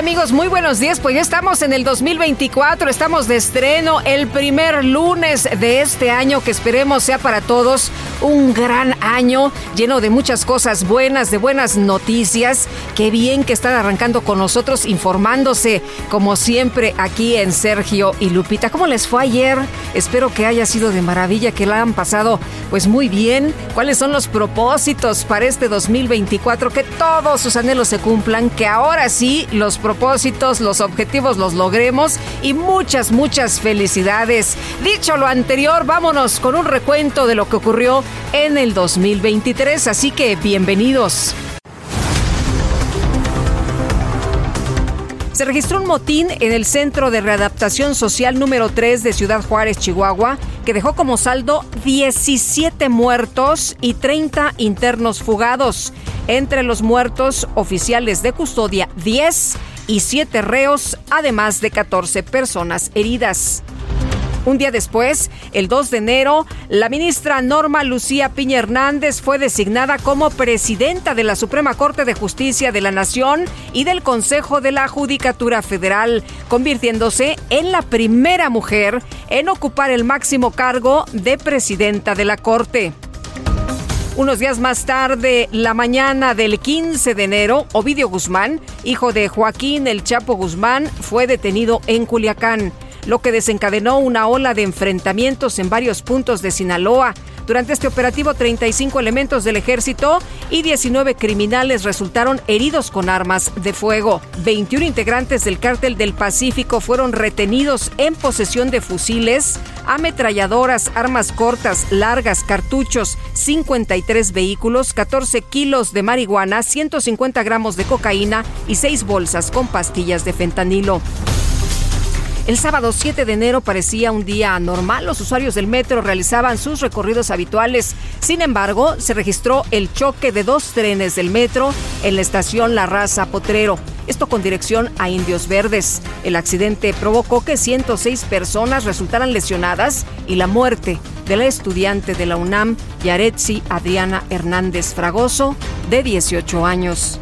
Amigos? Muy buenos días. Pues ya estamos en el 2024, estamos de estreno el primer lunes de este año que esperemos sea para todos un gran año lleno de muchas cosas buenas, de buenas noticias. Qué bien que están arrancando con nosotros informándose como siempre aquí en Sergio y Lupita. ¿Cómo les fue ayer? Espero que haya sido de maravilla, que la han pasado pues muy bien. ¿Cuáles son los propósitos para este 2024? Que todos sus anhelos se cumplan, que ahora sí los propósitos, los objetivos los logremos y muchas, muchas felicidades. Dicho lo anterior, vámonos con un recuento de lo que ocurrió en el 2023, así que bienvenidos. Se registró un motín en el Centro de Readaptación Social número 3 de Ciudad Juárez, Chihuahua, que dejó como saldo 17 muertos y 30 internos fugados. Entre los muertos oficiales de custodia, 10 y 7 reos, además de 14 personas heridas. Un día después, el 2 de enero, la ministra Norma Lucía Piña Hernández fue designada como presidenta de la Suprema Corte de Justicia de la Nación y del Consejo de la Judicatura Federal, convirtiéndose en la primera mujer en ocupar el máximo cargo de presidenta de la Corte. Unos días más tarde, la mañana del 15 de enero, Ovidio Guzmán, hijo de Joaquín El Chapo Guzmán, fue detenido en Culiacán lo que desencadenó una ola de enfrentamientos en varios puntos de Sinaloa. Durante este operativo, 35 elementos del ejército y 19 criminales resultaron heridos con armas de fuego. 21 integrantes del cártel del Pacífico fueron retenidos en posesión de fusiles, ametralladoras, armas cortas, largas, cartuchos, 53 vehículos, 14 kilos de marihuana, 150 gramos de cocaína y 6 bolsas con pastillas de fentanilo. El sábado 7 de enero parecía un día normal. Los usuarios del metro realizaban sus recorridos habituales. Sin embargo, se registró el choque de dos trenes del metro en la estación La Raza Potrero. Esto con dirección a Indios Verdes. El accidente provocó que 106 personas resultaran lesionadas y la muerte de la estudiante de la UNAM, Yaretsi Adriana Hernández Fragoso, de 18 años.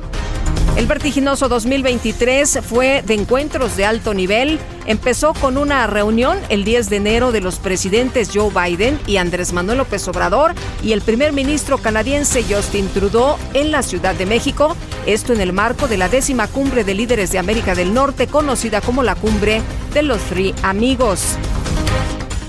El vertiginoso 2023 fue de encuentros de alto nivel. Empezó con una reunión el 10 de enero de los presidentes Joe Biden y Andrés Manuel López Obrador y el primer ministro canadiense Justin Trudeau en la Ciudad de México. Esto en el marco de la décima cumbre de líderes de América del Norte, conocida como la cumbre de los Three Amigos.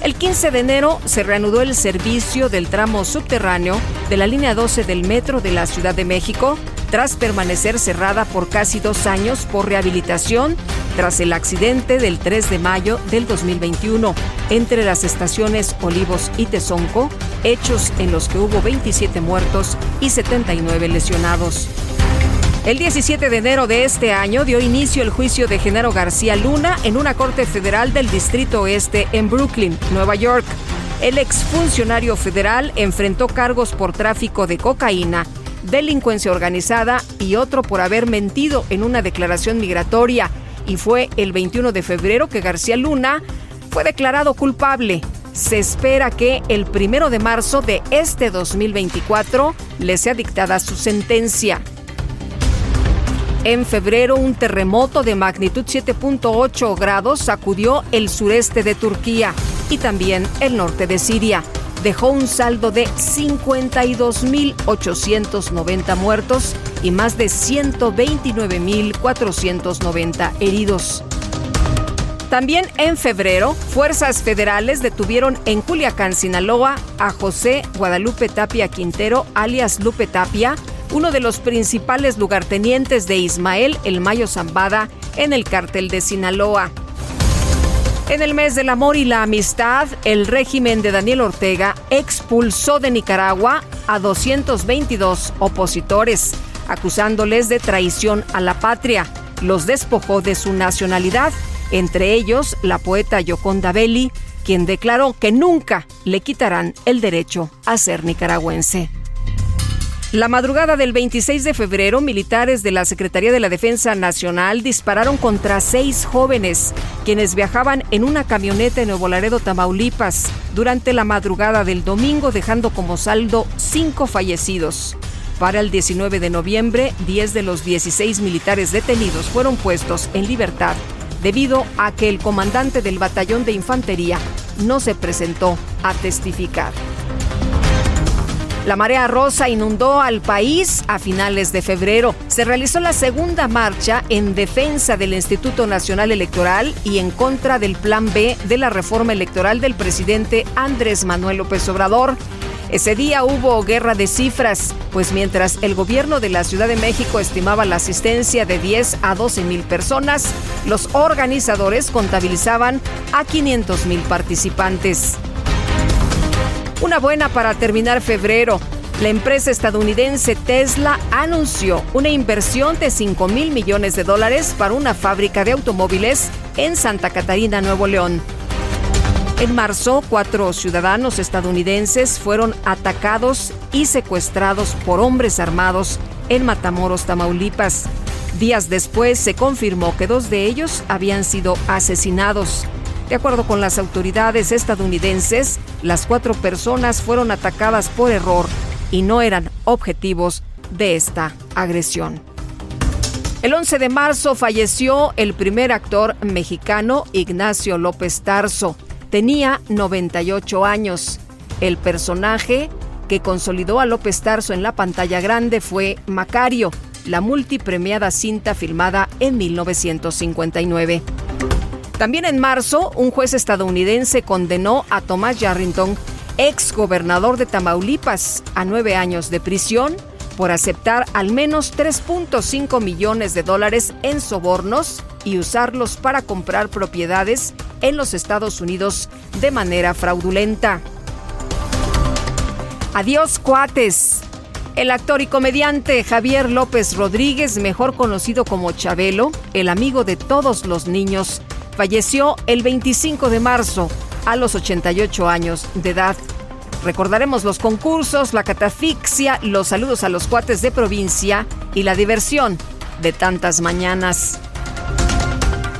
El 15 de enero se reanudó el servicio del tramo subterráneo de la línea 12 del metro de la Ciudad de México tras permanecer cerrada por casi dos años por rehabilitación tras el accidente del 3 de mayo del 2021 entre las estaciones Olivos y Tezonco, hechos en los que hubo 27 muertos y 79 lesionados. El 17 de enero de este año dio inicio el juicio de Genaro García Luna en una corte federal del Distrito Oeste en Brooklyn, Nueva York. El exfuncionario federal enfrentó cargos por tráfico de cocaína, delincuencia organizada y otro por haber mentido en una declaración migratoria. Y fue el 21 de febrero que García Luna fue declarado culpable. Se espera que el primero de marzo de este 2024 le sea dictada su sentencia. En febrero, un terremoto de magnitud 7.8 grados sacudió el sureste de Turquía y también el norte de Siria. Dejó un saldo de 52.890 muertos y más de 129.490 heridos. También en febrero, fuerzas federales detuvieron en Culiacán, Sinaloa, a José Guadalupe Tapia Quintero, alias Lupe Tapia, uno de los principales lugartenientes de Ismael El Mayo Zambada en el cártel de Sinaloa. En el mes del amor y la amistad, el régimen de Daniel Ortega expulsó de Nicaragua a 222 opositores, acusándoles de traición a la patria. Los despojó de su nacionalidad entre ellos la poeta Yoconda Belli, quien declaró que nunca le quitarán el derecho a ser nicaragüense. La madrugada del 26 de febrero, militares de la Secretaría de la Defensa Nacional dispararon contra seis jóvenes, quienes viajaban en una camioneta en Nuevo Laredo, Tamaulipas, durante la madrugada del domingo, dejando como saldo cinco fallecidos. Para el 19 de noviembre, 10 de los 16 militares detenidos fueron puestos en libertad debido a que el comandante del batallón de infantería no se presentó a testificar. La marea rosa inundó al país a finales de febrero. Se realizó la segunda marcha en defensa del Instituto Nacional Electoral y en contra del Plan B de la reforma electoral del presidente Andrés Manuel López Obrador. Ese día hubo guerra de cifras, pues mientras el gobierno de la Ciudad de México estimaba la asistencia de 10 a 12 mil personas, los organizadores contabilizaban a 500 mil participantes. Una buena para terminar febrero. La empresa estadounidense Tesla anunció una inversión de 5 mil millones de dólares para una fábrica de automóviles en Santa Catarina, Nuevo León. En marzo, cuatro ciudadanos estadounidenses fueron atacados y secuestrados por hombres armados en Matamoros, Tamaulipas. Días después se confirmó que dos de ellos habían sido asesinados. De acuerdo con las autoridades estadounidenses, las cuatro personas fueron atacadas por error y no eran objetivos de esta agresión. El 11 de marzo falleció el primer actor mexicano Ignacio López Tarso. Tenía 98 años. El personaje que consolidó a López Tarso en la pantalla grande fue Macario, la multipremiada cinta filmada en 1959. También en marzo, un juez estadounidense condenó a Tomás Yarrington, ex gobernador de Tamaulipas, a nueve años de prisión por aceptar al menos 3.5 millones de dólares en sobornos y usarlos para comprar propiedades en los Estados Unidos de manera fraudulenta. Adiós, cuates. El actor y comediante Javier López Rodríguez, mejor conocido como Chabelo, el amigo de todos los niños, falleció el 25 de marzo a los 88 años de edad. Recordaremos los concursos, la catafixia, los saludos a los cuates de provincia y la diversión de tantas mañanas.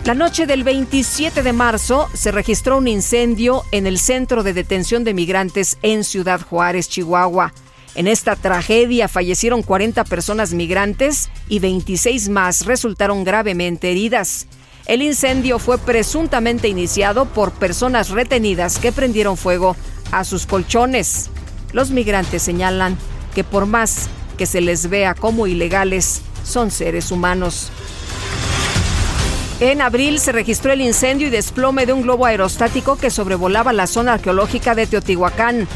La noche del 27 de marzo se registró un incendio en el centro de detención de migrantes en Ciudad Juárez, Chihuahua. En esta tragedia fallecieron 40 personas migrantes y 26 más resultaron gravemente heridas. El incendio fue presuntamente iniciado por personas retenidas que prendieron fuego a sus colchones. Los migrantes señalan que por más que se les vea como ilegales, son seres humanos. En abril se registró el incendio y desplome de un globo aerostático que sobrevolaba la zona arqueológica de Teotihuacán.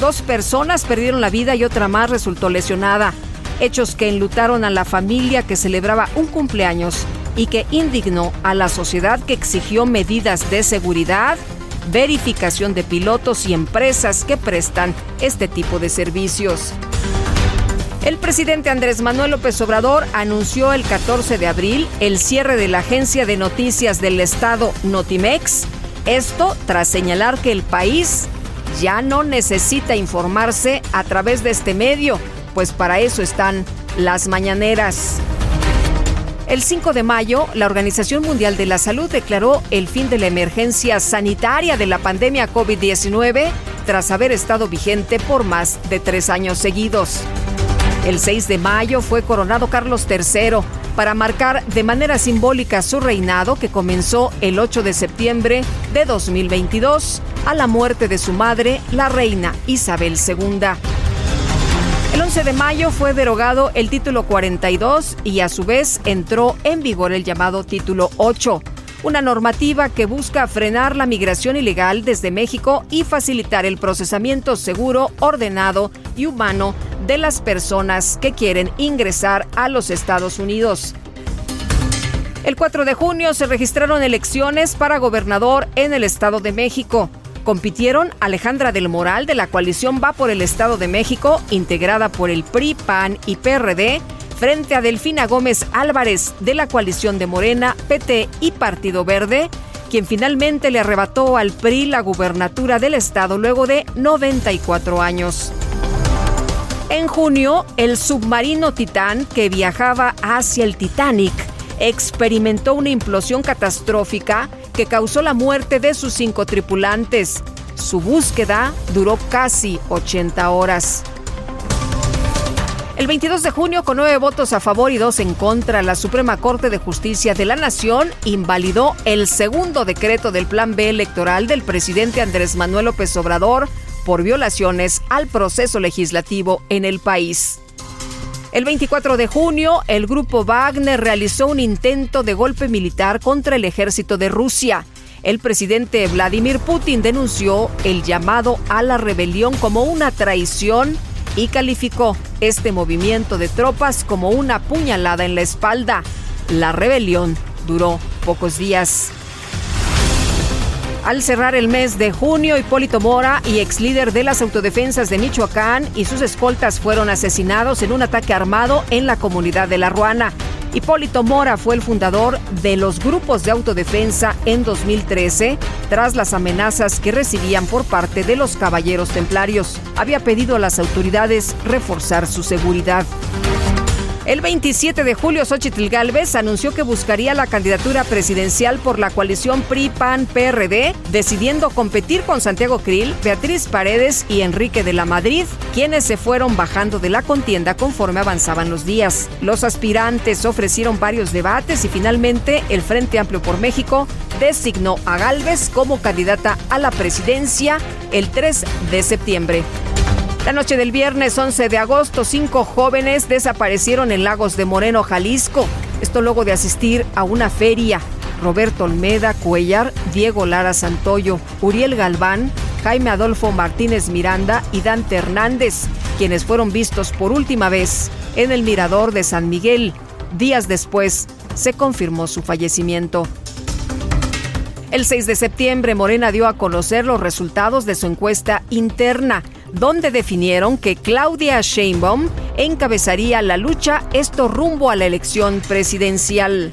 Dos personas perdieron la vida y otra más resultó lesionada. Hechos que enlutaron a la familia que celebraba un cumpleaños y que indignó a la sociedad que exigió medidas de seguridad, verificación de pilotos y empresas que prestan este tipo de servicios. El presidente Andrés Manuel López Obrador anunció el 14 de abril el cierre de la agencia de noticias del Estado Notimex, esto tras señalar que el país ya no necesita informarse a través de este medio, pues para eso están las mañaneras. El 5 de mayo, la Organización Mundial de la Salud declaró el fin de la emergencia sanitaria de la pandemia COVID-19 tras haber estado vigente por más de tres años seguidos. El 6 de mayo fue coronado Carlos III para marcar de manera simbólica su reinado que comenzó el 8 de septiembre de 2022 a la muerte de su madre, la reina Isabel II. El 11 de mayo fue derogado el título 42 y a su vez entró en vigor el llamado título 8, una normativa que busca frenar la migración ilegal desde México y facilitar el procesamiento seguro, ordenado y humano de las personas que quieren ingresar a los Estados Unidos. El 4 de junio se registraron elecciones para gobernador en el Estado de México. Compitieron Alejandra del Moral de la coalición Va por el Estado de México, integrada por el PRI, PAN y PRD, frente a Delfina Gómez Álvarez de la coalición de Morena, PT y Partido Verde, quien finalmente le arrebató al PRI la gubernatura del Estado luego de 94 años. En junio, el submarino Titán que viajaba hacia el Titanic experimentó una implosión catastrófica que causó la muerte de sus cinco tripulantes. Su búsqueda duró casi 80 horas. El 22 de junio, con nueve votos a favor y dos en contra, la Suprema Corte de Justicia de la Nación invalidó el segundo decreto del Plan B electoral del presidente Andrés Manuel López Obrador por violaciones al proceso legislativo en el país. El 24 de junio, el grupo Wagner realizó un intento de golpe militar contra el ejército de Rusia. El presidente Vladimir Putin denunció el llamado a la rebelión como una traición y calificó este movimiento de tropas como una puñalada en la espalda. La rebelión duró pocos días. Al cerrar el mes de junio, Hipólito Mora y ex líder de las autodefensas de Michoacán y sus escoltas fueron asesinados en un ataque armado en la comunidad de La Ruana. Hipólito Mora fue el fundador de los grupos de autodefensa en 2013 tras las amenazas que recibían por parte de los caballeros templarios. Había pedido a las autoridades reforzar su seguridad. El 27 de julio, Xochitl Galvez anunció que buscaría la candidatura presidencial por la coalición PRI-PAN-PRD, decidiendo competir con Santiago Krill, Beatriz Paredes y Enrique de la Madrid, quienes se fueron bajando de la contienda conforme avanzaban los días. Los aspirantes ofrecieron varios debates y finalmente el Frente Amplio por México designó a Galvez como candidata a la presidencia el 3 de septiembre. La noche del viernes 11 de agosto, cinco jóvenes desaparecieron en Lagos de Moreno, Jalisco. Esto luego de asistir a una feria. Roberto Olmeda Cuellar, Diego Lara Santoyo, Uriel Galván, Jaime Adolfo Martínez Miranda y Dante Hernández, quienes fueron vistos por última vez en el Mirador de San Miguel. Días después se confirmó su fallecimiento. El 6 de septiembre, Morena dio a conocer los resultados de su encuesta interna donde definieron que Claudia Sheinbaum encabezaría la lucha, esto rumbo a la elección presidencial.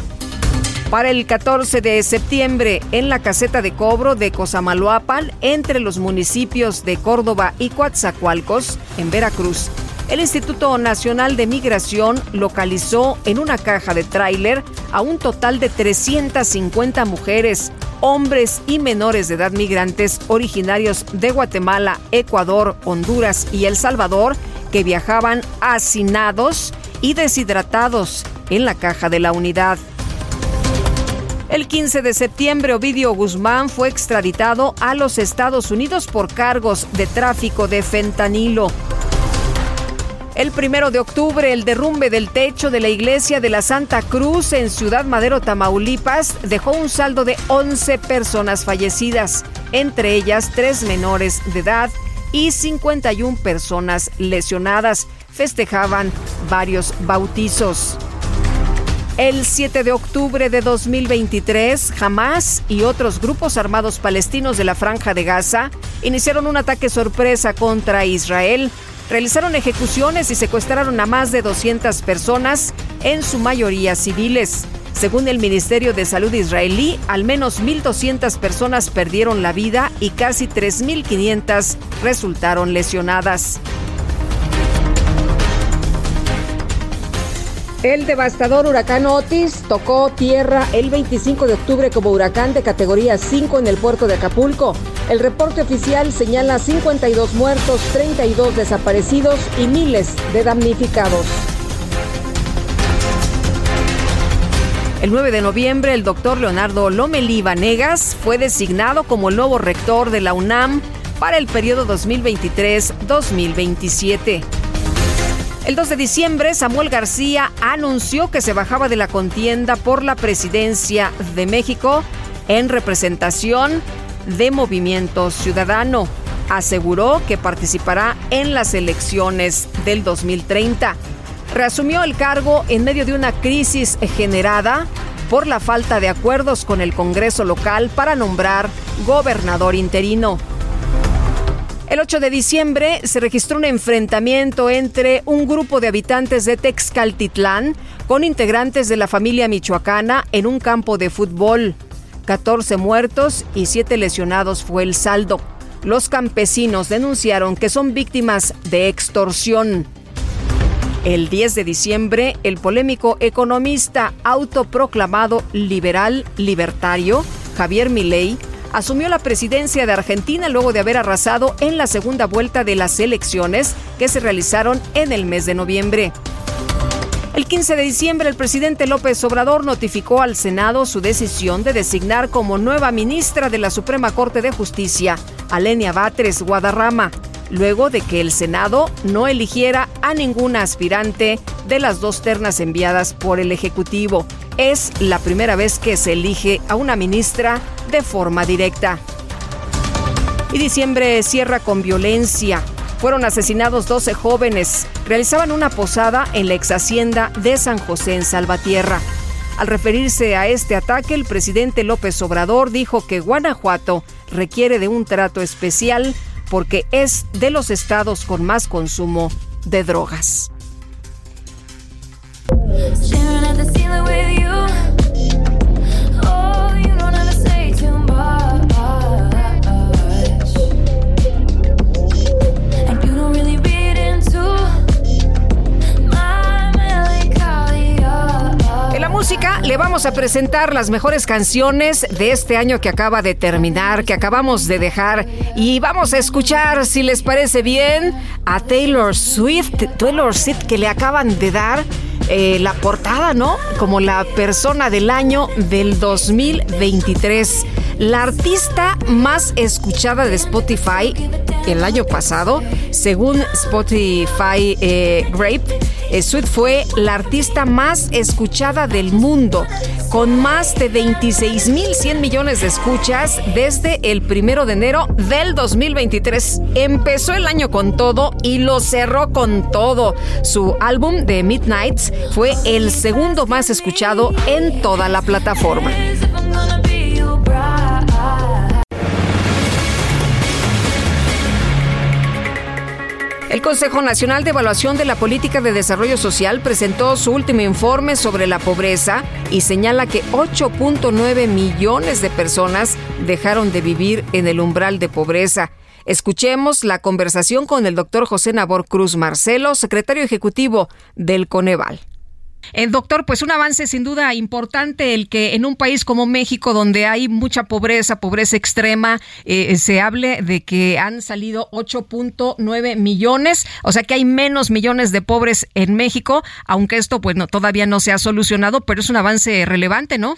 Para el 14 de septiembre, en la caseta de cobro de Cosamaloapan, entre los municipios de Córdoba y Coatzacoalcos, en Veracruz, el Instituto Nacional de Migración localizó en una caja de tráiler a un total de 350 mujeres, hombres y menores de edad migrantes originarios de Guatemala, Ecuador, Honduras y El Salvador que viajaban hacinados y deshidratados en la caja de la unidad. El 15 de septiembre, Ovidio Guzmán fue extraditado a los Estados Unidos por cargos de tráfico de fentanilo. El primero de octubre, el derrumbe del techo de la iglesia de la Santa Cruz en Ciudad Madero, Tamaulipas, dejó un saldo de 11 personas fallecidas, entre ellas tres menores de edad y 51 personas lesionadas. Festejaban varios bautizos. El 7 de octubre de 2023, Hamas y otros grupos armados palestinos de la Franja de Gaza iniciaron un ataque sorpresa contra Israel realizaron ejecuciones y secuestraron a más de 200 personas, en su mayoría civiles. Según el Ministerio de Salud israelí, al menos 1.200 personas perdieron la vida y casi 3.500 resultaron lesionadas. El devastador huracán Otis tocó tierra el 25 de octubre como huracán de categoría 5 en el puerto de Acapulco. El reporte oficial señala 52 muertos, 32 desaparecidos y miles de damnificados. El 9 de noviembre, el doctor Leonardo Lomelí Vanegas fue designado como el nuevo rector de la UNAM para el periodo 2023-2027. El 2 de diciembre, Samuel García anunció que se bajaba de la contienda por la presidencia de México en representación de Movimiento Ciudadano. Aseguró que participará en las elecciones del 2030 reasumió el cargo en medio de una crisis generada por la falta de acuerdos con el Congreso local para nombrar gobernador interino. El 8 de diciembre se registró un enfrentamiento entre un grupo de habitantes de Texcaltitlán con integrantes de la familia michoacana en un campo de fútbol. 14 muertos y 7 lesionados fue el saldo. Los campesinos denunciaron que son víctimas de extorsión. El 10 de diciembre, el polémico economista autoproclamado liberal libertario, Javier Milei, asumió la presidencia de Argentina luego de haber arrasado en la segunda vuelta de las elecciones que se realizaron en el mes de noviembre. El 15 de diciembre, el presidente López Obrador notificó al Senado su decisión de designar como nueva ministra de la Suprema Corte de Justicia a Lenia Batres Guadarrama luego de que el Senado no eligiera a ninguna aspirante de las dos ternas enviadas por el Ejecutivo. Es la primera vez que se elige a una ministra de forma directa. Y diciembre cierra con violencia. Fueron asesinados 12 jóvenes. Realizaban una posada en la ex hacienda de San José en Salvatierra. Al referirse a este ataque, el presidente López Obrador dijo que Guanajuato requiere de un trato especial porque es de los estados con más consumo de drogas. Música le vamos a presentar las mejores canciones de este año que acaba de terminar, que acabamos de dejar. Y vamos a escuchar, si les parece bien, a Taylor Swift, Taylor Swift que le acaban de dar eh, la portada, ¿no? Como la persona del año del 2023. La artista más escuchada de Spotify el año pasado, según Spotify eh, Grape, eh, Sweet fue la artista más escuchada del mundo, con más de 26.100 millones de escuchas desde el primero de enero del 2023. Empezó el año con todo y lo cerró con todo. Su álbum de Midnights fue el segundo más escuchado en toda la plataforma. El Consejo Nacional de Evaluación de la Política de Desarrollo Social presentó su último informe sobre la pobreza y señala que 8.9 millones de personas dejaron de vivir en el umbral de pobreza. Escuchemos la conversación con el doctor José Nabor Cruz Marcelo, secretario ejecutivo del Coneval. Eh, doctor, pues un avance sin duda importante el que en un país como México, donde hay mucha pobreza, pobreza extrema, eh, se hable de que han salido 8.9 millones, o sea que hay menos millones de pobres en México, aunque esto pues no, todavía no se ha solucionado, pero es un avance relevante, ¿no?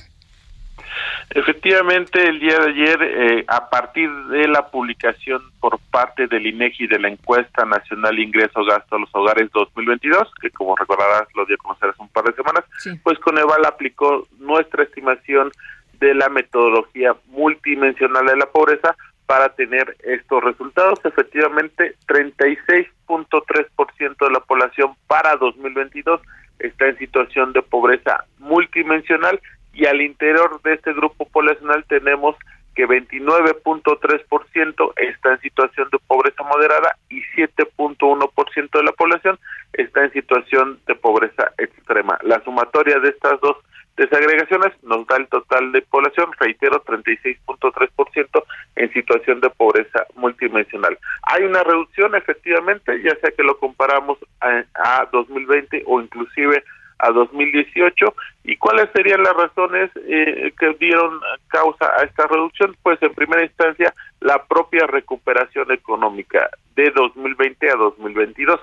Efectivamente, el día de ayer, eh, a partir de la publicación por parte del INEGI de la encuesta nacional Ingreso Gasto a los Hogares 2022, que como recordarás lo dio a conocer hace un par de semanas, pues Coneval aplicó nuestra estimación de la metodología multidimensional de la pobreza para tener estos resultados. Efectivamente, 36.3% de la población para 2022 está en situación de pobreza multidimensional y al interior de este grupo poblacional tenemos que 29.3% está en situación de pobreza moderada y 7.1% de la población está en situación de pobreza extrema. La sumatoria de estas dos desagregaciones nos da el total de población, reitero, 36.3% en situación de pobreza multidimensional. Hay una reducción efectivamente, ya sea que lo comparamos a, a 2020 o inclusive a 2018. ¿Y cuáles serían las razones eh, que dieron causa a esta reducción? Pues en primera instancia la propia recuperación económica de 2020 a 2022.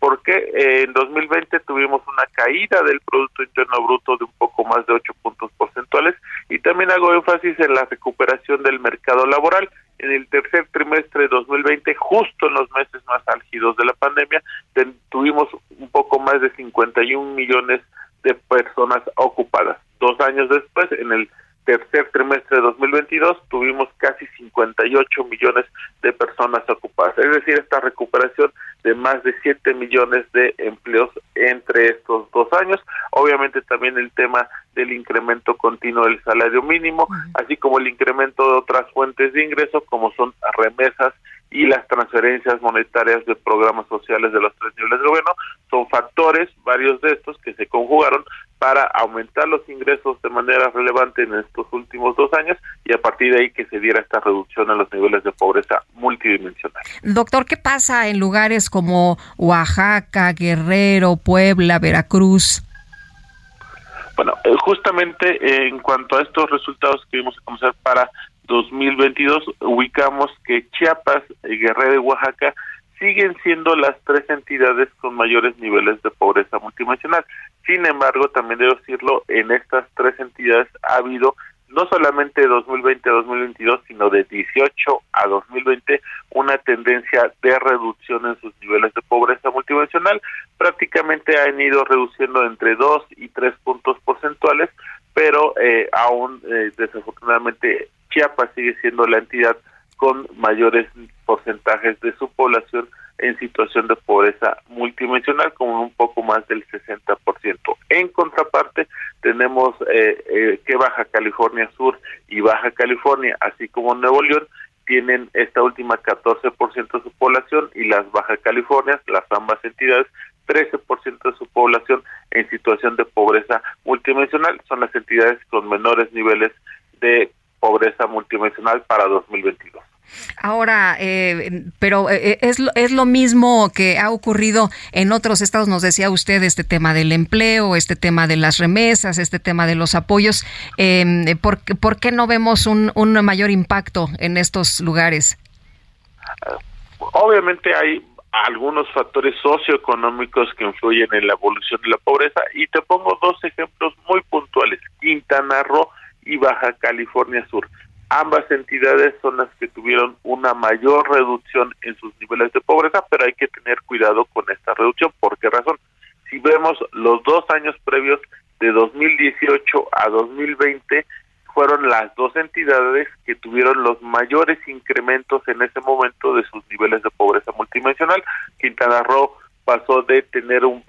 Porque eh, en 2020 tuvimos una caída del Producto Interno Bruto de un poco más de 8 puntos porcentuales y también hago énfasis en la recuperación del mercado laboral. En el tercer trimestre de 2020, justo en los meses más álgidos de la pandemia, tuvimos un poco más de 51 millones de personas ocupadas. Dos años después, en el tercer trimestre de 2022 tuvimos casi 58 millones de personas ocupadas, es decir, esta recuperación de más de 7 millones de empleos entre estos dos años. Obviamente también el tema del incremento continuo del salario mínimo, así como el incremento de otras fuentes de ingreso como son remesas y las transferencias monetarias de programas sociales de los tres niveles de gobierno. Son factores, varios de estos, que se conjugaron para aumentar los ingresos de manera relevante en estos últimos dos años y a partir de ahí que se diera esta reducción en los niveles de pobreza multidimensional. Doctor, ¿qué pasa en lugares como Oaxaca, Guerrero, Puebla, Veracruz? Bueno, eh, justamente eh, en cuanto a estos resultados que vimos a conocer para 2022, ubicamos que Chiapas, eh, Guerrero y Oaxaca siguen siendo las tres entidades con mayores niveles de pobreza multidimensional. Sin embargo, también debo decirlo, en estas tres entidades ha habido no solamente de 2020 a 2022, sino de 18 a 2020, una tendencia de reducción en sus niveles de pobreza multidimensional. Prácticamente han ido reduciendo entre 2 y 3 puntos porcentuales, pero eh, aún eh, desafortunadamente Chiapas sigue siendo la entidad con mayores porcentajes de su población en situación de pobreza multidimensional, como un poco más del 60%. En contraparte, tenemos eh, eh, que Baja California Sur y Baja California, así como Nuevo León, tienen esta última 14% de su población y las Baja California, las ambas entidades, 13% de su población en situación de pobreza multidimensional. Son las entidades con menores niveles de pobreza multidimensional para 2022. Ahora, eh, pero eh, es, es lo mismo que ha ocurrido en otros estados, nos decía usted, este tema del empleo, este tema de las remesas, este tema de los apoyos. Eh, ¿por, ¿por, qué no vemos un, un mayor impacto en estos lugares? Obviamente hay algunos factores socioeconómicos que influyen en la evolución de la pobreza y te pongo dos ejemplos muy puntuales, Quintana Roo y Baja California Sur. Ambas entidades son las que tuvieron una mayor reducción en sus niveles de pobreza, pero hay que tener cuidado con esta reducción. ¿Por qué razón? Si vemos los dos años previos de 2018 a 2020, fueron las dos entidades que tuvieron los mayores incrementos en ese momento de sus niveles de pobreza multidimensional. Quintana Roo pasó de tener un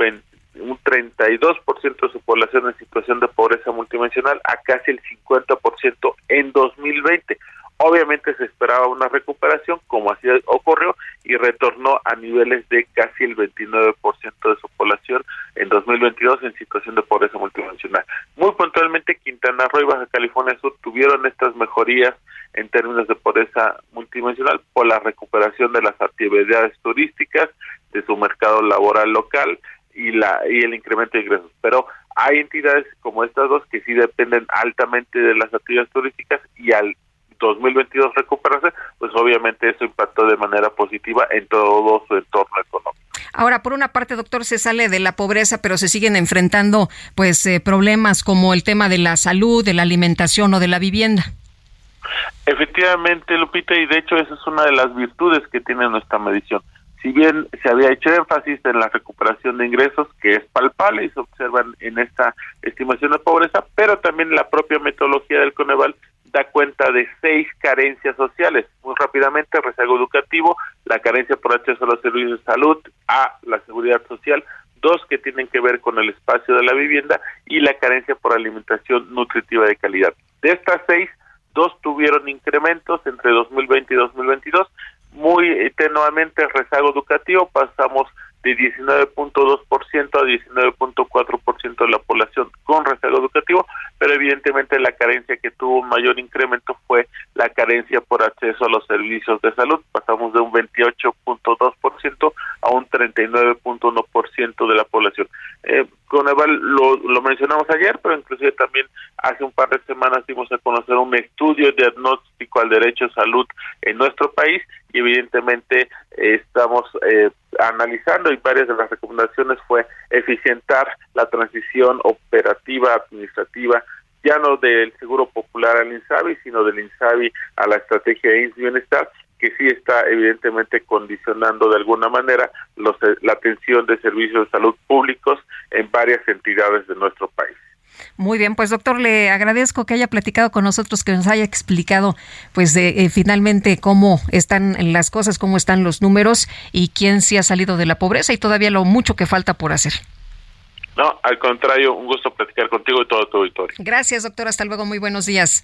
un 32% de su población en situación de pobreza multidimensional a casi el 50% en 2020. Obviamente se esperaba una recuperación, como así ocurrió, y retornó a niveles de casi el 29% de su población en 2022 en situación de pobreza multidimensional. Muy puntualmente, Quintana Roo y Baja California Sur tuvieron estas mejorías en términos de pobreza multidimensional por la recuperación de las actividades turísticas, de su mercado laboral local, y la y el incremento de ingresos. Pero hay entidades como estas dos que sí dependen altamente de las actividades turísticas y al 2022 recuperarse pues obviamente eso impactó de manera positiva en todo su entorno económico. Ahora, por una parte, doctor, se sale de la pobreza, pero se siguen enfrentando pues eh, problemas como el tema de la salud, de la alimentación o de la vivienda. Efectivamente, Lupita, y de hecho esa es una de las virtudes que tiene nuestra medición si bien se había hecho énfasis en la recuperación de ingresos, que es palpable y se observan en esta estimación de pobreza, pero también la propia metodología del Coneval da cuenta de seis carencias sociales. Muy rápidamente, rezago educativo, la carencia por acceso a los servicios de salud, a la seguridad social, dos que tienen que ver con el espacio de la vivienda y la carencia por alimentación nutritiva de calidad. De estas seis, dos tuvieron incrementos entre 2020 y 2022 muy tenuamente el rezago educativo, pasamos de 19.2% a 19.4% de la población con rezago educativo, pero evidentemente la carencia que tuvo mayor incremento fue la carencia por acceso a los servicios de salud. Pasamos de un 28.2% a un 39.1% de la población. Eh, Coneval lo, lo mencionamos ayer, pero inclusive también hace un par de semanas dimos a conocer un estudio diagnóstico al derecho a salud en nuestro país y evidentemente eh, estamos eh, analizando y varias de las recomendaciones fue eficientar la transición operativa administrativa ya no del Seguro Popular al INSABI, sino del INSABI a la estrategia de Bienestar, que sí está evidentemente condicionando de alguna manera los, la atención de servicios de salud públicos en varias entidades de nuestro país. Muy bien, pues doctor, le agradezco que haya platicado con nosotros, que nos haya explicado, pues, de, eh, finalmente cómo están las cosas, cómo están los números y quién sí ha salido de la pobreza y todavía lo mucho que falta por hacer. No, al contrario, un gusto platicar contigo y todo tu auditorio. Gracias, doctor. Hasta luego. Muy buenos días.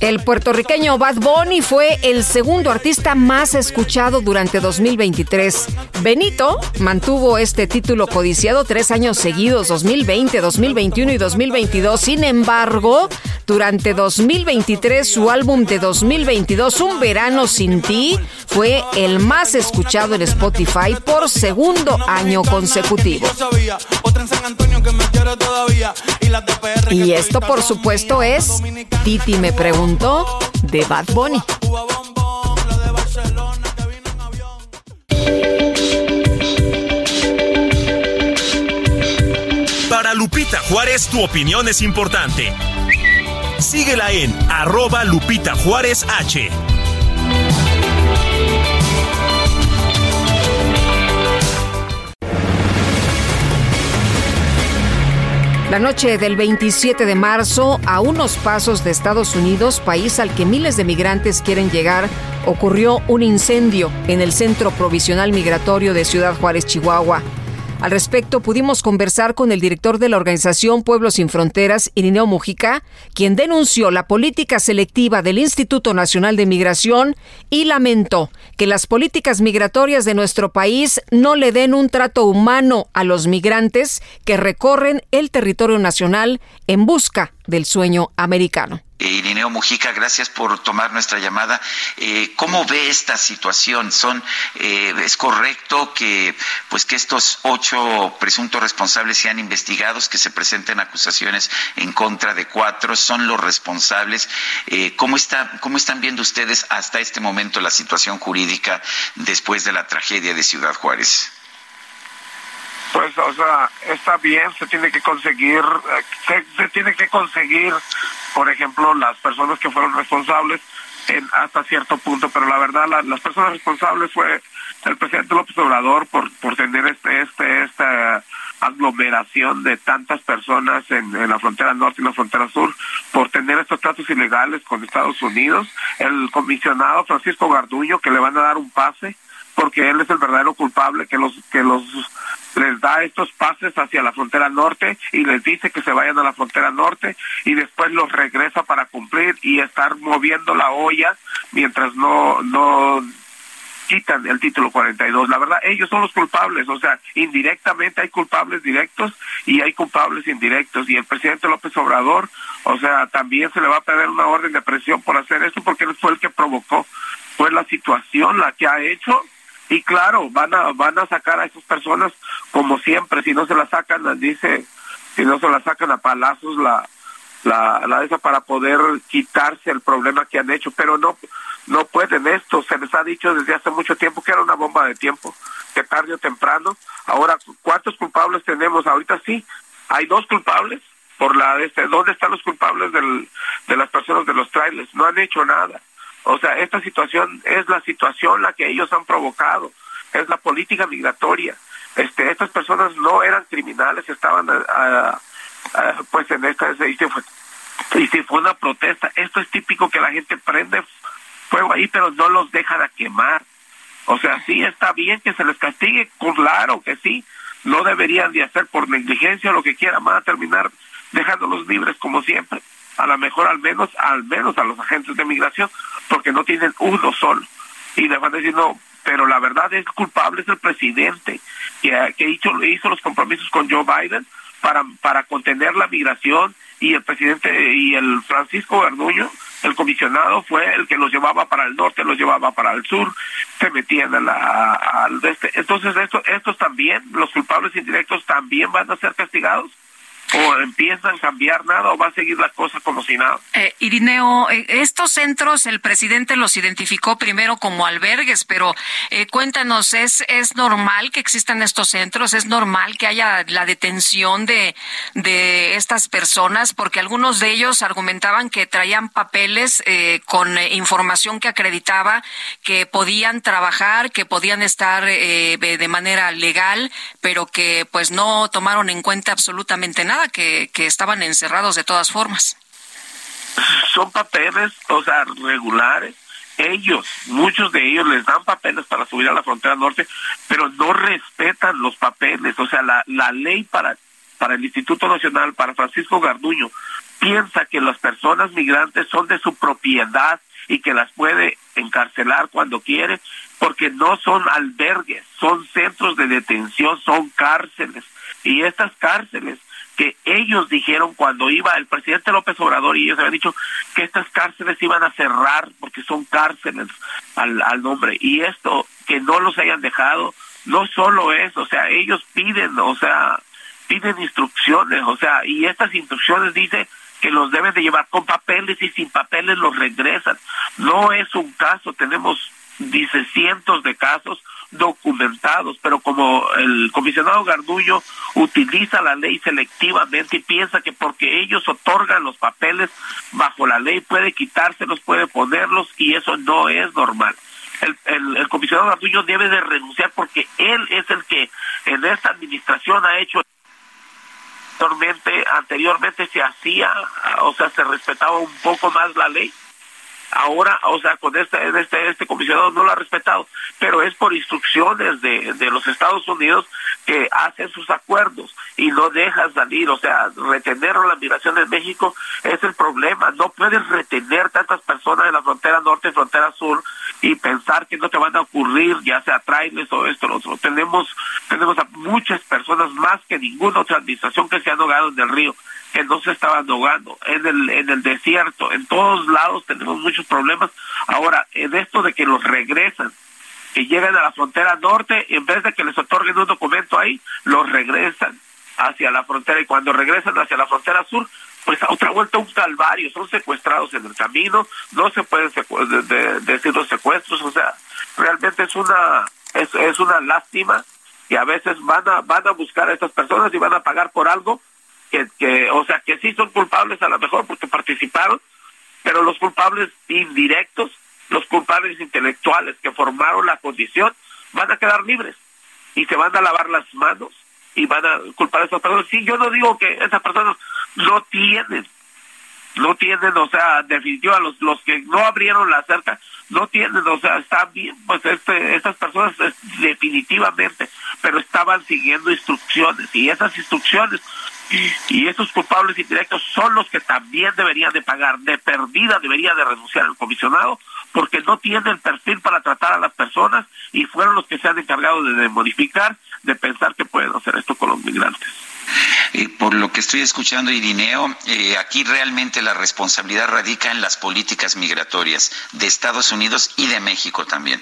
El puertorriqueño Bad Bunny fue el segundo artista más escuchado durante 2023. Benito mantuvo este título codiciado tres años seguidos, 2020, 2021 y 2022. Sin embargo, durante 2023, su álbum de 2022, Un Verano Sin Ti, fue el más escuchado en Spotify por segundo año consecutivo. Y esto, por supuesto, es Titi me preguntó de Bad Bunny. Para Lupita Juárez, tu opinión es importante. Síguela en arroba Lupita Juárez H. La noche del 27 de marzo, a unos pasos de Estados Unidos, país al que miles de migrantes quieren llegar, ocurrió un incendio en el Centro Provisional Migratorio de Ciudad Juárez, Chihuahua. Al respecto, pudimos conversar con el director de la organización Pueblos Sin Fronteras, Irineo Mujica, quien denunció la política selectiva del Instituto Nacional de Migración y lamentó que las políticas migratorias de nuestro país no le den un trato humano a los migrantes que recorren el territorio nacional en busca del sueño americano. Irineo Mujica, gracias por tomar nuestra llamada. Eh, ¿Cómo ve esta situación? ¿Son, eh, ¿Es correcto que, pues, que estos ocho presuntos responsables sean investigados, que se presenten acusaciones en contra de cuatro? ¿Son los responsables? Eh, ¿cómo, está, ¿Cómo están viendo ustedes hasta este momento la situación jurídica después de la tragedia de Ciudad Juárez? Pues o sea está bien se tiene que conseguir se, se, tiene que conseguir por ejemplo, las personas que fueron responsables en, hasta cierto punto, pero la verdad las personas responsables fue el presidente López Obrador por, por tener este, este, esta aglomeración de tantas personas en, en, la frontera norte y la frontera sur por tener estos tratos ilegales con Estados Unidos, el comisionado Francisco Garduño que le van a dar un pase porque él es el verdadero culpable que los que los les da estos pases hacia la frontera norte y les dice que se vayan a la frontera norte y después los regresa para cumplir y estar moviendo la olla mientras no no quitan el título 42. La verdad, ellos son los culpables, o sea, indirectamente hay culpables directos y hay culpables indirectos. Y el presidente López Obrador, o sea, también se le va a pedir una orden de presión por hacer eso porque él fue el que provocó, fue la situación la que ha hecho y claro, van a van a sacar a esas personas como siempre, si no se la sacan, dice, si no se la sacan a palazos la la, la esa para poder quitarse el problema que han hecho, pero no no pueden esto, se les ha dicho desde hace mucho tiempo que era una bomba de tiempo, que tarde o temprano, ahora ¿cuántos culpables tenemos? Ahorita sí, hay dos culpables por la este, ¿dónde están los culpables del, de las personas de los trailers? No han hecho nada. O sea, esta situación es la situación la que ellos han provocado, es la política migratoria. Este, estas personas no eran criminales, estaban pues en esta y fue, y si fue una protesta. Esto es típico que la gente prende fuego ahí, pero no los dejan a quemar. O sea, sí está bien que se les castigue, claro que sí, no deberían de hacer por negligencia o lo que quieran, van a terminar dejándolos libres como siempre. A lo mejor al menos, al menos a los agentes de migración, porque no tienen uno solo. Y le van no, pero la verdad es culpable es el presidente que, que hizo, hizo los compromisos con Joe Biden para, para contener la migración y el presidente y el Francisco Garduño, el comisionado, fue el que los llevaba para el norte, los llevaba para el sur, se metían al este. Entonces, esto, estos también, los culpables indirectos también van a ser castigados o empiezan a cambiar nada o va a seguir la cosa como si nada. Eh, Irineo, eh, estos centros el presidente los identificó primero como albergues, pero eh, cuéntanos, ¿es, ¿es normal que existan estos centros? ¿Es normal que haya la detención de, de estas personas? Porque algunos de ellos argumentaban que traían papeles eh, con información que acreditaba que podían trabajar, que podían estar de manera legal, pero que pues no tomaron en cuenta absolutamente nada que, estaban encerrados de todas formas. Son papeles, o sea, regulares. Ellos, muchos de ellos les dan papeles para subir a la frontera norte, pero no respetan los papeles. O sea, la, la ley para, para el Instituto Nacional, para Francisco Garduño, piensa que las personas migrantes son de su propiedad y que las puede encarcelar cuando quiere, porque no son albergues, son centros de detención, son cárceles. Y estas cárceles que ellos dijeron cuando iba el presidente López Obrador y ellos habían dicho que estas cárceles iban a cerrar porque son cárceles al, al nombre y esto que no los hayan dejado no solo es, o sea, ellos piden, o sea, piden instrucciones, o sea, y estas instrucciones dicen que los deben de llevar con papeles y sin papeles los regresan. No es un caso, tenemos, dice, cientos de casos documentados, pero como el comisionado Gardullo utiliza la ley selectivamente y piensa que porque ellos otorgan los papeles bajo la ley puede quitárselos, puede ponerlos y eso no es normal. El, comisionado Gardullo debe de renunciar porque él es el que en esta administración ha hecho anteriormente, anteriormente se hacía, o sea, se respetaba un poco más la ley ahora, o sea, con este, este, este comisionado no lo ha respetado, pero es por instrucciones de, de los Estados Unidos que hacen sus acuerdos y no dejan salir, o sea, retener la migración en México es el problema, no puedes retener tantas personas en la frontera norte y frontera sur y pensar que no te van a ocurrir, ya sea trailers o esto, lo. Tenemos, tenemos a muchas personas más que ninguna otra administración que se han ahogado en el río que no se estaban ahogando, en el, en el desierto, en todos lados tenemos muchos problemas. Ahora, en esto de que los regresan, que llegan a la frontera norte, en vez de que les otorguen un documento ahí, los regresan hacia la frontera. Y cuando regresan hacia la frontera sur, pues a otra vuelta un calvario, son secuestrados en el camino, no se pueden decir los secuestros, o sea, realmente es una es, es una lástima y a veces van a van a buscar a estas personas y van a pagar por algo que, o sea, que sí son culpables a lo mejor porque participaron, pero los culpables indirectos, los culpables intelectuales que formaron la condición, van a quedar libres y se van a lavar las manos y van a culpar a esas personas. Sí, yo no digo que esas personas no tienen, no tienen, o sea, definitiva, los, los que no abrieron la cerca, no tienen, o sea, están bien, pues este, estas personas definitivamente, pero estaban siguiendo instrucciones y esas instrucciones y esos culpables indirectos son los que también deberían de pagar. De perdida debería de renunciar el comisionado porque no tiene el perfil para tratar a las personas y fueron los que se han encargado de, modificar, de pensar que pueden hacer esto con los migrantes. Eh, por lo que estoy escuchando, Irineo, eh, aquí realmente la responsabilidad radica en las políticas migratorias de Estados Unidos y de México también.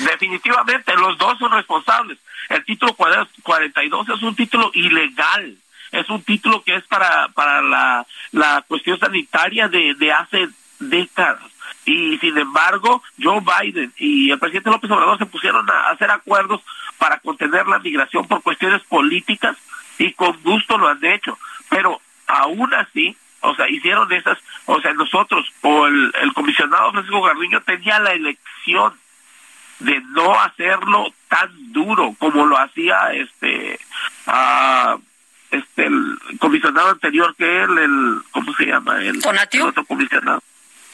Definitivamente, los dos son responsables. El título 42 es un título ilegal es un título que es para, para la, la cuestión sanitaria de, de hace décadas. Y sin embargo, Joe Biden y el presidente López Obrador se pusieron a hacer acuerdos para contener la migración por cuestiones políticas y con gusto lo han hecho. Pero aún así, o sea, hicieron esas, o sea, nosotros, o el, comisionado Francisco Garduño tenía la elección de no hacerlo tan duro como lo hacía este este el comisionado anterior que él el cómo se llama el, otro comisionado.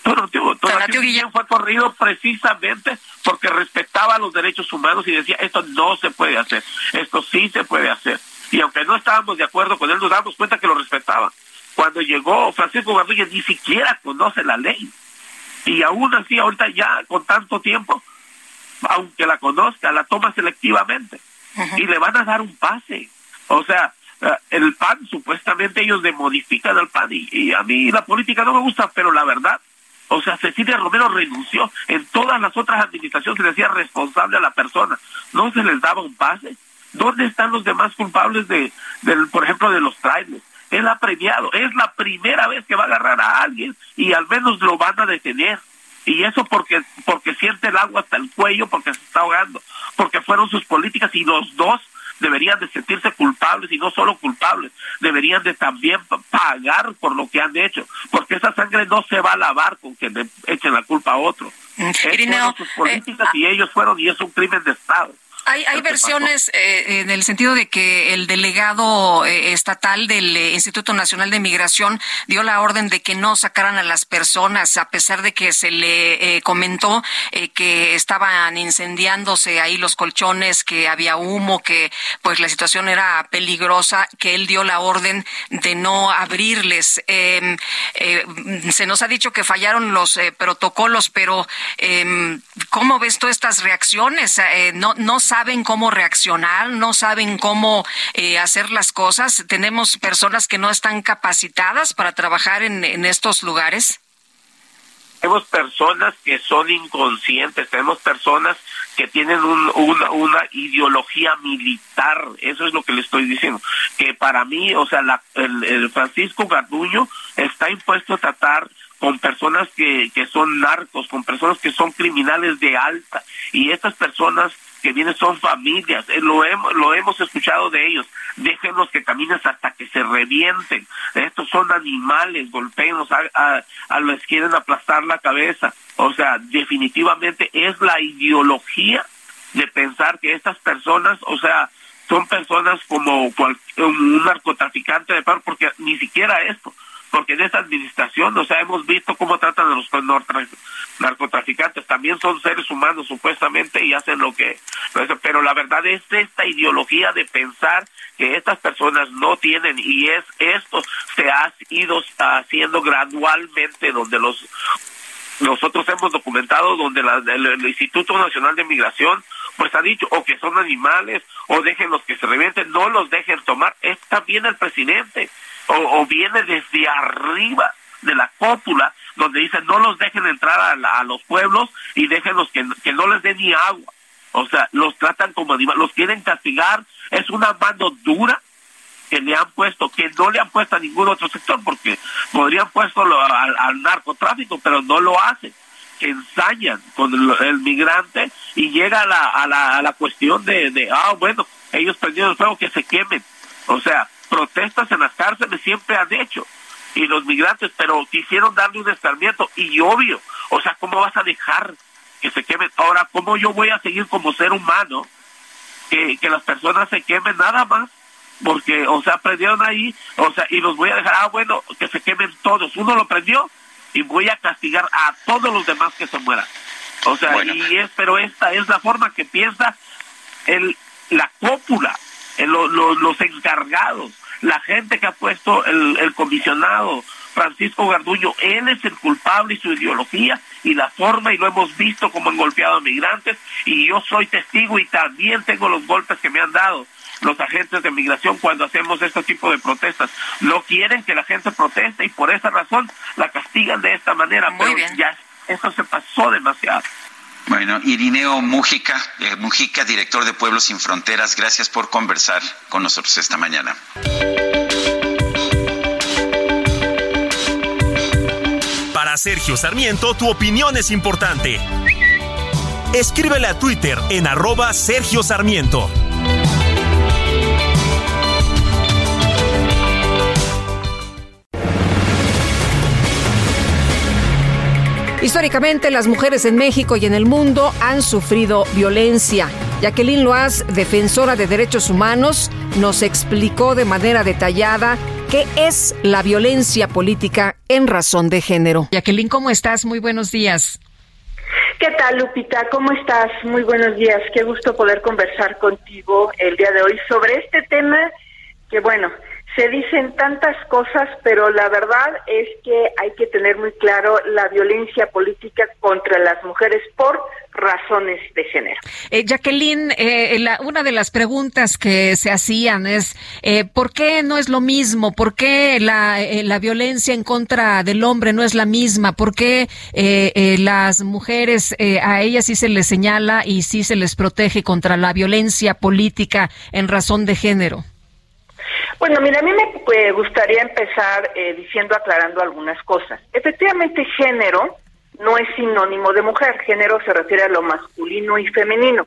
Tonatio, Guillén fue corrido precisamente porque respetaba los derechos humanos y decía esto no se puede hacer esto sí se puede hacer y aunque no estábamos de acuerdo con él nos damos cuenta que lo respetaba. Cuando llegó Francisco Garduño ni siquiera conoce la ley. Y aún así, ahorita ya con tanto tiempo, aunque la conozca, la toma selectivamente. Y le van a dar un pase. O sea, el PAN, supuestamente ellos le modifican al PAN. Y, a mí la política no me gusta, pero la verdad, o sea, Cecilia Romero renunció. En todas las otras administraciones se le decía responsable a la persona. No se les daba un pase. ¿Dónde están los demás culpables de, del, por ejemplo, de los trailers? él ha premiado, es la primera vez que va a agarrar a alguien y al menos lo van a detener. Y eso porque, porque siente el agua hasta el cuello, porque se está ahogando, porque fueron sus políticas y los dos deberían de sentirse culpables y no solo culpables, deberían de también pagar por lo que han hecho, porque esa sangre no se va a lavar con que le echen la culpa a otro. Mm, sus políticas eh, y ellos fueron y es un crimen de Estado. Hay, hay versiones eh, en el sentido de que el delegado eh, estatal del eh, Instituto Nacional de Migración dio la orden de que no sacaran a las personas, a pesar de que se le comentó que estaban incendiándose ahí los colchones, que había humo, que pues la situación era peligrosa, que él dio la orden de no abrirles. Em, se nos ha dicho que fallaron los protocolos, pero em, ¿cómo ves tú estas reacciones? no, no saben cómo reaccionar, no saben cómo eh, hacer las cosas. Tenemos personas que no están capacitadas para trabajar en, estos lugares. Tenemos personas que son inconscientes, tenemos personas que tienen una, una, ideología militar, eso es lo que le estoy diciendo, que para mí, o sea, la, el, el Francisco Garduño está impuesto a tratar con personas que, que son narcos, con personas que son criminales de alta, y estas personas que vienen son familias, eh, lo, hemos, escuchado de ellos, déjenlos que caminen hasta que se revienten, estos son animales, golpeenlos, a, les quieren aplastar la cabeza, o sea, definitivamente es la ideología de pensar que estas personas, o sea, son personas como un narcotraficante de paro, porque ni siquiera esto, porque en esta administración, o sea, hemos visto cómo tratan a los narcotraficantes, también son seres humanos supuestamente y hacen lo que, pero la verdad es esta ideología de pensar que estas personas no tienen y es esto se ha ido haciendo gradualmente donde los nosotros hemos documentado donde el, Instituto Nacional de Migración pues ha dicho o que son animales o dejen los que se revienten, no los dejen tomar, es también el presidente o, viene desde arriba de la cópula, donde dicen no los dejen entrar a, los pueblos y déjenlos que, que no les den ni agua. O sea, los tratan como animales, los quieren castigar, es una mano dura que le han puesto, que no le han puesto a ningún otro sector, porque podrían puesto al, narcotráfico, pero no lo hacen, que ensañan con el, migrante y llega a la, a la, a la cuestión de, de, ah, bueno, ellos prendieron el fuego, que se quemen. O sea, protestas en las cárceles siempre han hecho y los migrantes, pero quisieron darle un escarmiento y obvio, o sea, ¿cómo vas a dejar que se quemen? Ahora, ¿cómo yo voy a seguir como ser humano que, que las personas se quemen nada más? Porque, o sea, prendieron ahí, o sea, y los voy a dejar, ah, bueno, que se quemen todos. Uno lo prendió y voy a castigar a todos los demás que se mueran. O sea, y es, pero esta es la forma que piensa el, la cópula, los encargados la gente que ha puesto el, comisionado Francisco Garduño, él es el culpable y su ideología y la forma, y lo hemos visto como han golpeado a migrantes, y yo soy testigo y también tengo los golpes que me han dado los agentes de migración cuando hacemos este tipo de protestas. No quieren que la gente proteste y por esa razón la castigan de esta manera, pero ya eso se pasó demasiado. Bueno, Irineo Mujica, eh, Mujica, director de Pueblos Sin Fronteras, gracias por conversar con nosotros esta mañana. Para Sergio Sarmiento, tu opinión es importante. Escríbele a Twitter en arroba Sergio Sarmiento. Históricamente, las mujeres en México y en el mundo han sufrido violencia. Jacqueline Loaz, defensora de derechos humanos, nos explicó de manera detallada qué es la violencia política en razón de género. Jacqueline, ¿cómo estás? Muy buenos días. ¿Qué tal, Lupita? ¿Cómo estás? Muy buenos días. Qué gusto poder conversar contigo el día de hoy sobre este tema que, bueno, se dicen tantas cosas, pero la verdad es que hay que tener muy claro la violencia política contra las mujeres por razones de género. Eh, Jacqueline, eh, una de las preguntas que se hacían es, eh, ¿por qué no es lo mismo? ¿Por qué la, eh, la, violencia en contra del hombre no es la misma? ¿Por qué las mujeres, a ellas sí se les señala y sí se les protege contra la violencia política en razón de género? Bueno, mira, a mí me gustaría empezar eh, diciendo, aclarando algunas cosas. Efectivamente, género no es sinónimo de mujer. Género se refiere a lo masculino y femenino.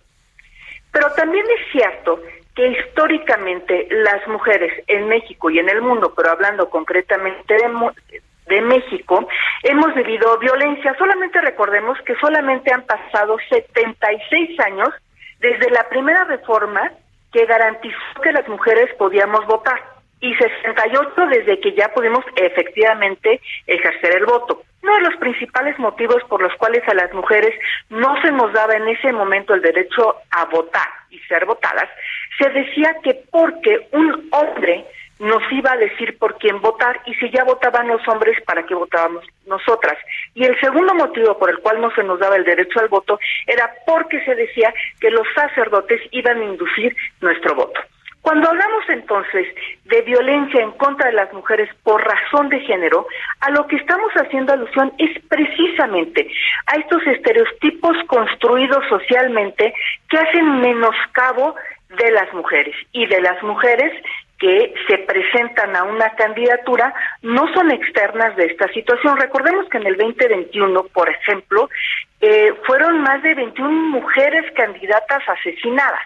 Pero también es cierto que históricamente las mujeres en México y en el mundo, pero hablando concretamente de, de México, hemos vivido violencia. Solamente recordemos que solamente han pasado 76 años desde la primera reforma que garantizó que las mujeres podíamos votar y 68 desde que ya pudimos efectivamente ejercer el voto. Uno de los principales motivos por los cuales a las mujeres no se nos daba en ese momento el derecho a votar y ser votadas, se decía que porque un hombre nos iba a decir por quién votar y si ya votaban los hombres, ¿para qué votábamos nosotras? Y el segundo motivo por el cual no se nos daba el derecho al voto era porque se decía que los sacerdotes iban a inducir nuestro voto. Cuando hablamos entonces de violencia en contra de las mujeres por razón de género, a lo que estamos haciendo alusión es precisamente a estos estereotipos construidos socialmente que hacen menoscabo de las mujeres y de las mujeres que se presentan a una candidatura no son externas de esta situación. Recordemos que en el 2021, por ejemplo, eh, fueron más de 21 mujeres candidatas asesinadas.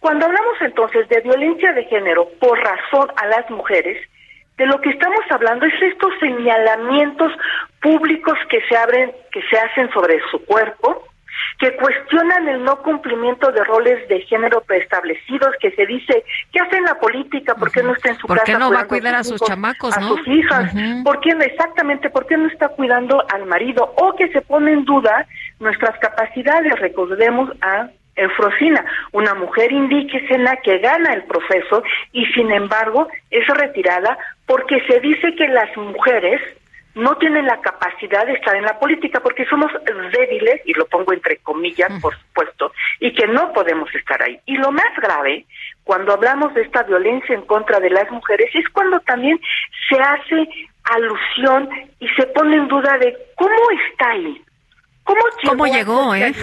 Cuando hablamos entonces de violencia de género por razón a las mujeres, de lo que estamos hablando es estos señalamientos públicos que se abren, que se hacen sobre su cuerpo, que cuestionan el no cumplimiento de roles de género preestablecidos, que se dice, ¿qué hace en la política? ¿Por qué no está en su casa? ¿Por qué no va a cuidar a sus chamacos, a sus hijas? ¿Por qué exactamente, por qué no está cuidando al marido? O que se pone en duda nuestras capacidades, recordemos a Eufrosina, una mujer indígena que gana el proceso y sin embargo es retirada porque se dice que las mujeres no tienen la capacidad de estar en la política porque somos débiles, y lo pongo entre comillas, por supuesto, y que no podemos estar ahí. Y lo más grave, cuando hablamos de esta violencia en contra de las mujeres, es cuando también se hace alusión y se pone en duda de cómo está ahí. ¿Cómo llegó? ¿Cómo llegó, eh?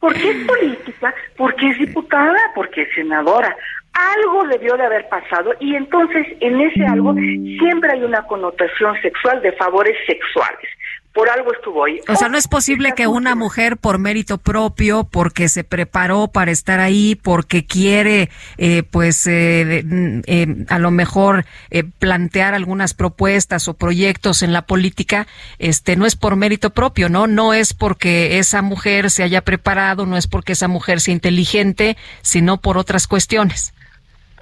Porque es política, porque es diputada, porque es senadora algo debió de haber pasado y entonces en ese algo siempre hay una connotación sexual de favores sexuales. Por algo estuvo ahí. O sea, no es posible que una mujer por mérito propio, porque se preparó para estar ahí, porque quiere, eh, pues, eh, eh, a lo mejor plantear algunas propuestas o proyectos en la política, este, no es por mérito propio, ¿no? No es porque esa mujer se haya preparado, no es porque esa mujer sea inteligente, sino por otras cuestiones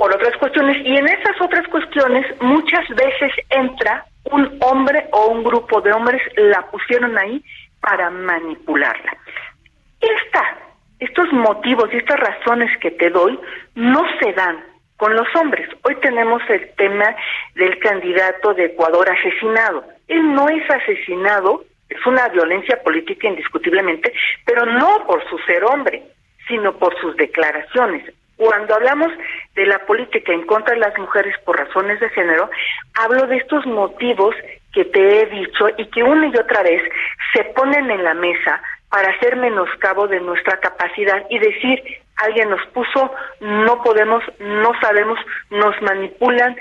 por otras cuestiones y en esas otras cuestiones muchas veces entra un hombre o un grupo de hombres la pusieron ahí para manipularla. Esta, estos motivos y estas razones que te doy no se dan con los hombres. Hoy tenemos el tema del candidato de Ecuador asesinado. Él no es asesinado, es una violencia política indiscutiblemente, pero no por su ser hombre, sino por sus declaraciones. Cuando hablamos de la política en contra de las mujeres por razones de género, hablo de estos motivos que te he dicho y que una y otra vez se ponen en la mesa para hacer menoscabo de nuestra capacidad y decir, alguien nos puso, no podemos, no sabemos, nos manipulan,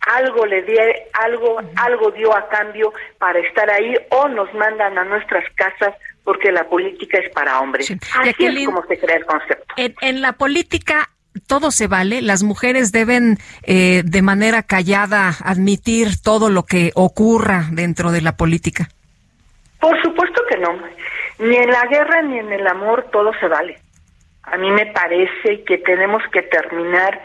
algo le dio, algo, algo dio a cambio para estar ahí o nos mandan a nuestras casas porque la política es para hombres. Así es como se crea el concepto. En, la política todo se vale, las mujeres deben eh, de manera callada admitir todo lo que ocurra dentro de la política. Por supuesto que no. Ni en la guerra ni en el amor todo se vale. A mí me parece que tenemos que terminar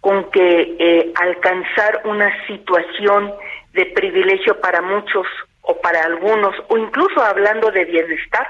con que eh, alcanzar una situación de privilegio para muchos o para algunos, o incluso hablando de bienestar,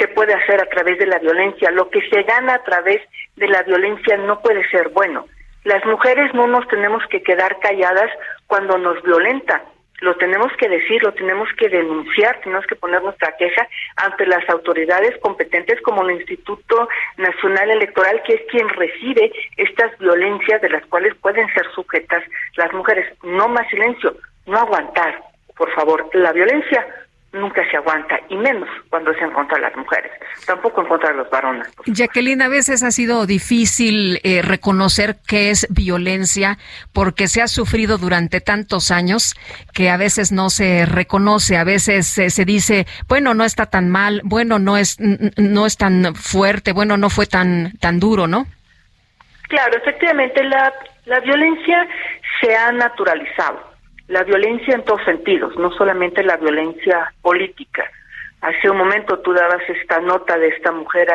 se puede hacer a través de la violencia. Lo que se gana a través de la violencia no puede ser bueno. Las mujeres no nos tenemos que quedar calladas cuando nos violentan. Lo tenemos que decir, lo tenemos que denunciar, tenemos que poner nuestra queja ante las autoridades competentes como el Instituto Nacional Electoral, que es quien recibe estas violencias de las cuales pueden ser sujetas las mujeres. No más silencio, no aguantar, por favor. La violencia nunca se aguanta, y menos cuando es en contra de las mujeres, tampoco en contra de los varones. Jacqueline, a veces ha sido difícil eh, reconocer qué es violencia porque se ha sufrido durante tantos años que a veces no se reconoce, a veces se dice, bueno, no está tan mal, bueno, no es, no es tan fuerte, bueno, no fue tan, tan duro, ¿no? Claro, efectivamente, la, la violencia se ha naturalizado la violencia en todos sentidos, no solamente la violencia política. Hace un momento tú dabas esta nota de esta mujer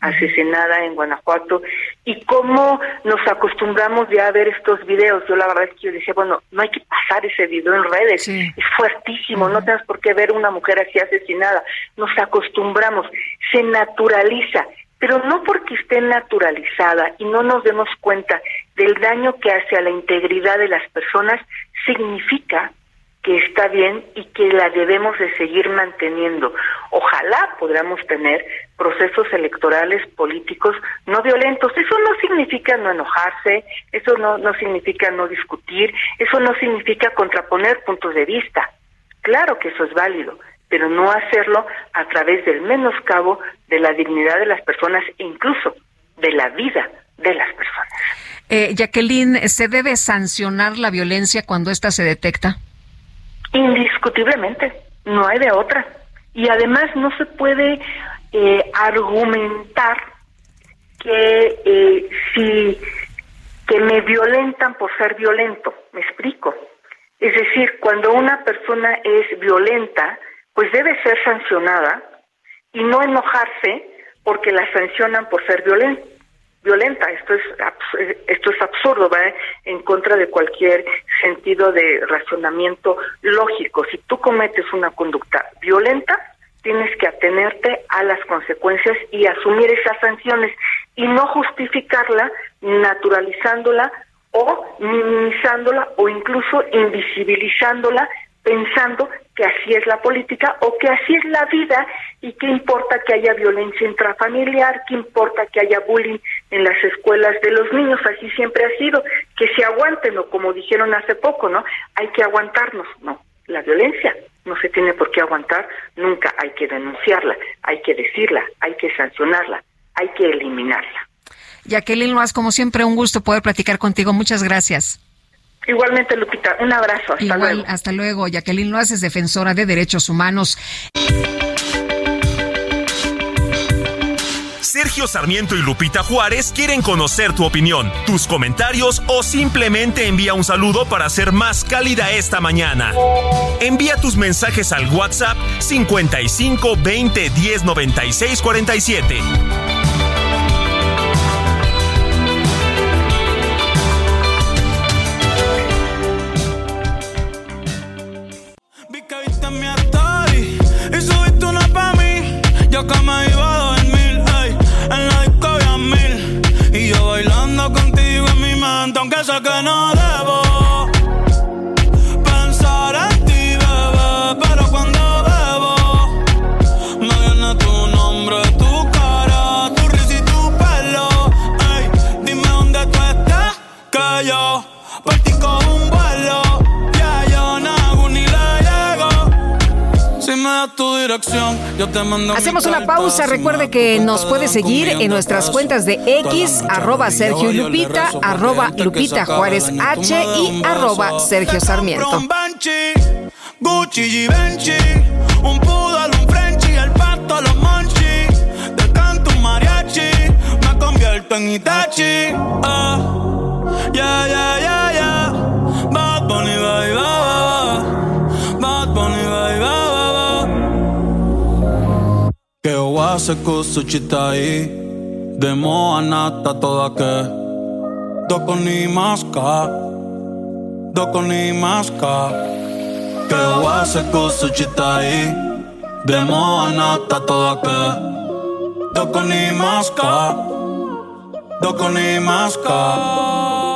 asesinada en Guanajuato y cómo nos acostumbramos ya a ver estos videos. Yo la verdad es que yo decía, bueno, no hay que pasar ese video en redes, es fuertísimo, no tenemos por qué ver una mujer así asesinada. Nos acostumbramos, se naturaliza pero no porque esté naturalizada y no nos demos cuenta del daño que hace a la integridad de las personas, significa que está bien y que la debemos de seguir manteniendo. Ojalá podamos tener procesos electorales políticos no violentos. Eso no significa no enojarse, eso no, no significa no discutir, eso no significa contraponer puntos de vista. Claro que eso es válido, pero no hacerlo a través del menoscabo de la dignidad de las personas incluso de la vida de las personas. Eh, Jacqueline, ¿se debe sancionar la violencia cuando ésta se detecta? Indiscutiblemente, no hay de otra. Y además no se puede eh, argumentar que eh, si que me violentan por ser violento, me explico. Es decir, cuando una persona es violenta, pues debe ser sancionada y no enojarse porque la sancionan por ser violenta. Esto es esto es absurdo, va en contra de cualquier sentido de razonamiento lógico. Si tú cometes una conducta violenta, tienes que atenerte a las consecuencias y asumir esas sanciones y no justificarla naturalizándola o minimizándola o incluso invisibilizándola pensando que así es la política o que así es la vida y qué importa que haya violencia intrafamiliar, qué importa que haya bullying en las escuelas de los niños, así siempre ha sido, que se aguanten o como dijeron hace poco, ¿no? Hay que aguantarnos, no, la violencia no se tiene por qué aguantar, nunca hay que denunciarla, hay que decirla, hay que sancionarla, hay que eliminarla. Jacqueline Loas, como siempre, un gusto poder platicar contigo. Muchas gracias. Igualmente, Lupita, un abrazo. Hasta Igual, luego. Hasta luego. Jacqueline Loas es defensora de derechos humanos. Sergio Sarmiento y Lupita Juárez quieren conocer tu opinión, tus comentarios o simplemente envía un saludo para ser más cálida esta mañana. Envía tus mensajes al WhatsApp 55 20 10 96 47. Aunque sé que no debo Hacemos una pausa. Recuerde que nos puede seguir en nuestras cuentas de X, arroba Sergio Lupita, arroba Lupita Juárez H y arroba Sergio Sarmiento. Gucci, Givenchy, un poodle, un Frenchy, el pato, los monchi. Te canto un mariachi, me convierto en Itachi. Ah, ya, ya, ya, wase kusuchitai Demo anata toda ke Doko ni maska Doko ni maska Ke wase kusuchitai Demo anata toda ke Doko ni maska Doko ni maska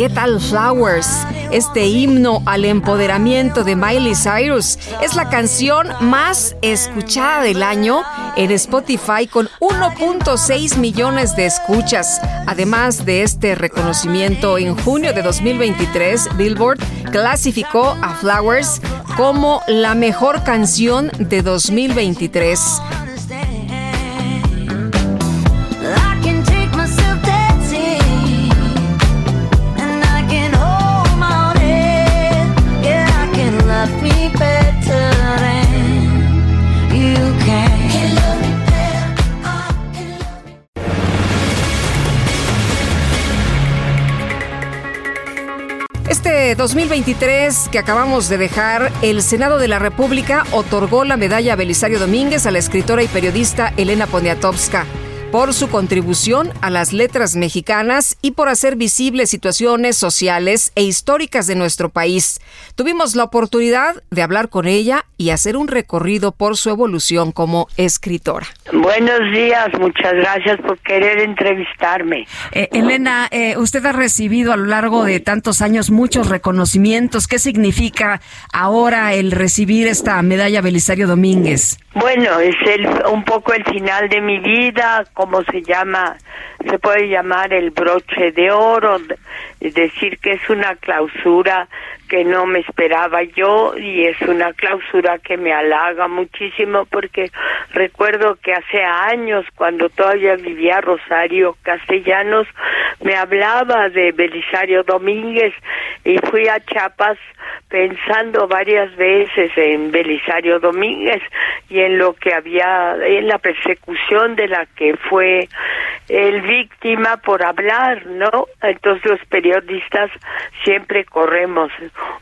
¿Qué tal Flowers? Este himno al empoderamiento de Miley Cyrus es la canción más escuchada del año en Spotify con 1.6 millones de escuchas. Además de este reconocimiento, en junio de 2023, Billboard clasificó a Flowers como la mejor canción de 2023. Este 2023 que acabamos de dejar, el Senado de la República otorgó la medalla Belisario Domínguez a la escritora y periodista Elena Poniatowska por su contribución a las letras mexicanas y por hacer visibles situaciones sociales e históricas de nuestro país. Tuvimos la oportunidad de hablar con ella y hacer un recorrido por su evolución como escritora. Buenos días, muchas gracias por querer entrevistarme. Eh, Elena, eh, usted ha recibido a lo largo de tantos años muchos reconocimientos. ¿Qué significa ahora el recibir esta medalla Belisario Domínguez? Bueno, es el, un poco el final de mi vida, como se llama, se puede llamar el broche de oro, es decir, que es una clausura que no me esperaba yo y es una clausura que me halaga muchísimo porque recuerdo que hace años cuando todavía vivía Rosario Castellanos me hablaba de Belisario Domínguez y fui a Chiapas pensando varias veces en Belisario Domínguez y en lo que había en la persecución de la que fue el víctima por hablar, ¿no? Entonces los periodistas siempre corremos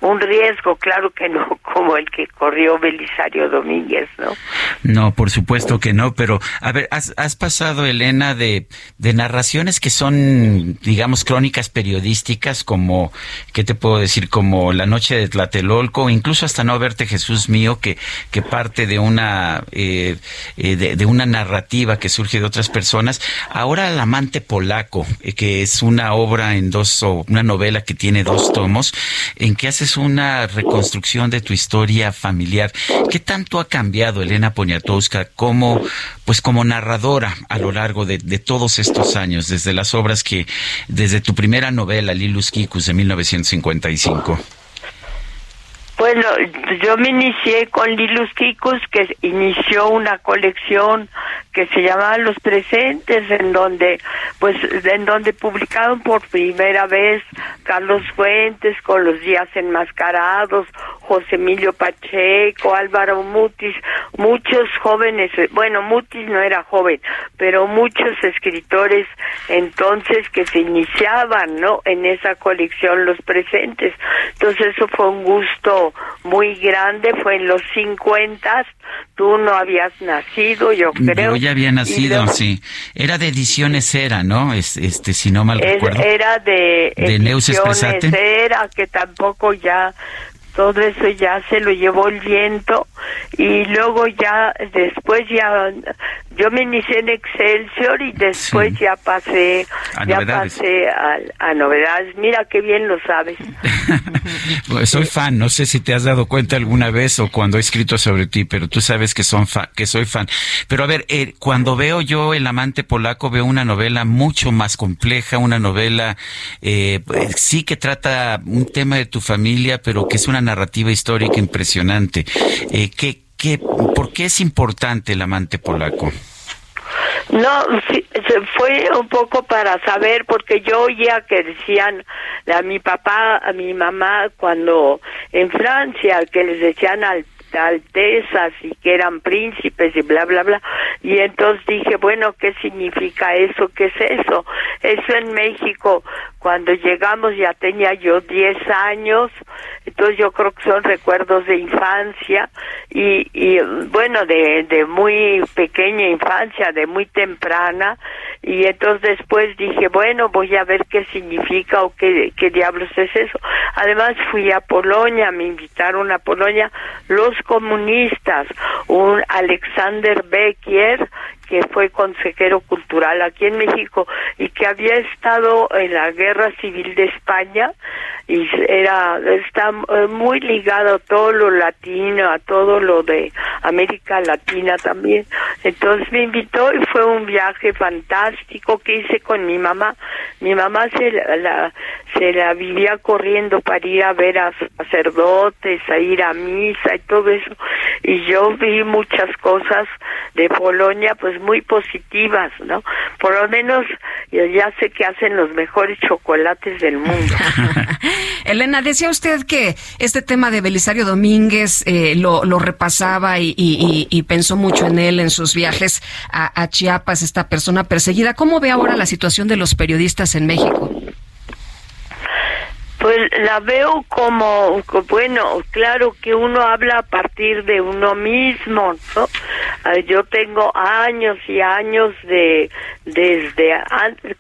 un riesgo, claro que no como el que corrió Belisario Domínguez, ¿no? No, por supuesto que no, pero a ver, has, has pasado, Elena, de, de narraciones que son, digamos, crónicas periodísticas, como, ¿qué te puedo decir? Como La Noche de Tlatelolco, incluso hasta No Verte Jesús Mío, que, que parte de una, eh, eh, de, una narrativa que surge de otras personas. Ahora El Amante Polaco, eh, que es una obra en dos, o una novela que tiene dos tomos, en que haces una reconstrucción de tu historia familiar. ¿Qué tanto ha cambiado Elena Poniatowska como, pues como narradora a lo largo de, de todos estos años, desde las obras que, desde tu primera novela, Lilus Kikus, de 1955? Bueno, yo me inicié con Lilus Kikus, que inició una colección que se llamaba Los Presentes, en donde, pues, en donde publicaron por primera vez Carlos Fuentes con Los Días Enmascarados, José Emilio Pacheco, Álvaro Mutis, muchos jóvenes, bueno, Mutis no era joven, pero muchos escritores entonces que se iniciaban, ¿no? En esa colección Los Presentes. Entonces eso fue un gusto muy grande, fue en los 50, tú no habías nacido, yo creo. Yo ya había nacido, sí. Era de Ediciones Era, ¿no? Este, si no mal recuerdo. Era de, de Ediciones Era, que tampoco ya todo eso ya se lo llevó el viento y luego ya después ya yo me inicié en Excelsior y después ya pasé a ya novedades. pasé a, novedades. Mira qué bien lo sabes. Pues soy fan no sé si te has dado cuenta alguna vez o cuando he escrito sobre ti pero tú sabes que son que soy fan. Pero a ver eh, cuando veo yo el amante polaco veo una novela mucho más compleja una novela eh, pues, sí que trata un tema de tu familia pero que es una narrativa histórica impresionante. Eh, ¿qué, qué, ¿Por qué es importante el amante polaco? No, fue un poco para saber, porque yo oía que decían a mi papá, a mi mamá, cuando en Francia, que les decían al altezas y que eran príncipes y bla bla bla. Y entonces dije bueno qué significa eso qué es eso eso en México cuando llegamos ya tenía yo 10 años. Entonces yo creo que son recuerdos de infancia y, bueno de muy pequeña infancia de muy temprana y entonces después dije bueno voy a ver qué significa o qué, qué diablos es eso. Además fui a Polonia me invitaron a Polonia los comunistas un Alexander Becker que fue consejero cultural aquí en México y que había estado en la guerra civil de España y era está eh, muy ligado a todo lo latino a todo lo de América Latina también. Entonces me invitó y fue un viaje fantástico que hice con mi mamá. Mi mamá se la, se la vivía corriendo para ir a ver a sacerdotes a ir a misa y todo eso. Y yo vi muchas cosas de Polonia pues muy positivas no por lo menos ya sé que hacen los mejores chocolates del mundo Elena, decía usted que este tema de Belisario Domínguez eh, lo, repasaba y, pensó mucho en él en sus viajes a, a Chiapas, esta persona perseguida. ¿Cómo ve ahora la situación de los periodistas en México? Pues la veo como, bueno, claro que uno habla a partir de uno mismo, ¿no? Ah, yo tengo años y años de, desde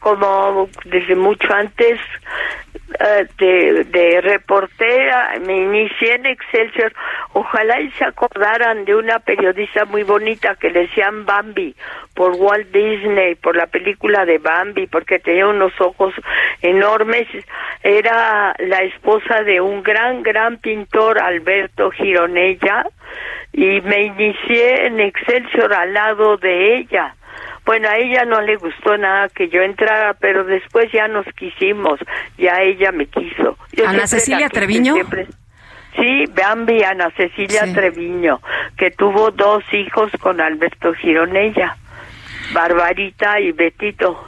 como desde mucho antes eh, de, de reportera, me inicié en Excelsior. Ojalá y se acordaran de una periodista muy bonita que decían Bambi por Walt Disney, por la película de Bambi, porque tenía unos ojos enormes. Era la esposa de un gran, gran pintor, Alberto Gironella, y me inicié en Excelsior al lado de ella bueno, a ella no le gustó nada que yo entrara, pero después ya nos quisimos, ya ella me quiso. ¿Ana Cecilia Treviño? sí, Bambi, Ana Cecilia Treviño, que tuvo dos hijos con Alberto Gironella, Barbarita y Betito.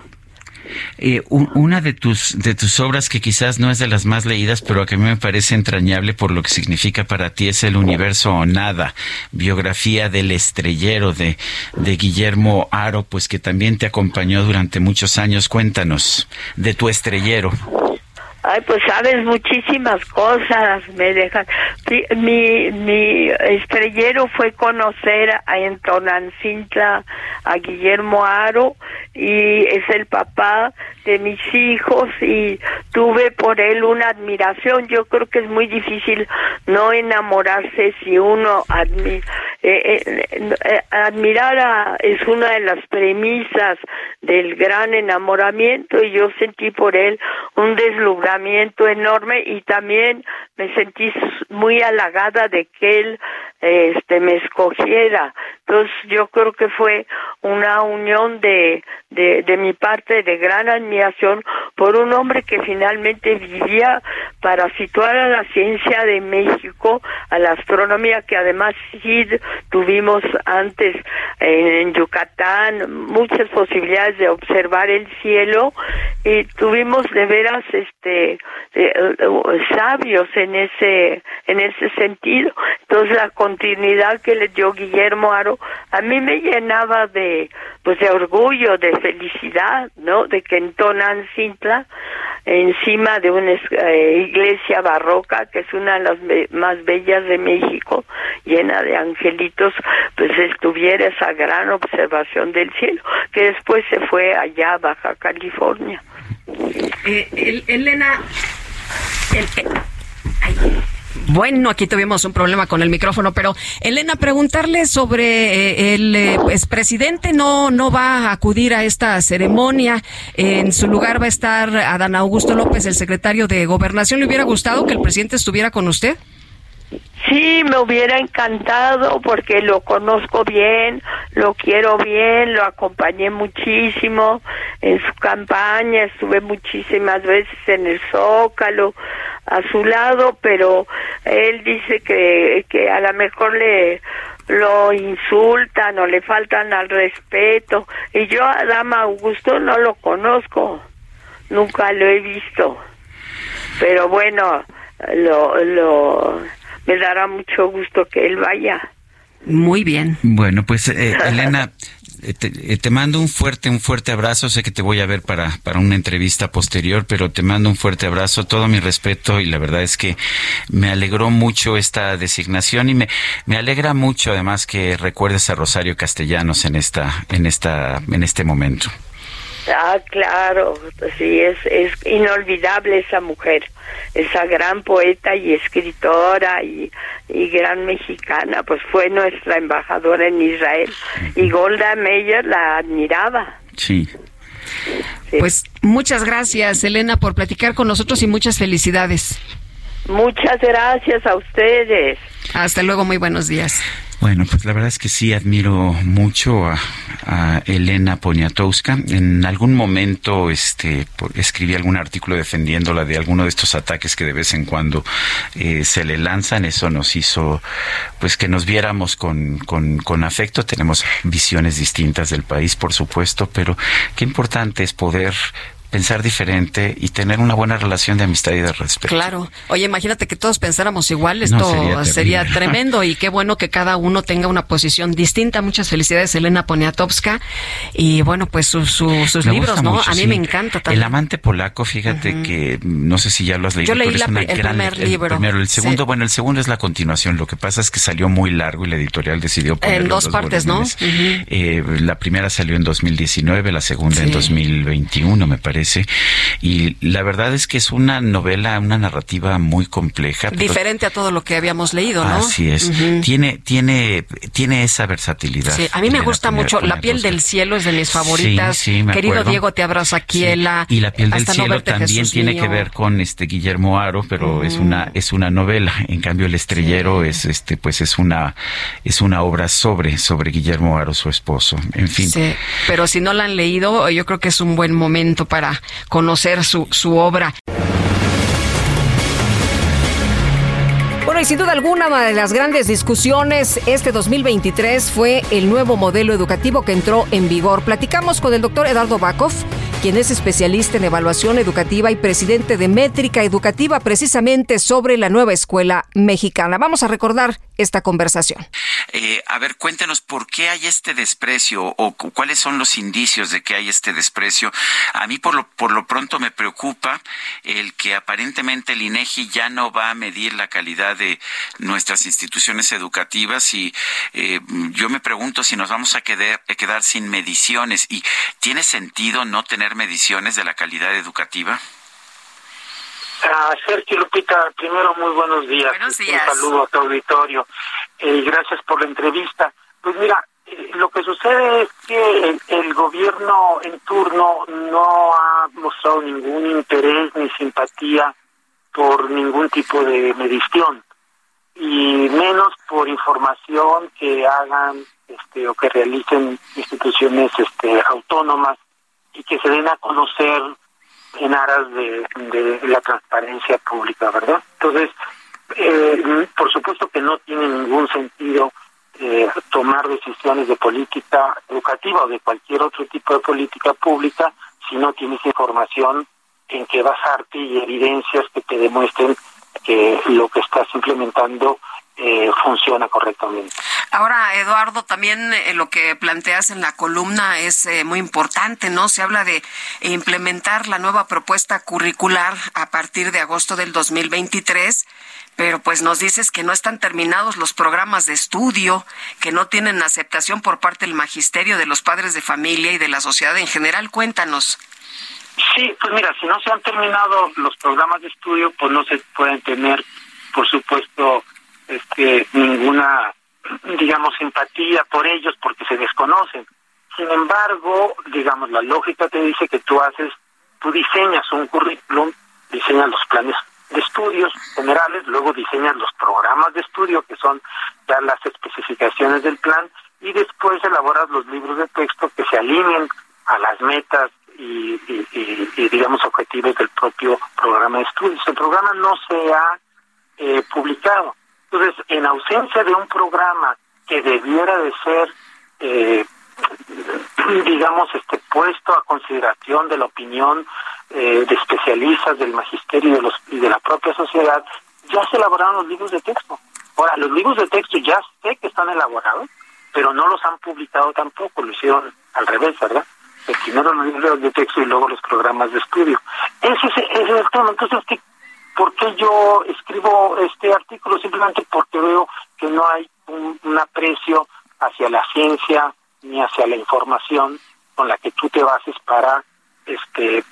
Eh, una de tus, de tus obras que quizás no es de las más leídas, pero que a mí me parece entrañable por lo que significa para ti es El Universo o Nada, biografía del estrellero de, de Guillermo Aro, pues que también te acompañó durante muchos años. Cuéntanos de tu estrellero. Ay, pues sabes muchísimas cosas, me dejan. Mi, mi estrellero fue conocer a, en Tonancintla a Guillermo Aro y es el papá de mis hijos y tuve por él una admiración. Yo creo que es muy difícil no enamorarse si uno admira. Eh, eh, eh, admirar a, es una de las premisas del gran enamoramiento y yo sentí por él un deslumbramiento enorme y también me sentí muy halagada de que él este me escogiera. Entonces yo creo que fue una unión de, de, mi parte de gran admiración por un hombre que finalmente vivía para situar a la ciencia de México, a la astronomía que además sí tuvimos antes en Yucatán muchas posibilidades de observar el cielo y tuvimos de veras este eh, sabios en ese en ese sentido entonces la continuidad que le dio Guillermo Aro a mí me llenaba de pues de orgullo de felicidad no de que en Tonantzintla verla encima de una eh, iglesia barroca que es una de las más bellas de México, llena de angelitos, pues él tuviera esa gran observación del cielo, que después se fue allá Baja California. Eh, Elena, el, bueno, aquí tuvimos un problema con el micrófono, pero Elena, preguntarle sobre eh, el eh, pues, presidente no, no va a acudir a esta ceremonia. En su lugar va a estar Adán Augusto López, el secretario de Gobernación. ¿Le hubiera gustado que el presidente estuviera con usted? Sí, me hubiera encantado porque lo conozco bien, lo quiero bien, lo acompañé muchísimo en su campaña, estuve muchísimas veces en el Zócalo a su lado, pero él dice que, que a lo mejor le lo insultan o le faltan al respeto. Y yo a Dama Augusto no lo conozco, nunca lo he visto, pero bueno, lo, lo me dará mucho gusto que él vaya. Muy bien. Bueno, pues eh, Elena, eh, eh, te, mando un fuerte, un fuerte abrazo. Sé que te voy a ver para, para una entrevista posterior, pero te mando un fuerte abrazo, todo mi respeto y la verdad es que me alegró mucho esta designación y me, me alegra mucho además que recuerdes a Rosario Castellanos en esta, en esta, en este momento. Ah, claro, sí, es, es inolvidable esa mujer, esa gran poeta y escritora y, y gran mexicana, pues fue nuestra embajadora en Israel y Golda Meir la admiraba. Sí. Pues muchas gracias, Elena, por platicar con nosotros y muchas felicidades. Muchas gracias a ustedes. Hasta luego, muy buenos días. Bueno, pues la verdad es que sí admiro mucho a, Elena Poniatowska. En algún momento este, escribí algún artículo defendiéndola de alguno de estos ataques que de vez en cuando eh, se le lanzan. Eso nos hizo pues que nos viéramos con, con, con afecto. Tenemos visiones distintas del país, por supuesto, pero qué importante es poder pensar diferente y tener una buena relación de amistad y de respeto. Claro. Oye, imagínate que todos pensáramos igual, esto sería, tremendo y qué bueno que cada uno tenga una posición distinta. Muchas felicidades, Elena Poniatowska. Y bueno, pues sus libros, ¿no? a mí me encanta también. El amante polaco, fíjate que no sé si ya lo has leído. Yo leí el primer libro. El, el segundo, bueno, el segundo es la continuación. Lo que pasa es que salió muy largo y la editorial decidió ponerlo en dos, partes, ¿no? Eh, la primera salió en 2019, la segunda en 2021, me parece y la verdad es que es una novela, una narrativa muy compleja. Diferente a todo lo que habíamos leído, ¿no? Así es. Tiene, tiene, tiene esa versatilidad. Sí, a mí me gusta mucho. La piel del cielo es de mis favoritas. Sí, me Querido Diego, te abrazo aquí. Y la piel del cielo también tiene que ver con este Guillermo Aro, pero es una, es una novela. En cambio, el estrellero es este, pues es una, es una obra sobre, sobre Guillermo Aro, su esposo. En fin. Pero si no la han leído, yo creo que es un buen momento para conocer su, su obra. Bueno, y sin duda alguna, una de las grandes discusiones este 2023 fue el nuevo modelo educativo que entró en vigor. Platicamos con el doctor Eduardo Bakov, quien es especialista en evaluación educativa y presidente de Métrica Educativa, precisamente sobre la nueva escuela mexicana. Vamos a recordar esta conversación. Eh, a ver, cuéntenos por qué hay este desprecio o cuáles son los indicios de que hay este desprecio. A mí por lo, por lo pronto me preocupa el que aparentemente el INEGI ya no va a medir la calidad de nuestras instituciones educativas y eh, yo me pregunto si nos vamos a quedar, a quedar sin mediciones y tiene sentido no tener mediciones de la calidad educativa. Ah, Sergio Lupita, primero muy buenos días. Buenos días. Un saludo a tu auditorio y gracias por la entrevista. Pues mira, eh, lo que sucede es que el, gobierno en turno no ha mostrado ningún interés ni simpatía por ningún tipo de medición y menos por información que hagan este o que realicen instituciones este autónomas y que se den a conocer en aras de, la transparencia pública, ¿verdad? Entonces, eh, por supuesto que no tiene ningún sentido eh, tomar decisiones de política educativa o de cualquier otro tipo de política pública si no tienes información en que basarte y evidencias que te demuestren que lo que estás implementando eh, funciona correctamente. Ahora, Eduardo, también eh, lo que planteas en la columna es eh, muy importante, ¿no? Se habla de implementar la nueva propuesta curricular a partir de agosto del 2023 pero pues nos dices que no están terminados los programas de estudio, que no tienen aceptación por parte del magisterio, de los padres de familia y de la sociedad en general. Cuéntanos. Sí, pues mira, si no se han terminado los programas de estudio, pues no se pueden tener, por supuesto, este, ninguna, digamos, simpatía por ellos porque se desconocen. Sin embargo, digamos, la lógica te dice que tú haces, tú diseñas un currículum, diseñas los planes de estudios generales, luego diseñas los programas de estudio, que son ya las especificaciones del plan, y después elaboras los libros de texto que se alineen a las metas y, digamos, objetivos del propio programa de estudios. El programa no se ha eh, publicado. Entonces, en ausencia de un programa que debiera de ser, eh, digamos, este puesto a consideración de la opinión eh, de especialistas del magisterio y de, los, y de la propia sociedad, ya se elaboraron los libros de texto. Ahora, los libros de texto ya sé que están elaborados, pero no los han publicado tampoco, lo hicieron al revés, ¿verdad? Primero los libros de texto y luego los programas de estudio. Ese es, es el tema. Entonces, ¿qué, ¿Por qué yo escribo este artículo? Simplemente porque veo que no hay un, aprecio hacia la ciencia ni hacia la información con la que tú te bases para, este,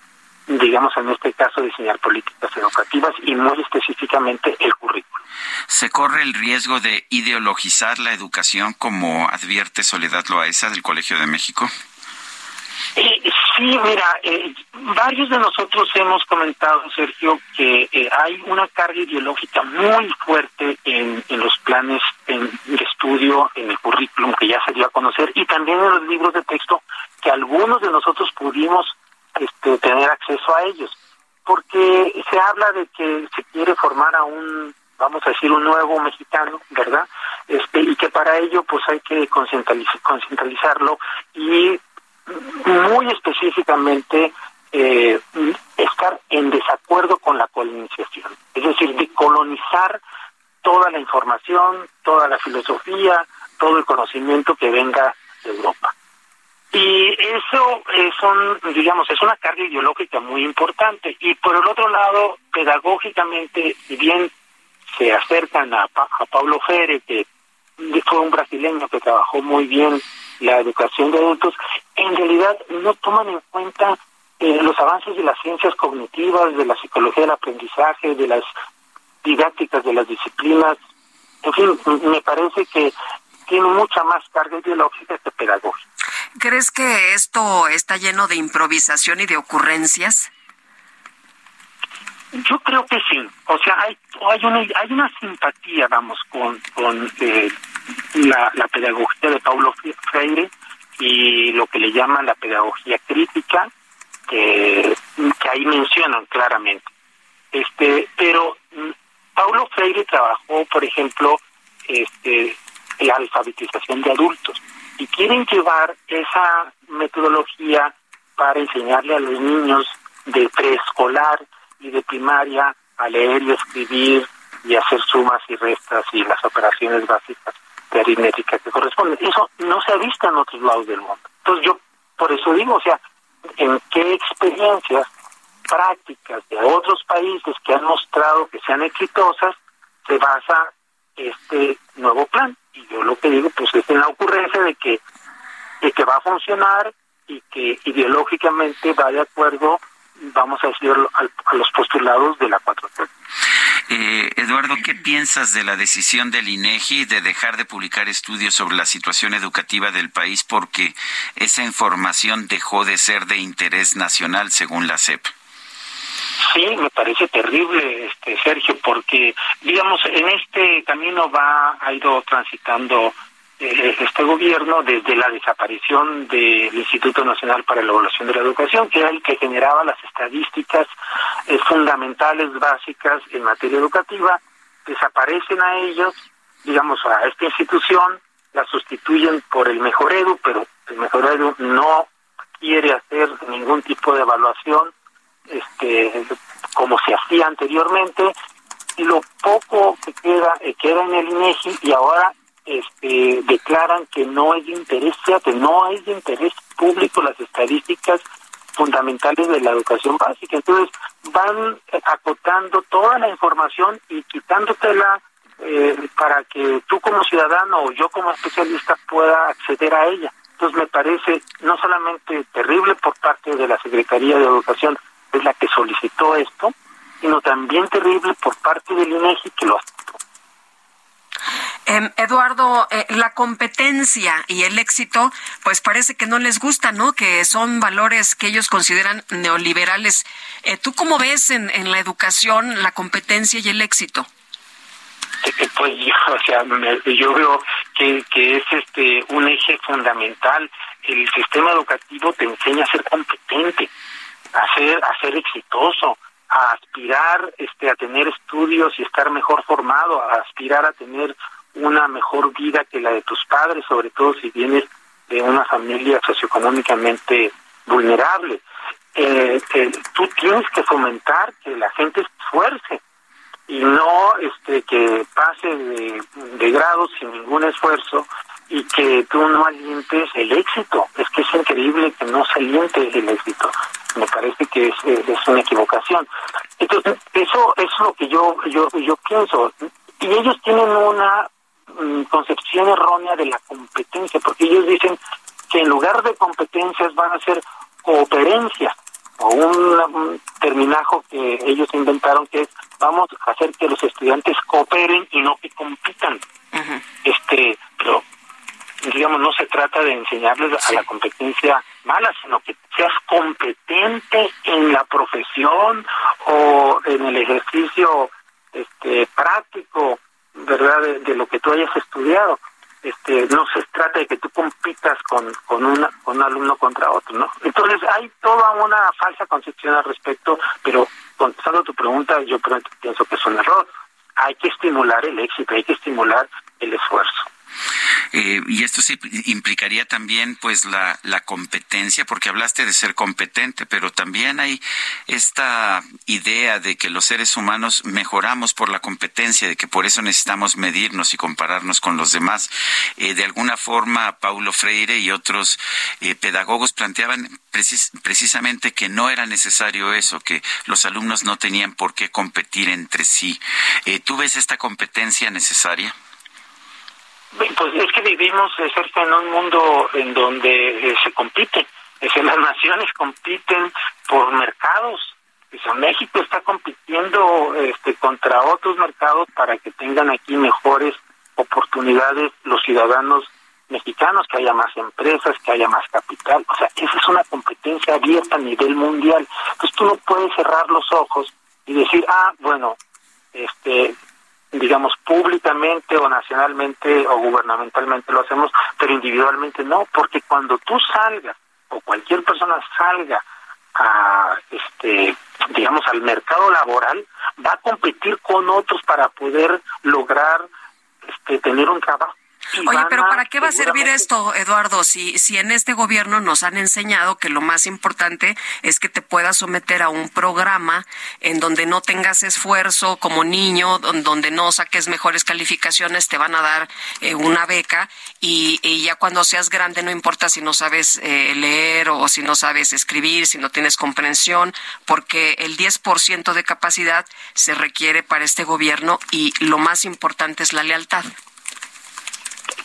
digamos en este caso, diseñar políticas educativas y muy específicamente el currículo. ¿Se corre el riesgo de ideologizar la educación como advierte Soledad Loaesa del Colegio de México? Eh, sí, mira, eh, varios de nosotros hemos comentado, Sergio, que eh, hay una carga ideológica muy fuerte en, los planes de estudio, en el currículum que ya se dio a conocer y también en los libros de texto que algunos de nosotros pudimos este, tener acceso a ellos, porque se habla de que se quiere formar a un vamos a decir un nuevo mexicano, ¿verdad? Este y que para ello pues hay que concientizarlo y muy específicamente eh, estar en desacuerdo con la colonización, es decir, de colonizar toda la información, toda la filosofía, todo el conocimiento que venga de Europa. Y eso es un, digamos, es una carga ideológica muy importante. Y por el otro lado, pedagógicamente, si bien se acercan a, a Paulo Freire, que fue un brasileño que trabajó muy bien la educación de adultos, en realidad no toman en cuenta eh, los avances de las ciencias cognitivas, de la psicología del aprendizaje, de las didácticas de las disciplinas. En fin, me parece que tiene mucha más carga ideológica que pedagógica. ¿Crees que esto está lleno de improvisación y de ocurrencias? Yo creo que sí. O sea, hay, hay, una, hay una simpatía, vamos, con, con eh, la, pedagogía de Paulo Freire y lo que le llaman la pedagogía crítica, que, que ahí mencionan claramente. Este, pero mm, Paulo Freire trabajó, por ejemplo, este, la alfabetización de adultos y quieren llevar esa metodología para enseñarle a los niños de preescolar y de primaria a leer y escribir y hacer sumas y restas y las operaciones básicas de aritmética que corresponden. Eso no se ha visto en otros lados del mundo. Entonces yo por eso digo, o sea, en qué experiencias prácticas de otros países que han mostrado que sean exitosas se basa este nuevo plan. Y yo lo que digo, pues es en la ocurrencia de que, de que va a funcionar y que ideológicamente va de acuerdo vamos a decir, a, los postulados de la 4T. Eh, Eduardo, ¿qué piensas de la decisión del INEGI de dejar de publicar estudios sobre la situación educativa del país porque esa información dejó de ser de interés nacional según la CEP? Sí, me parece terrible, este Sergio, porque digamos en este camino va ha ido transitando este gobierno desde la desaparición del Instituto Nacional para la Evaluación de la Educación, que era el que generaba las estadísticas eh, fundamentales básicas en materia educativa, desaparecen a ellos, digamos, a esta institución, la sustituyen por el Mejor Edu, pero el Mejor Edu no quiere hacer ningún tipo de evaluación este como se hacía anteriormente lo poco que queda eh, queda en el INEGI y ahora este, declaran que no es de interés, fíjate, no es de interés público las estadísticas fundamentales de la educación básica. Entonces van acotando toda la información y quitándotela eh, para que tú como ciudadano o yo como especialista pueda acceder a ella. Entonces me parece no solamente terrible por parte de la Secretaría de Educación, es la que solicitó esto, sino también terrible por parte del INEGI que lo eh, Eduardo, eh, la competencia y el éxito, pues parece que no les gusta, ¿no? Que son valores que ellos consideran neoliberales. Eh, ¿Tú cómo ves en, en, la educación la competencia y el éxito? Eh, pues yo, o sea, me, yo veo que, que es este un eje fundamental. El sistema educativo te enseña a ser competente, a ser, a ser exitoso, a aspirar este a tener estudios y estar mejor formado, a aspirar a tener una mejor vida que la de tus padres, sobre todo si vienes de una familia socioeconómicamente vulnerable. Eh, eh, tú tienes que fomentar que la gente esfuerce y no este que pase de, de grado sin ningún esfuerzo y que tú no alientes el éxito. Es que es increíble que no se aliente el éxito. Me parece que es, es una equivocación. Entonces, eso es lo que yo, yo, yo pienso. Y ellos tienen una mm, concepción errónea de la competencia, porque ellos dicen que en lugar de competencias van a ser cooperencias, o un, un terminajo que ellos inventaron que es vamos a hacer que los estudiantes cooperen y no que compitan. Este, pero digamos, no se trata de enseñarles a la competencia mala, sino que seas competente en la profesión o en el ejercicio este práctico, ¿verdad?, de, lo que tú hayas estudiado. Este, no se trata de que tú compitas con, con, una, con un alumno contra otro, ¿no? Entonces hay toda una falsa concepción al respecto, pero contestando tu pregunta, yo pienso que es un error. Hay que estimular el éxito, hay que estimular el esfuerzo. Eh, y esto sí implicaría también pues la, la competencia, porque hablaste de ser competente, pero también hay esta idea de que los seres humanos mejoramos por la competencia, de que por eso necesitamos medirnos y compararnos con los demás. Eh, de alguna forma, Paulo Freire y otros eh, pedagogos planteaban precisamente que no era necesario eso, que los alumnos no tenían por qué competir entre sí. ¿Tú ves esta competencia necesaria? Pues es que vivimos cerca en un mundo en donde eh, se compite, es decir, las naciones compiten por mercados. México está compitiendo este, contra otros mercados para que tengan aquí mejores oportunidades los ciudadanos mexicanos, que haya más empresas, que haya más capital. O sea, esa es una competencia abierta a nivel mundial. Entonces tú no puedes cerrar los ojos y decir, ah, bueno, este, digamos, públicamente o nacionalmente o gubernamentalmente lo hacemos, pero individualmente no, porque cuando tú salgas o cualquier persona salga a, este, digamos, al mercado laboral, va a competir con otros para poder lograr este, tener un trabajo Oye, pero ¿para qué va a servir esto, Eduardo? Si, si en este gobierno nos han enseñado que lo más importante es que te puedas someter a un programa en donde no tengas esfuerzo como niño, donde no saques mejores calificaciones, te van a dar eh, una beca y, ya cuando seas grande no importa si no sabes eh, leer o si no sabes escribir, si no tienes comprensión, porque el 10% de capacidad se requiere para este gobierno y lo más importante es la lealtad.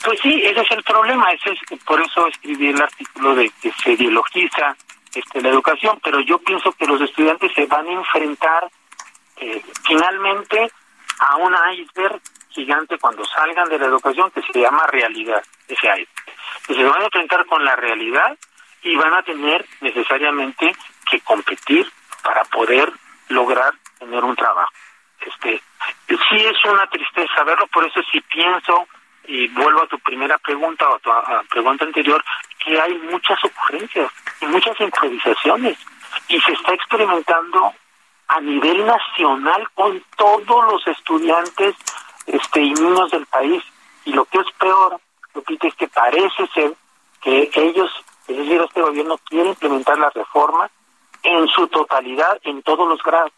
Pues sí, ese es el problema, ese es, por eso escribí el artículo de que se ideologiza este, la educación, pero yo pienso que los estudiantes se van a enfrentar eh, finalmente a un iceberg gigante cuando salgan de la educación que se llama realidad, ese iceberg. se van a enfrentar con la realidad y van a tener necesariamente que competir para poder lograr tener un trabajo. Este, sí es una tristeza verlo, por eso sí pienso y vuelvo a tu primera pregunta o a tu pregunta anterior, que hay muchas ocurrencias y muchas improvisaciones y se está experimentando a nivel nacional con todos los estudiantes este y niños del país y lo que es peor, Lupita, es que parece ser que ellos, es decir, este gobierno quiere implementar la reforma en su totalidad en todos los grados.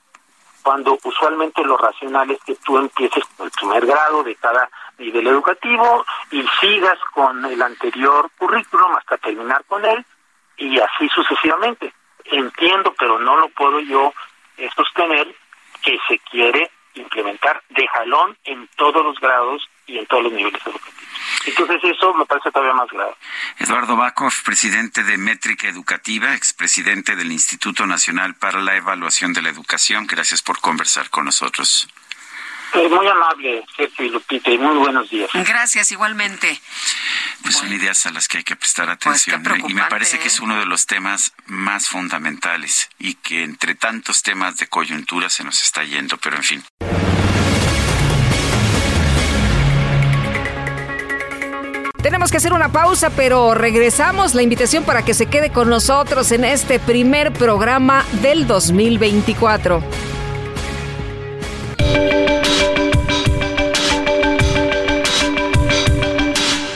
cuando usualmente lo racional es que tú empieces con el primer grado de cada nivel educativo y sigas con el anterior currículum hasta terminar con él y así sucesivamente. Entiendo, pero no lo puedo yo sostener que se quiere implementar de jalón en todos los grados y en todos los niveles educativos. Entonces eso me parece todavía más grave. Eduardo Bakov, presidente de Métrica Educativa, expresidente del Instituto Nacional para la Evaluación de la Educación. Gracias por conversar con nosotros. Eh, muy amable, Sergio y Lupita, y muy buenos días. Gracias, igualmente. Pues son ideas a las que hay que prestar pues atención. y me parece que es ¿eh? uno de los temas más fundamentales y que entre tantos temas de coyuntura se nos está yendo, pero en fin. Tenemos que hacer una pausa, pero regresamos. La invitación para que se quede con nosotros en este primer programa del 2024.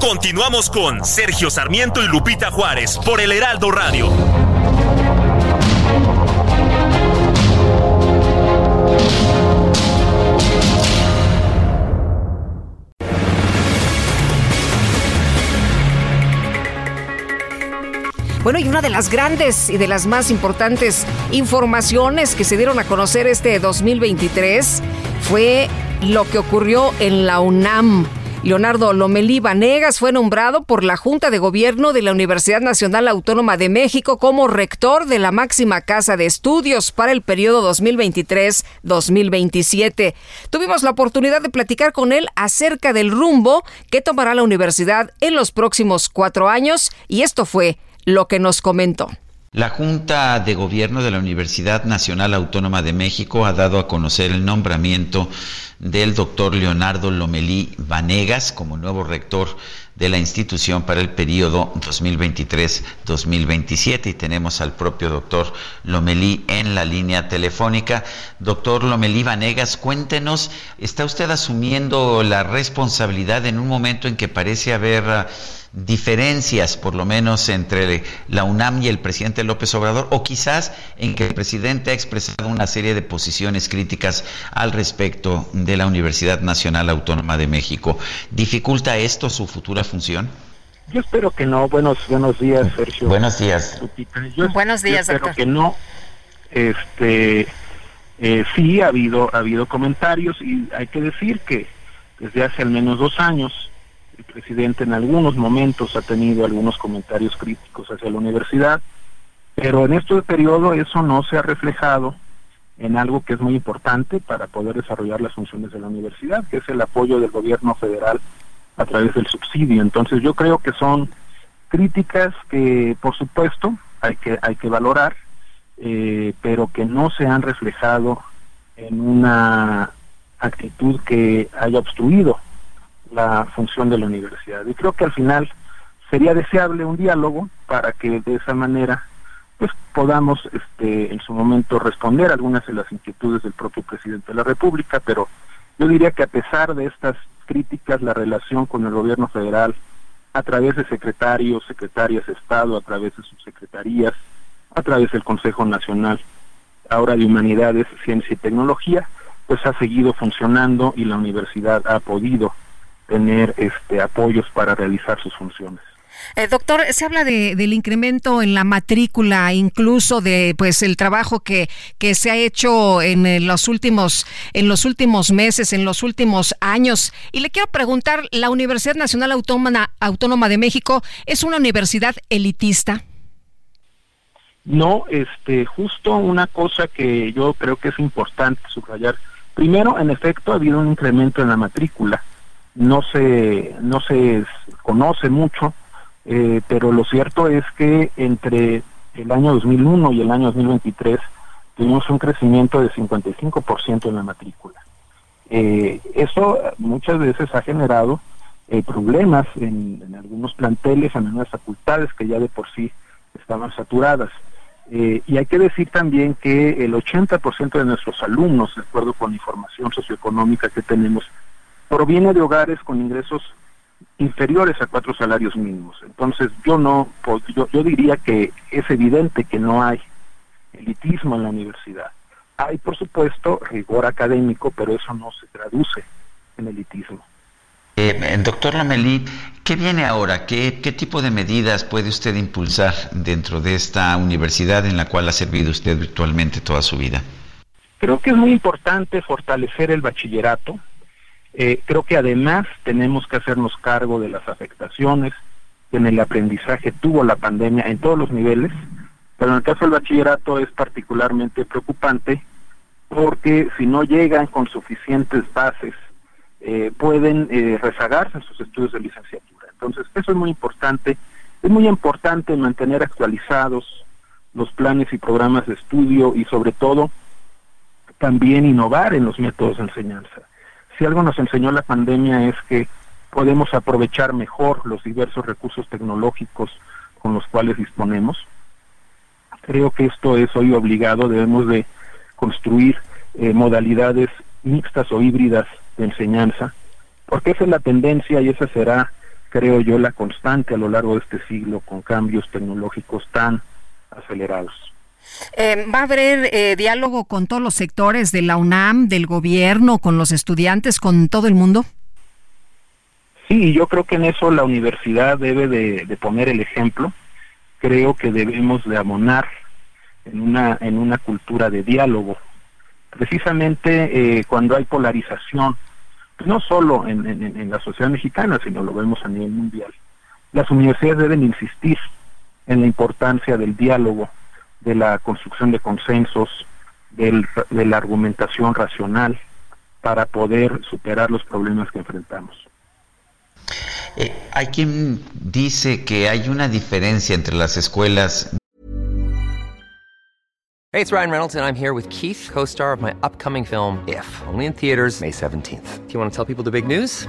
Continuamos con Sergio Sarmiento y Lupita Juárez por el Heraldo Radio. Bueno, y una de las grandes y de las más importantes informaciones que se dieron a conocer este 2023 fue lo que ocurrió en la UNAM. Leonardo Lomelí Vanegas fue nombrado por la Junta de Gobierno de la Universidad Nacional Autónoma de México como rector de la máxima casa de estudios para el periodo 2023-2027. Tuvimos la oportunidad de platicar con él acerca del rumbo que tomará la universidad en los próximos cuatro años y esto fue lo que nos comentó. La Junta de Gobierno de la Universidad Nacional Autónoma de México ha dado a conocer el nombramiento del doctor Leonardo Lomelí Vanegas como nuevo rector de la institución para el periodo 2023-2027 y tenemos al propio doctor Lomelí en la línea telefónica. Doctor Lomelí Vanegas, cuéntenos, ¿está usted asumiendo la responsabilidad en un momento en que parece haber diferencias, por lo menos, entre la UNAM y el presidente López Obrador, o quizás en que el presidente ha expresado una serie de posiciones críticas al respecto de la Universidad Nacional Autónoma de México. ¿Dificulta esto su futura función? Yo espero que no. Buenos buenos días, Sergio. Buenos días. buenos días, yo espero que no. Este, eh, sí ha habido ha habido comentarios y hay que decir que desde hace al menos dos años el presidente en algunos momentos ha tenido algunos comentarios críticos hacia la universidad, pero en este periodo eso no se ha reflejado en algo que es muy importante para poder desarrollar las funciones de la universidad, que es el apoyo del gobierno federal a través del subsidio. Entonces yo creo que son críticas que por supuesto hay que, hay que valorar, eh, pero que no se han reflejado en una actitud que haya obstruido la función de la universidad. Y creo que al final sería deseable un diálogo para que de esa manera pues podamos este en su momento responder algunas de las inquietudes del propio presidente de la República, pero yo diría que a pesar de estas críticas la relación con el gobierno federal a través de secretarios, secretarias de Estado, a través de subsecretarías, a través del Consejo Nacional ahora de Humanidades, Ciencia y Tecnología, pues ha seguido funcionando y la universidad ha podido tener este, apoyos para realizar sus funciones. Eh, doctor, se habla de, del incremento en la matrícula, incluso de pues el trabajo que, que se ha hecho en, los últimos en los últimos meses, en los últimos años. Y le quiero preguntar, ¿la Universidad Nacional Autónoma, Autónoma de México es una universidad elitista? No, este, justo una cosa que yo creo que es importante subrayar. Primero, en efecto, ha habido un incremento en la matrícula no se, no se conoce mucho, eh, pero lo cierto es que entre el año 2001 y el año 2023 tuvimos un crecimiento de 55% en la matrícula. Eh, eso muchas veces ha generado eh, problemas en, algunos planteles, en algunas facultades que ya de por sí estaban saturadas. Y hay que decir también que el 80% de nuestros alumnos, de acuerdo con la información socioeconómica que tenemos, proviene de hogares con ingresos inferiores a cuatro salarios mínimos. Entonces yo no, yo, yo diría que es evidente que no hay elitismo en la universidad. Hay, por supuesto, rigor académico, pero eso no se traduce en elitismo. Eh, doctor Lamelí, ¿qué viene ahora? ¿Qué, ¿Qué tipo de medidas puede usted impulsar dentro de esta universidad en la cual ha servido usted virtualmente toda su vida? Creo que es muy importante fortalecer el bachillerato. Eh, creo que además tenemos que hacernos cargo de las afectaciones que en el aprendizaje tuvo la pandemia en todos los niveles, pero en el caso del bachillerato es particularmente preocupante porque si no llegan con suficientes bases eh, pueden eh, rezagarse en sus estudios de licenciatura. Entonces, eso es muy importante. Es muy importante mantener actualizados los planes y programas de estudio y sobre todo también innovar en los métodos de enseñanza. Si algo nos enseñó la pandemia es que podemos aprovechar mejor los diversos recursos tecnológicos con los cuales disponemos. Creo que esto es hoy obligado, debemos de construir eh, modalidades mixtas o híbridas de enseñanza, porque esa es la tendencia y esa será, creo yo, la constante a lo largo de este siglo con cambios tecnológicos tan acelerados. Eh, ¿Va a haber eh, diálogo con todos los sectores de la UNAM, del gobierno, con los estudiantes, con todo el mundo? Sí, yo creo que en eso la universidad debe de, poner el ejemplo. Creo que debemos de abonar en una, en una cultura de diálogo precisamente eh, cuando hay polarización, pues no solo en, la sociedad mexicana, sino lo vemos a nivel mundial. Las universidades deben insistir en la importancia del diálogo, de la construcción de consensos, del, de la argumentación racional para poder superar los problemas que enfrentamos. Eh, hay quien dice que hay una diferencia entre las escuelas Hey, it's Ryan Reynolds, and I'm here with Keith, co star of my upcoming film, If, only in theaters, May 17th. Do you want to tell people the big news?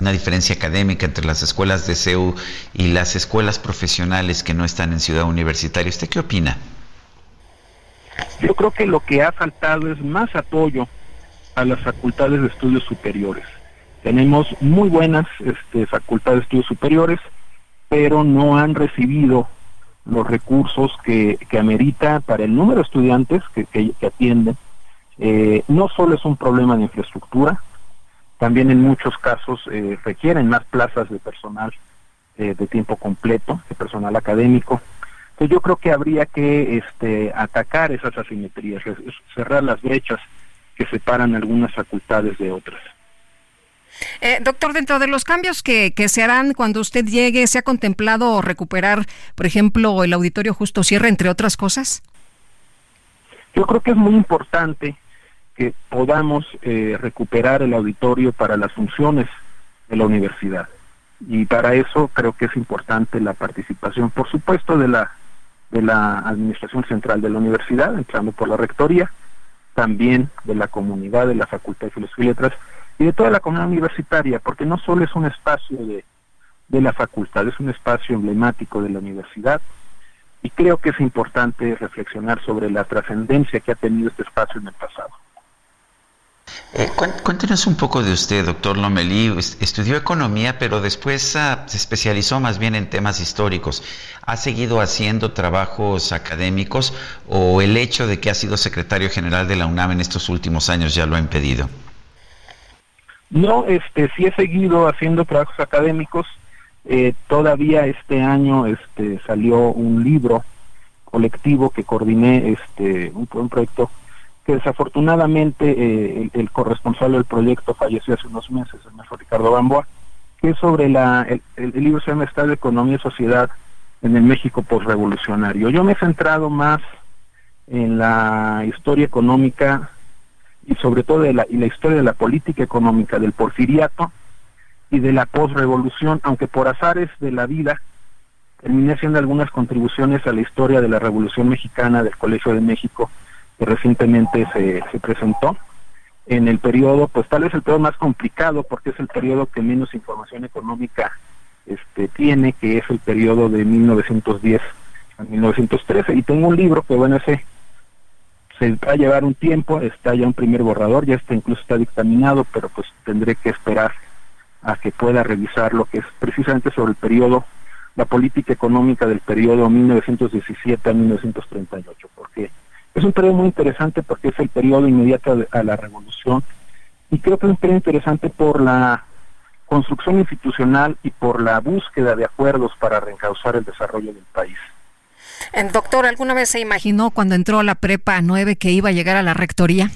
Una diferencia académica entre las escuelas de CEU y las escuelas profesionales que no están en Ciudad Universitaria. ¿Usted qué opina? Yo creo que lo que ha faltado es más apoyo a las facultades de estudios superiores. Tenemos muy buenas este, facultades de estudios superiores, pero no han recibido los recursos que, que amerita para el número de estudiantes que, que, atienden. Eh, no solo es un problema de infraestructura, también en muchos casos eh, requieren más plazas de personal eh, de tiempo completo, de personal académico. Entonces yo creo que habría que este, atacar esas asimetrías, cerrar las brechas que separan algunas facultades de otras. Eh, doctor, dentro de los cambios que, que, se harán cuando usted llegue, ¿se ha contemplado recuperar, por ejemplo, el auditorio Justo Sierra, entre otras cosas? Yo creo que es muy importante que podamos eh, recuperar el auditorio para las funciones de la universidad. Y para eso creo que es importante la participación, por supuesto, de la, de la Administración Central de la Universidad, entrando por la Rectoría, también de la comunidad de la Facultad de Filosofía y Letras y de toda la comunidad universitaria, porque no solo es un espacio de, de la facultad, es un espacio emblemático de la universidad, y creo que es importante reflexionar sobre la trascendencia que ha tenido este espacio en el pasado. Eh, cuéntenos un poco de usted, doctor Lomelí. Estudió economía, pero después uh, se especializó más bien en temas históricos. ¿Ha seguido haciendo trabajos académicos o el hecho de que ha sido secretario general de la UNAM en estos últimos años ya lo ha impedido? No, este, sí he seguido haciendo trabajos académicos. Eh, todavía este año este, salió un libro colectivo que coordiné, este, un, un proyecto que desafortunadamente eh, el, corresponsal del proyecto falleció hace unos meses, el maestro Ricardo Gamboa, que es sobre la, el, libro se llama Estado Economía y Sociedad en el México postrevolucionario. Yo me he centrado más en la historia económica y sobre todo de la, la historia de la política económica del porfiriato y de la postrevolución, aunque por azares de la vida terminé haciendo algunas contribuciones a la historia de la Revolución Mexicana del Colegio de México que recientemente se, se presentó en el periodo, pues tal vez el periodo más complicado porque es el periodo que menos información económica este, tiene, que es el periodo de 1910 a 1913. Y tengo un libro que, bueno, ese se va a llevar un tiempo, está ya un primer borrador, ya está incluso está dictaminado, pero pues tendré que esperar a que pueda revisar lo que es precisamente sobre el periodo, la política económica del periodo 1917 a 1938, porque es un periodo muy interesante porque es el periodo inmediato a la revolución y creo que es un periodo interesante por la construcción institucional y por la búsqueda de acuerdos para reencauzar el desarrollo del país. Doctor, ¿alguna vez se imaginó cuando entró a la prepa 9 que iba a llegar a la rectoría?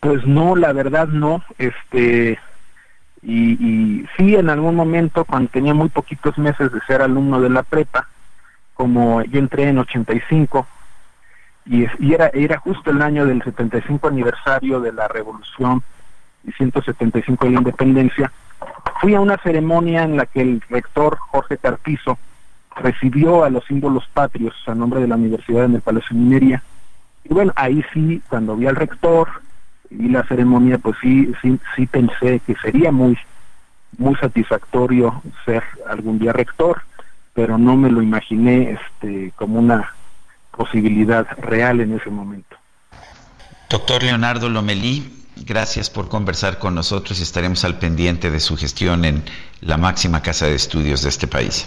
Pues no, la verdad no. Este, y, y sí, en algún momento, cuando tenía muy poquitos meses de ser alumno de la prepa, como yo entré en 85, y, y era, era justo el año del 75 aniversario de la revolución y 175 de la independencia, fui a una ceremonia en la que el rector Jorge Carpizo recibió a los símbolos patrios a nombre de la universidad en el Palacio de Minería. Y bueno, ahí sí, cuando vi al rector y la ceremonia, pues sí, sí, sí pensé que sería muy, muy satisfactorio ser algún día rector, pero no me lo imaginé este, como una posibilidad real en ese momento. Doctor Leonardo Lomelí, gracias por conversar con nosotros y estaremos al pendiente de su gestión en la máxima casa de estudios de este país.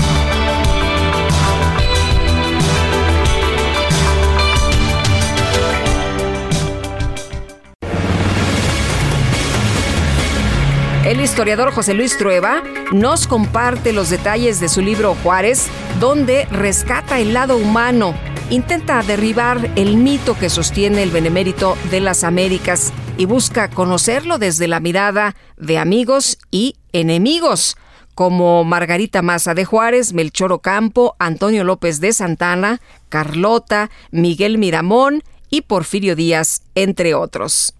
El historiador José Luis Trueba nos comparte los detalles de su libro Juárez, donde rescata el lado humano, intenta derribar el mito que sostiene el benemérito de las Américas y busca conocerlo desde la mirada de amigos y enemigos como Margarita Maza de Juárez, Melchor Ocampo, Antonio López de Santana, Carlota, Miguel Miramón y Porfirio Díaz, entre otros.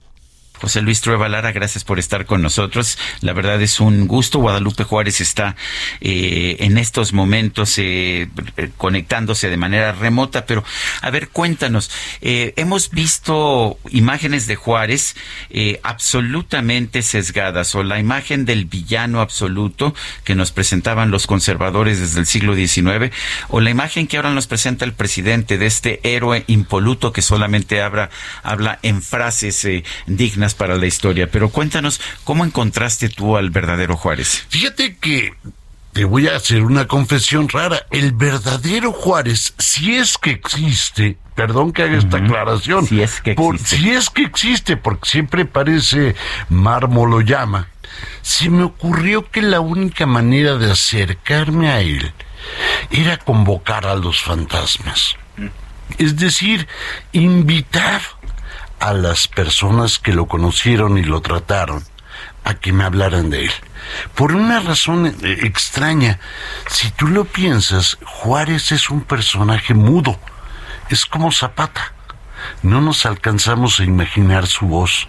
José Luis Trueba Lara, gracias por estar con nosotros. La verdad es un gusto. Guadalupe Juárez está eh, en estos momentos eh, conectándose de manera remota, pero a ver, cuéntanos. Eh, hemos visto imágenes de Juárez absolutamente sesgadas, o la imagen del villano absoluto que nos presentaban los conservadores desde el siglo XIX, o la imagen que ahora nos presenta el presidente de este héroe impoluto que solamente habla, habla en frases dignas para la historia, pero cuéntanos, ¿cómo encontraste tú al verdadero Juárez? Fíjate que te voy a hacer una confesión rara. El verdadero Juárez, si es que existe, perdón que haga esta aclaración, si es que existe. si es que existe, porque siempre parece mármol lo llama, se me ocurrió que la única manera de acercarme a él era convocar a los fantasmas. Es decir, invitar a las personas que lo conocieron y lo trataron a que me hablaran de él. Por una razón eh, extraña, si tú lo piensas, Juárez es un personaje mudo, es como Zapata. No nos alcanzamos a imaginar su voz,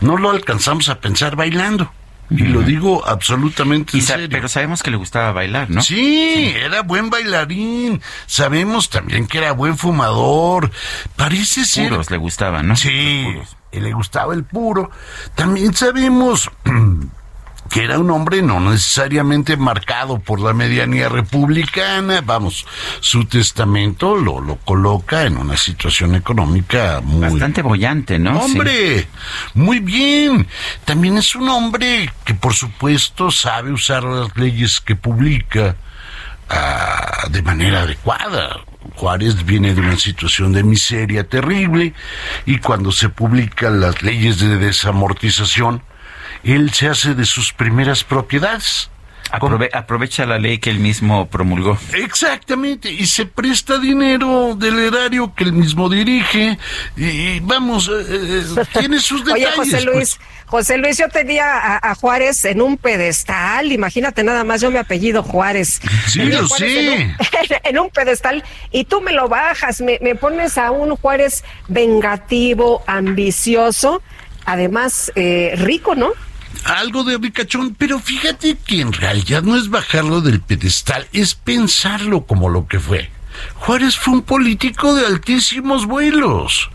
no lo alcanzamos a pensar bailando. Y lo digo absolutamente en serio. Pero sabemos que le gustaba bailar, ¿no? Sí, era buen bailarín. Sabemos también que era buen fumador. Parece ser. Puros le gustaban, ¿no? Sí, le gustaba el puro. También sabemos que era un hombre no necesariamente marcado por la medianía republicana, vamos, su testamento lo, lo coloca en una situación económica muy... Bastante bollante, ¿no? Hombre, muy bien. También es un hombre que por supuesto sabe usar las leyes que publica ah, de manera adecuada. Juárez viene de una situación de miseria terrible y cuando se publican las leyes de desamortización, él se hace de sus primeras propiedades. aprovecha la ley que él mismo promulgó. Exactamente, y se presta dinero del erario que él mismo dirige, y, vamos, eh, eh, tiene sus detalles. Oye, José Luis, pues. José Luis, yo tenía a, Juárez en un pedestal, imagínate nada más, yo me apellido Juárez. Sí, lo sé. En un, pedestal, y tú me lo bajas, me, me pones a un Juárez vengativo, ambicioso, además eh, rico, ¿no? Algo de ricachón, pero fíjate que en realidad no es bajarlo del pedestal, es pensarlo como lo que fue. Juárez fue un político de altísimos vuelos.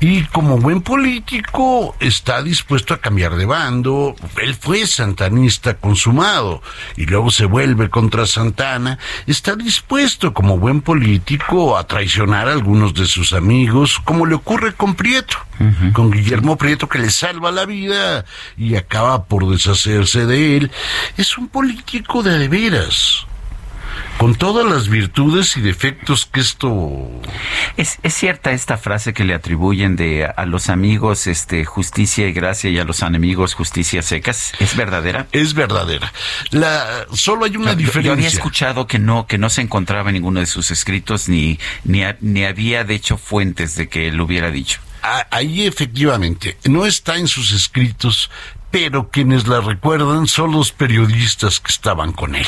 Y como buen político está dispuesto a cambiar de bando. Él fue santanista consumado y luego se vuelve contra Santana. Está dispuesto como buen político a traicionar a algunos de sus amigos, como le ocurre con Prieto, con Guillermo Prieto que le salva la vida y acaba por deshacerse de él. Es un político de, de veras con todas las virtudes y defectos que esto es, es cierta esta frase que le atribuyen de a los amigos este justicia y gracia y a los enemigos justicia secas. Es verdadera es verdadera. La solo hay una diferencia yo, había escuchado que no que no se encontraba en ninguno de sus escritos ni ni, ni había de hecho fuentes de que lo hubiera dicho. Ahí efectivamente no está en sus escritos pero quienes la recuerdan son los periodistas que estaban con él.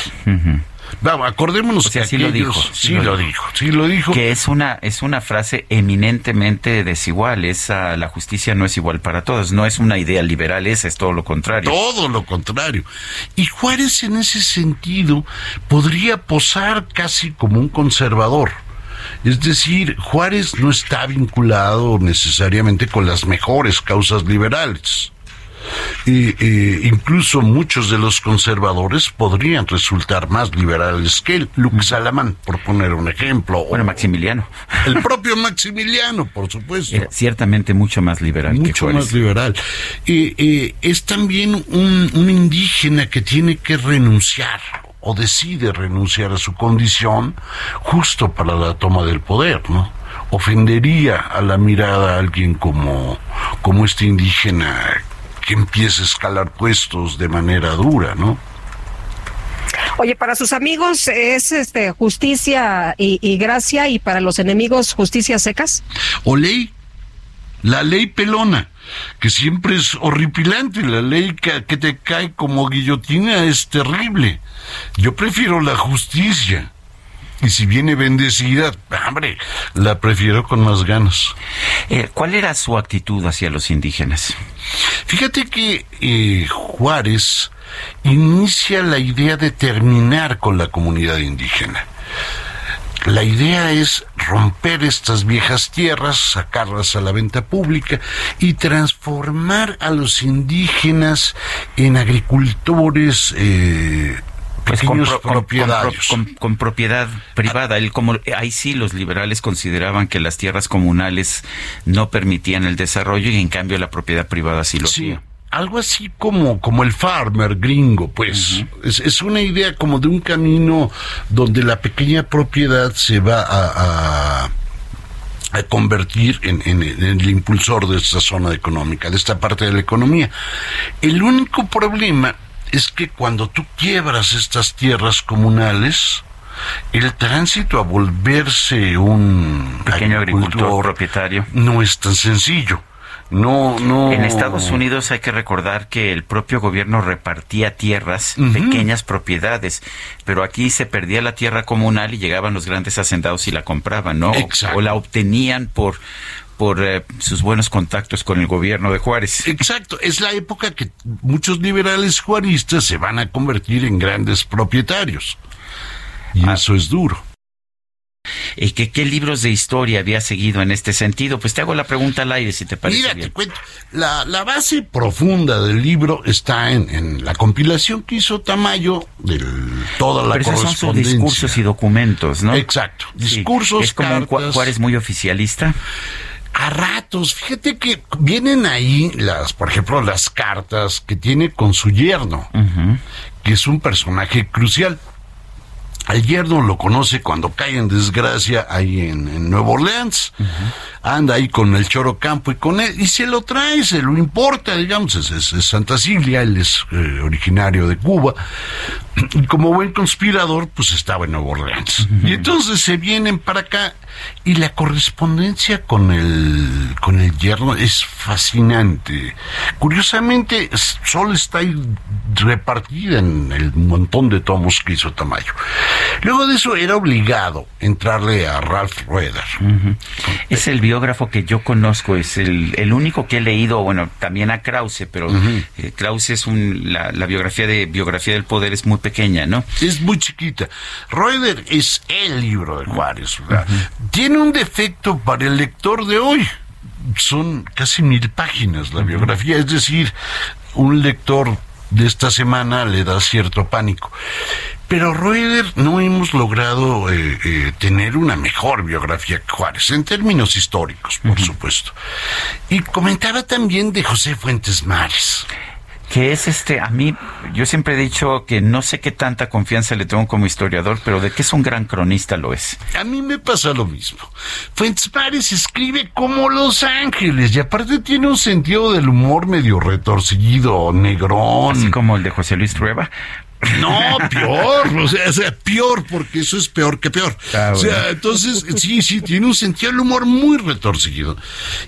Vamos, acordémonos que sí lo dijo, sí, lo, dijo, sí lo dijo. Que es una es una frase eminentemente desigual, esa la justicia no es igual para todos, no es una idea liberal, esa es todo lo contrario. Todo lo contrario. Y Juárez en ese sentido podría posar casi como un conservador. Es decir, Juárez no está vinculado necesariamente con las mejores causas liberales y, incluso muchos de los conservadores podrían resultar más liberales que él. Luke Salamán, por poner un ejemplo. Bueno, Maximiliano. El propio Maximiliano, por supuesto. ciertamente mucho más liberal. Mucho más liberal. Y es también un, un indígena que tiene que renunciar o decide renunciar a su condición justo para la toma del poder, ¿no? Ofendería a la mirada a alguien como, como este indígena que empiece a escalar puestos de manera dura, ¿no? Oye, para sus amigos es este justicia y, gracia y para los enemigos justicia secas. O ley, la ley pelona, que siempre es horripilante, la ley que, que te cae como guillotina es terrible. Yo prefiero la justicia. Y si viene bendecida, hombre, la prefiero con más ganas. Eh, ¿Cuál era su actitud hacia los indígenas? Fíjate que eh, Juárez inicia la idea de terminar con la comunidad indígena. La idea es romper estas viejas tierras, sacarlas a la venta pública y transformar a los indígenas en agricultores eh, pues con, con, propiedad privada. Él como ahí sí los liberales consideraban que las tierras comunales no permitían el desarrollo y en cambio la propiedad privada sí lo hacía. Algo así como, como el farmer gringo, pues. es, una idea como de un camino donde la pequeña propiedad se va a, a convertir en, en, el impulsor de esta zona económica, de esta parte de la economía. El único problema es que cuando tú quiebras estas tierras comunales, el tránsito a volverse un pequeño agricultor, propietario no es tan sencillo. No, no. En Estados Unidos hay que recordar que el propio gobierno repartía tierras, pequeñas propiedades, pero aquí se perdía la tierra comunal y llegaban los grandes hacendados y la compraban, ¿no? O la obtenían por por eh, sus buenos contactos con el gobierno de Juárez. Exacto, es la época que muchos liberales juaristas se van a convertir en grandes propietarios. Y ah. eso es duro. ¿Y que, qué libros de historia había seguido en este sentido? Pues te hago la pregunta al aire, si te parece. Mira, te cuento. La, base profunda del libro está en, la compilación que hizo Tamayo de toda la Pero esos son discursos y documentos, ¿no? Exacto. Discursos, ¿Es como Juárez muy oficialista? A ratos. Fíjate que vienen ahí las, por ejemplo, las cartas que tiene con su yerno, que es un personaje crucial. al yerno lo conoce cuando cae en desgracia ahí en, en Nueva Orleans. Anda ahí con el Choro Campo y con él, y se lo trae, se lo importa, digamos, es, es- es Santa Silvia, él es eh, originario de Cuba. Y como buen conspirador, pues estaba en Nueva Orleans. Y entonces se vienen para acá y la correspondencia con el, con el yerno es fascinante. Curiosamente, solo está ahí repartida en el montón de tomos que hizo Tamayo. Luego de eso era obligado entrarle a Ralph Rueder. Es el biógrafo que yo conozco, es el, el único que he leído, bueno, también a Krause, pero eh, Krause es un, la, la biografía de biografía del poder es muy pequeña, ¿no? Es muy chiquita. Reuter es el libro de Juárez. ¿verdad? Tiene un defecto para el lector de hoy. Son casi mil páginas la biografía, es decir, un lector de esta semana le da cierto pánico. Pero Reuter no hemos logrado eh, eh, tener una mejor biografía que Juárez, en términos históricos, por supuesto. Y comentaba también de José Fuentes Mares. Que es este, a mí, yo siempre he dicho que no sé qué tanta confianza le tengo como historiador, pero de que es un gran cronista lo es. A mí me pasa lo mismo. Fuentes Mares escribe como Los Ángeles y aparte tiene un sentido del humor medio retorcido, negrón. Así como el de José Luis Trueba. No, peor, o sea, o sea, peor, porque eso es peor que peor. Ah, O sea, entonces, sí, sí, tiene un sentido del humor muy retorcido.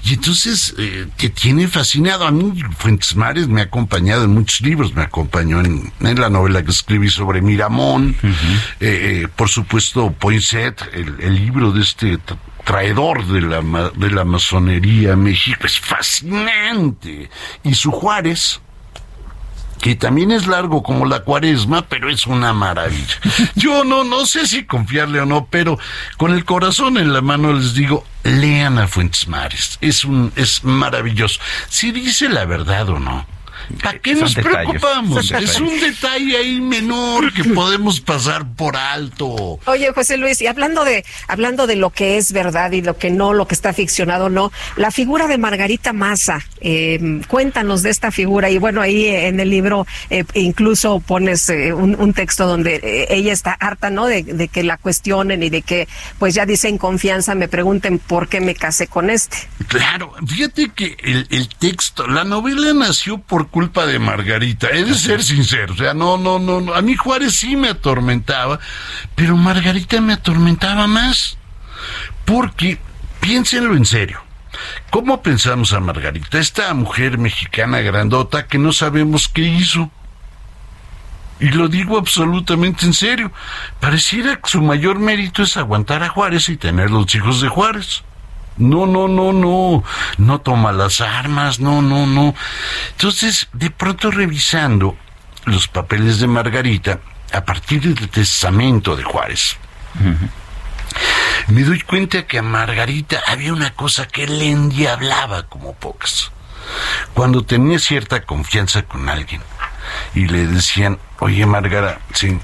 Y entonces, eh, te tiene fascinado. A mí, Fuentes Mares me ha acompañado en muchos libros, me acompañó en, en la novela que escribí sobre Miramón, eh, eh, por supuesto, Poinsett, el, el libro de este tra- traidor de la, de la masonería en México, es fascinante. Y su Juárez, que también es largo como la cuaresma, pero es una maravilla. Yo no, no sé si confiarle o no, pero con el corazón en la mano les digo, lean a Fuentes Mares. Es un, es maravilloso. Si dice la verdad o no. ¿Para qué nos detalles, preocupamos? Es un detalle ahí menor que podemos pasar por alto. Oye, José Luis, y hablando de hablando de lo que es verdad y lo que no, lo que está ficcionado no, la figura de Margarita Massa, eh, cuéntanos de esta figura y bueno ahí en el libro eh, incluso pones eh, un, un texto donde eh, ella está harta, ¿no? De, de que la cuestionen y de que pues ya dice en confianza me pregunten por qué me casé con este. Claro, fíjate que el, el texto, la novela nació por culpa de Margarita, he de ser sincero, o sea, no, no, no, no, a mí Juárez sí me atormentaba, pero Margarita me atormentaba más, porque piénsenlo en serio. ¿Cómo pensamos a Margarita? Esta mujer mexicana grandota que no sabemos qué hizo. Y lo digo absolutamente en serio. Pareciera que su mayor mérito es aguantar a Juárez y tener los hijos de Juárez. No, no, no, no. No toma las armas, no, no, no. Entonces, de pronto revisando los papeles de Margarita, a partir del testamento de Juárez, me doy cuenta que a Margarita había una cosa que le endiablaba como pocas. Cuando tenía cierta confianza con alguien y le decían, oye Margarita, sí,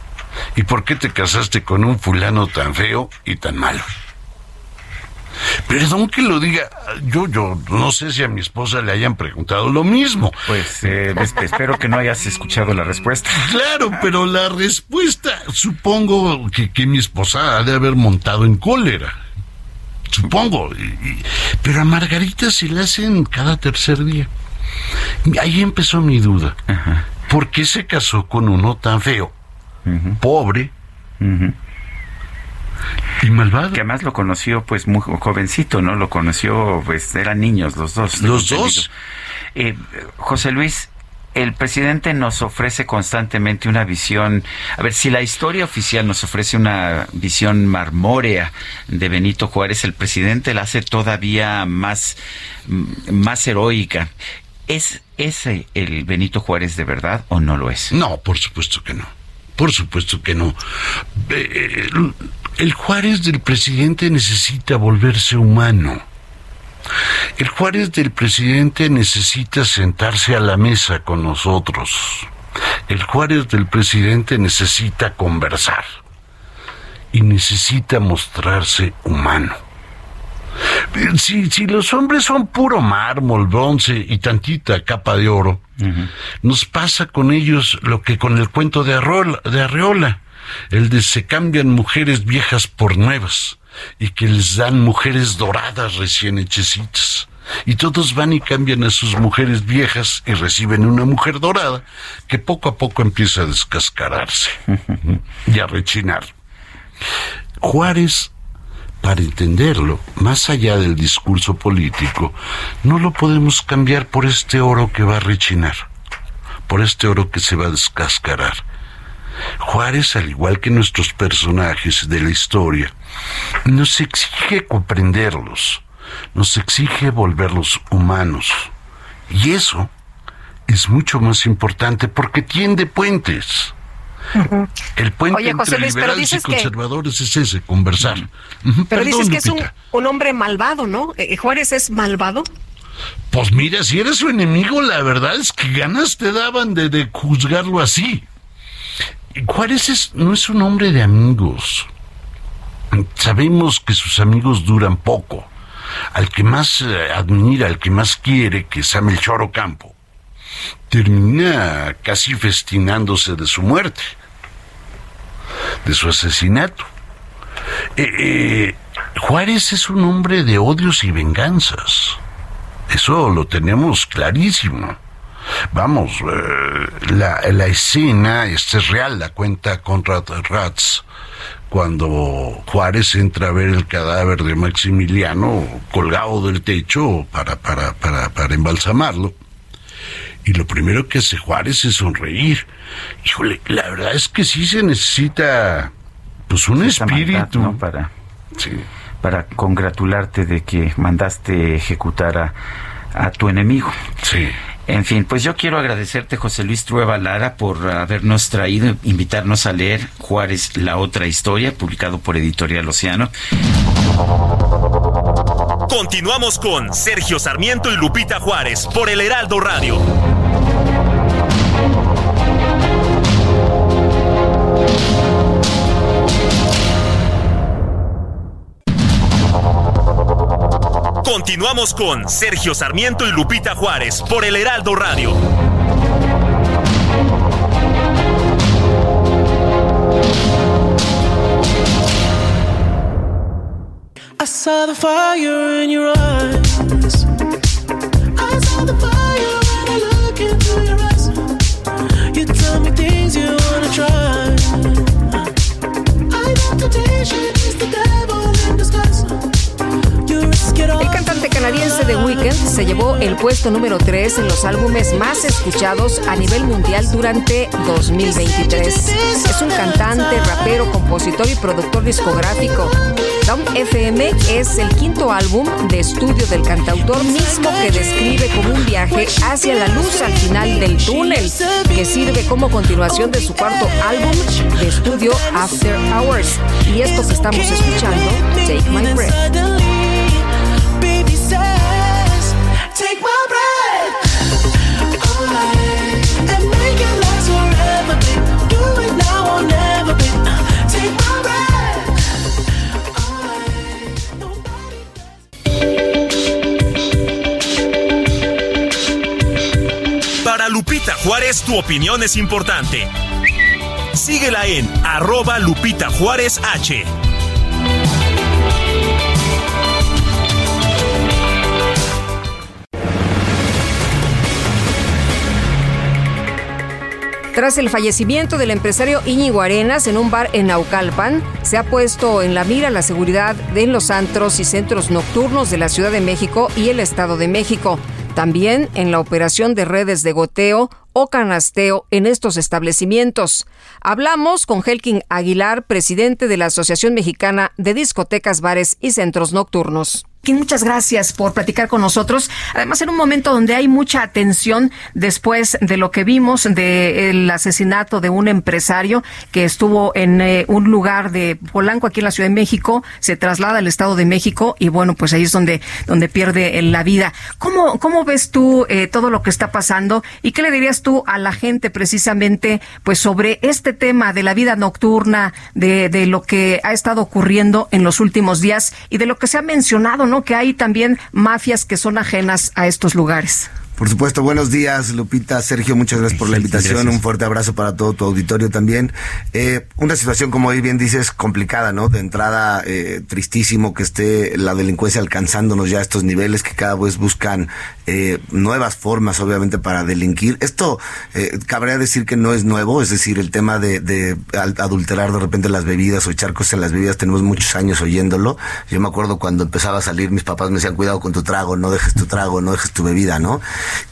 ¿y por qué te casaste con un fulano tan feo y tan malo? Perdón que lo diga, yo, yo no sé si a mi esposa le hayan preguntado lo mismo. Pues eh, es- espero que no hayas escuchado la respuesta. Claro, pero la respuesta, supongo que, que mi esposa ha de haber montado en cólera. Supongo. y- y- pero a Margarita se le hacen cada tercer día. Ahí empezó mi duda. ¿Por qué se casó con uno tan feo, pobre y malvado? Que además lo conoció pues muy jovencito, ¿no? Lo conoció, pues eran niños los dos. Los dos. Eh, José Luis, el presidente nos ofrece constantemente una visión, a ver, si la historia oficial nos ofrece una visión marmórea de Benito Juárez, el presidente la hace todavía más, mm, más heroica. ¿Es ese el Benito Juárez de verdad o no lo es? No, por supuesto que no. Por supuesto que no. Eh, el- Juárez del presidente necesita volverse humano. El Juárez del presidente necesita sentarse a la mesa con nosotros. El Juárez del presidente necesita conversar. Y necesita mostrarse humano. Si, si los hombres son puro mármol, bronce y tantita capa de oro, nos pasa con ellos lo que con el cuento de Arreola, de Arreola. El de se cambian mujeres viejas por nuevas y que les dan mujeres doradas recién hechecitas. Y todos van y cambian a sus mujeres viejas y reciben una mujer dorada que poco a poco empieza a descascararse y a rechinar. Juárez, para entenderlo, más allá del discurso político, no lo podemos cambiar por este oro que va a rechinar, por este oro que se va a descascarar. Juárez, al igual que nuestros personajes de la historia, nos exige comprenderlos, nos exige volverlos humanos. Y eso es mucho más importante porque tiende puentes. El puente entre liberales y conservadores es ese, conversar. Pero dices que es un, hombre malvado, ¿no? Eh, ¿Juárez es malvado? Pues mira, si eres su enemigo, la verdad es que ganas te daban de, de juzgarlo así. Juárez no es un hombre de amigos. Sabemos que sus amigos duran poco. Al que más eh, admira, al que más quiere, que es a Melchor Campo, termina casi festinándose de su muerte, de su asesinato. Eh, eh, Juárez es un hombre de odios y venganzas. Eso lo tenemos clarísimo. Vamos, la, la, escena, esta es real, la cuenta Conrad Ratz, cuando Juárez entra a ver el cadáver de Maximiliano colgado del techo para, para, para, para embalsamarlo. Y lo primero que hace Juárez es sonreír. Híjole, la verdad es que sí se necesita, pues, un espíritu. Para, para congratularte de que mandaste ejecutar a, a tu enemigo. Sí. En fin, pues yo quiero agradecerte, José Luis Trueba Lara, por habernos traído, invitarnos a leer Juárez, la otra historia, publicado por Editorial Océano. Continuamos con Sergio Sarmiento y Lupita Juárez por el Heraldo Radio. Continuamos con Sergio Sarmiento y Lupita Juárez por el Heraldo Radio. I saw the fire in your eyes. I saw the fire when I look into your eyes. You tell me things you wanna try. I know temptation is the devil in disguise. El cantante canadiense The Weeknd se llevó el puesto número 3 en los álbumes más escuchados a nivel mundial durante 2023. Es un cantante, rapero, compositor y productor discográfico. Down FM es el quinto álbum de estudio del cantautor mismo que describe como un viaje hacia la luz al final del túnel, que sirve como continuación de su cuarto álbum de estudio After Hours. Y esto que estamos escuchando, Take My Breath. Lupita Juárez, tu opinión es importante. Síguela en arroba Lupita Juárez H. Tras el fallecimiento del empresario Íñigo Arenas en un bar en Naucalpan, se ha puesto en la mira la seguridad de los antros y centros nocturnos de la Ciudad de México y el Estado de México. También en la operación de redes de goteo o canasteo en estos establecimientos. Hablamos con Helkin Aguilar, presidente de la Asociación Mexicana de Discotecas, Bares y Centros Nocturnos muchas gracias por platicar con nosotros. Además, en un momento donde hay mucha atención después de lo que vimos del asesinato de un empresario que estuvo en eh, un lugar de Polanco aquí en la Ciudad de México, se traslada al Estado de México y bueno, pues ahí es donde, donde pierde la vida. ¿Cómo, cómo ves tú eh, todo lo que está pasando y qué le dirías tú a la gente precisamente pues sobre este tema de la vida nocturna, de, de lo que ha estado ocurriendo en los últimos días y de lo que se ha mencionado, ¿no? Que hay también mafias que son ajenas a estos lugares. Por supuesto, buenos días, Lupita, Sergio, muchas gracias por la invitación, un fuerte abrazo para todo tu auditorio también. Eh, una situación, como hoy bien dices, complicada, ¿no? De entrada, eh, tristísimo que esté la delincuencia alcanzándonos ya a estos niveles, que cada vez buscan eh, nuevas formas, obviamente, para delinquir. Esto, eh, cabría decir que no es nuevo, es decir, el tema de, de adulterar de repente las bebidas o echar cosas en las bebidas, tenemos muchos años oyéndolo. Yo me acuerdo cuando empezaba a salir, mis papás me decían, cuidado con tu trago, no dejes tu trago, no dejes tu bebida, ¿no?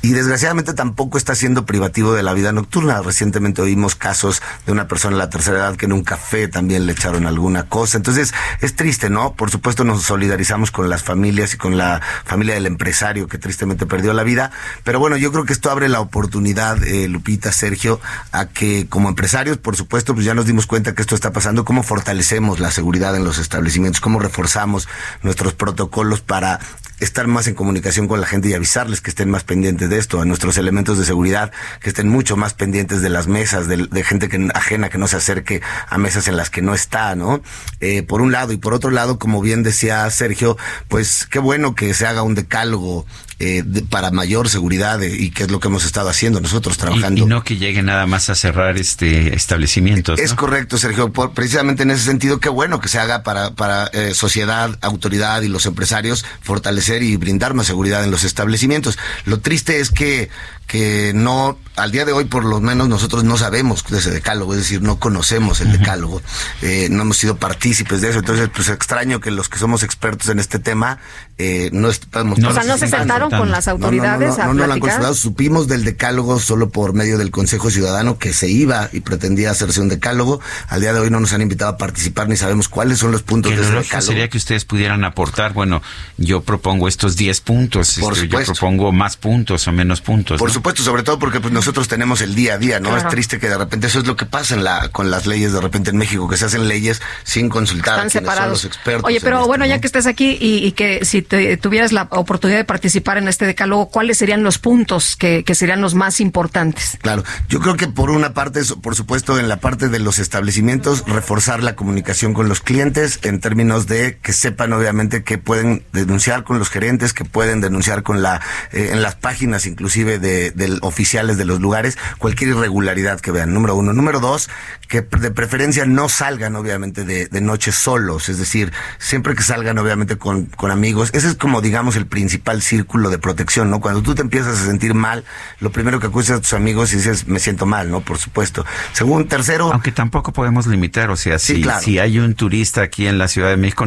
Y desgraciadamente tampoco está siendo privativo de la vida nocturna. Recientemente oímos casos de una persona de la tercera edad que en un café también le echaron alguna cosa. Entonces, es triste, ¿no? Por supuesto nos solidarizamos con las familias y con la familia del empresario que tristemente perdió la vida. Pero bueno, yo creo que esto abre la oportunidad, eh, Lupita, Sergio, a que como empresarios, por supuesto, pues ya nos dimos cuenta que esto está pasando, cómo fortalecemos la seguridad en los establecimientos, cómo reforzamos nuestros protocolos para estar más en comunicación con la gente y avisarles que estén más pendientes de esto, a nuestros elementos de seguridad que estén mucho más pendientes de las mesas, de, gente que, ajena que no se acerque a mesas en las que no está, ¿no? Eh, por un lado y por otro lado, como bien decía Sergio, pues qué bueno que se haga un decálogo eh, para mayor seguridad eh, y que es lo que hemos estado haciendo nosotros trabajando. Y, no que llegue nada más a cerrar este establecimientos. Es correcto, Sergio. precisamente en ese sentido, qué bueno que se haga para, para sociedad, autoridad y los empresarios fortalecer y brindar más seguridad en los establecimientos. Lo triste es que que no, al día de hoy por lo menos nosotros no sabemos de ese decálogo, es decir, no conocemos el decálogo, eh, no hemos sido partícipes de eso, entonces pues extraño que los que somos expertos en este tema eh, no estamos... No, o sea, no se sentaron con las autoridades no, no, no, lo han consultado, supimos del decálogo solo por medio del Consejo Ciudadano que se iba y pretendía hacerse un decálogo, al día de hoy no nos han invitado a participar ni sabemos cuáles son los puntos de ese decálogo. sería que ustedes pudieran aportar, bueno, yo propongo estos 10 puntos, por este, yo propongo más puntos o menos puntos supuesto, sobre todo porque pues nosotros tenemos el día a día, ¿no? Es triste que de repente eso es lo que pasa en la con las leyes de repente en México, que se hacen leyes sin consultar a quienes son los expertos. Oye, pero bueno, ya que estás aquí y, que si tuvieras la oportunidad de participar en este decálogo, ¿cuáles serían los puntos que, que serían los más importantes? Claro, yo creo que por una parte, por supuesto, en la parte de los establecimientos, reforzar la comunicación con los clientes en términos de que sepan obviamente que pueden denunciar con los gerentes, que pueden denunciar con la eh, en las páginas inclusive de de, oficiales de los lugares cualquier irregularidad que vean. Número uno. Número dos, que de preferencia no salgan obviamente de, de noche solos, es decir, siempre que salgan obviamente con, con amigos. Ese es como digamos el principal círculo de protección, ¿no? Cuando tú te empiezas a sentir mal, lo primero que acudes a tus amigos y dices, me siento mal, ¿no? Por supuesto. Según tercero. Aunque tampoco podemos limitar, o sea, si, si hay un turista aquí en la Ciudad de México,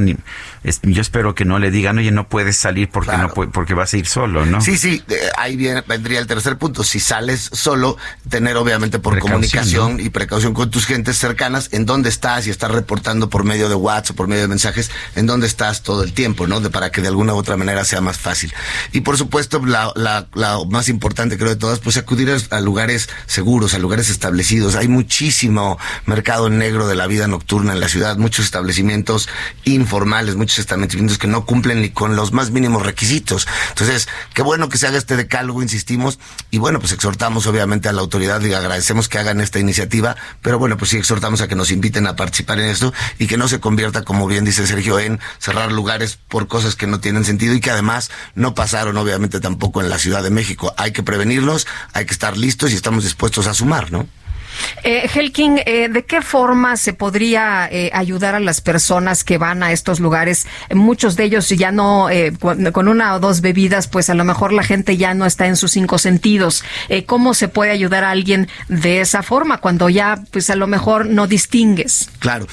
yo espero que no le digan, oye, no puedes salir porque no porque vas a ir solo, ¿no? Sí, sí, ahí viene, vendría el tercer punto, si sales solo, tener obviamente por comunicación y precaución con tus gentes cercanas, en dónde estás y estar reportando por medio de WhatsApp, por medio de mensajes, en dónde estás todo el tiempo, ¿no? De, para que de alguna u otra manera sea más fácil. Y por supuesto, la, la, la más importante creo de todas, pues acudir a lugares seguros, a lugares establecidos. Hay muchísimo mercado negro de la vida nocturna en la ciudad, muchos establecimientos informales, muchos establecimientos que no cumplen ni con los más mínimos requisitos. Entonces, qué bueno que se haga este decálogo, insistimos, y bueno, pues exhortamos obviamente a la autoridad y agradecemos que hagan esta iniciativa, pero bueno, pues sí exhortamos a que nos inviten a participar en esto y que no se convierta, como bien dice Sergio, en cerrar lugares por cosas que no tienen sentido y que además no pasaron obviamente tampoco en la Ciudad de México. Hay que prevenirlos, hay que estar listos y estamos dispuestos a sumar, ¿no? Eh, Helking, eh, ¿de qué forma se podría eh, ayudar a las personas que van a estos lugares? Muchos de ellos ya no, eh, con una o dos bebidas, pues a lo mejor la gente ya no está en sus cinco sentidos. ¿Cómo se puede ayudar a alguien de esa forma cuando ya, pues a lo mejor no distingues? Claro,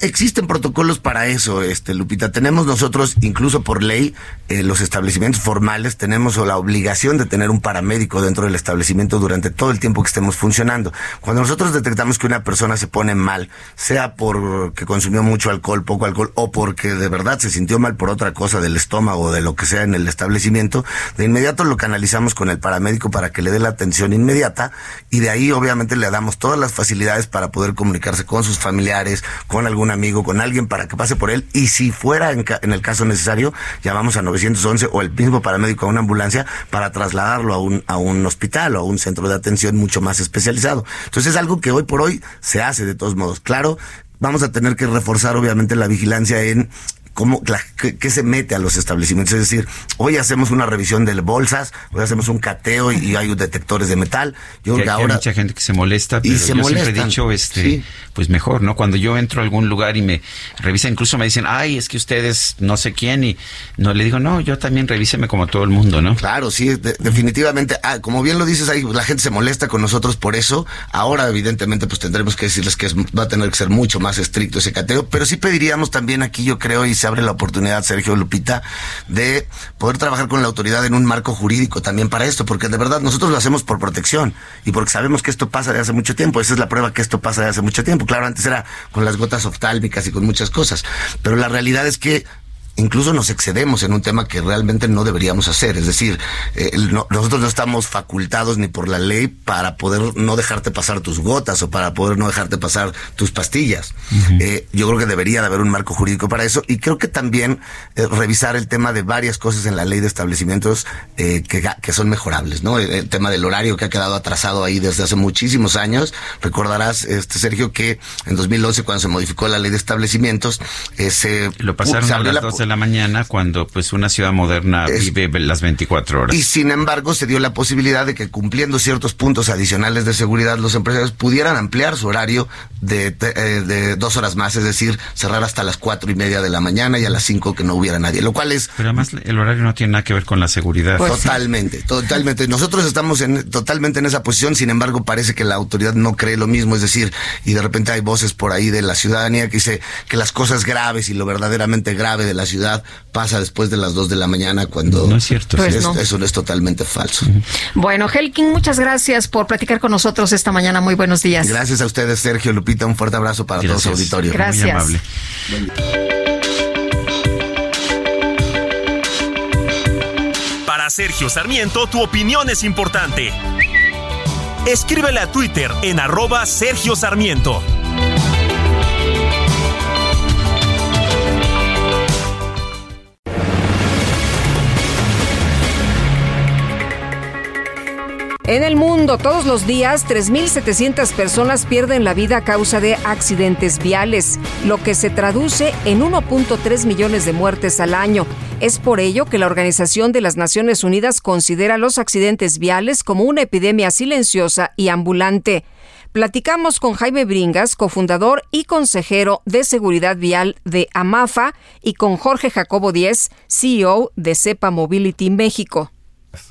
existen protocolos para eso, este Lupita. Tenemos nosotros, incluso por ley, los establecimientos formales, tenemos la obligación de tener un paramédico dentro del establecimiento durante todo el tiempo que estemos funcionando. Cuando nosotros detectamos que una persona se pone mal, sea porque consumió mucho alcohol, poco alcohol, o porque de verdad se sintió mal por otra cosa del estómago o de lo que sea en el establecimiento, de inmediato lo canalizamos con el paramédico para que le dé la atención inmediata y de ahí obviamente le damos todas las facilidades para poder comunicarse con sus familiares, con algún amigo, con alguien para que pase por él y si fuera en, el caso necesario, llamamos a 911 o el mismo paramédico a una ambulancia para trasladarlo a un, a un hospital o a un centro de atención mucho más especializado. Es algo que hoy por hoy se hace de todos modos. Claro, vamos a tener que reforzar obviamente la vigilancia en cómo, qué, se mete a los establecimientos. Es decir, hoy hacemos una revisión de bolsas, hoy hacemos un cateo y, hay detectores de metal. Yo que ahora hay mucha gente que se molesta, pero yo siempre he dicho, este, pues mejor, ¿no? Cuando yo entro a algún lugar y me revisa, incluso me dicen, ay, es que ustedes no sé quién y no le digo, no, yo también revíseme como todo el mundo, ¿no? Claro, sí, definitivamente. Ah, como bien lo dices ahí, la gente se molesta con nosotros por eso. Ahora, evidentemente, pues tendremos que decirles que va a tener que ser mucho más estricto ese cateo, pero sí pediríamos también aquí, yo creo, y se abre la oportunidad, Sergio Lupita, de poder trabajar con la autoridad en un marco jurídico también para esto, porque de verdad nosotros lo hacemos por protección y porque sabemos que esto pasa de hace mucho tiempo. Esa es la prueba que esto pasa de hace mucho tiempo. Claro, antes era con las gotas oftálmicas y con muchas cosas, pero la realidad es que incluso nos excedemos en un tema que realmente no deberíamos hacer. Es decir, eh, nosotros no estamos facultados ni por la ley para poder no dejarte pasar tus gotas o para poder no dejarte pasar tus pastillas. Eh, yo creo que debería de haber un marco jurídico para eso y creo que también eh, revisar el tema de varias cosas en la ley de establecimientos que, que, son mejorables, ¿no? El, tema del horario que ha quedado atrasado ahí desde hace muchísimos años. Recordarás, este Sergio, que en 2011 cuando se modificó la ley de establecimientos, se, Lo pasaron a las la mañana cuando pues una ciudad moderna vive las 24 horas. Y sin embargo se dio la posibilidad de que cumpliendo ciertos puntos adicionales de seguridad los empresarios pudieran ampliar su horario de, eh, de dos horas más, es decir, cerrar hasta las cuatro y media de la mañana y a las cinco que no hubiera nadie, lo cual es... Pero además el horario no tiene nada que ver con la seguridad. Pues totalmente, totalmente. Nosotros estamos en, totalmente en esa posición, sin embargo parece que la autoridad no cree lo mismo, es decir, y de repente hay voces por ahí de la ciudadanía que dice que las cosas graves y lo verdaderamente grave de la ciudad pasa después de las 2 de la mañana cuando... No es cierto. Pues eso es totalmente falso. Bueno, Helkin, muchas gracias por platicar con nosotros esta mañana. Muy buenos días. Gracias a ustedes, Sergio Lupita. Un fuerte abrazo para todos los auditorio. Gracias. amable. Para Sergio Sarmiento, tu opinión es importante. Escríbele a Twitter en arroba Sergio Sarmiento. En el mundo, todos los días, 3.700 personas pierden la vida a causa de accidentes viales, lo que se traduce en 1.3 millones de muertes al año. Es por ello que la Organización de las Naciones Unidas considera los accidentes viales como una epidemia silenciosa y ambulante. Platicamos con Jaime Bringas, cofundador y consejero de seguridad vial de AMAFA, y con Jorge Jacobo Díez, CEO de CEPA Mobility México.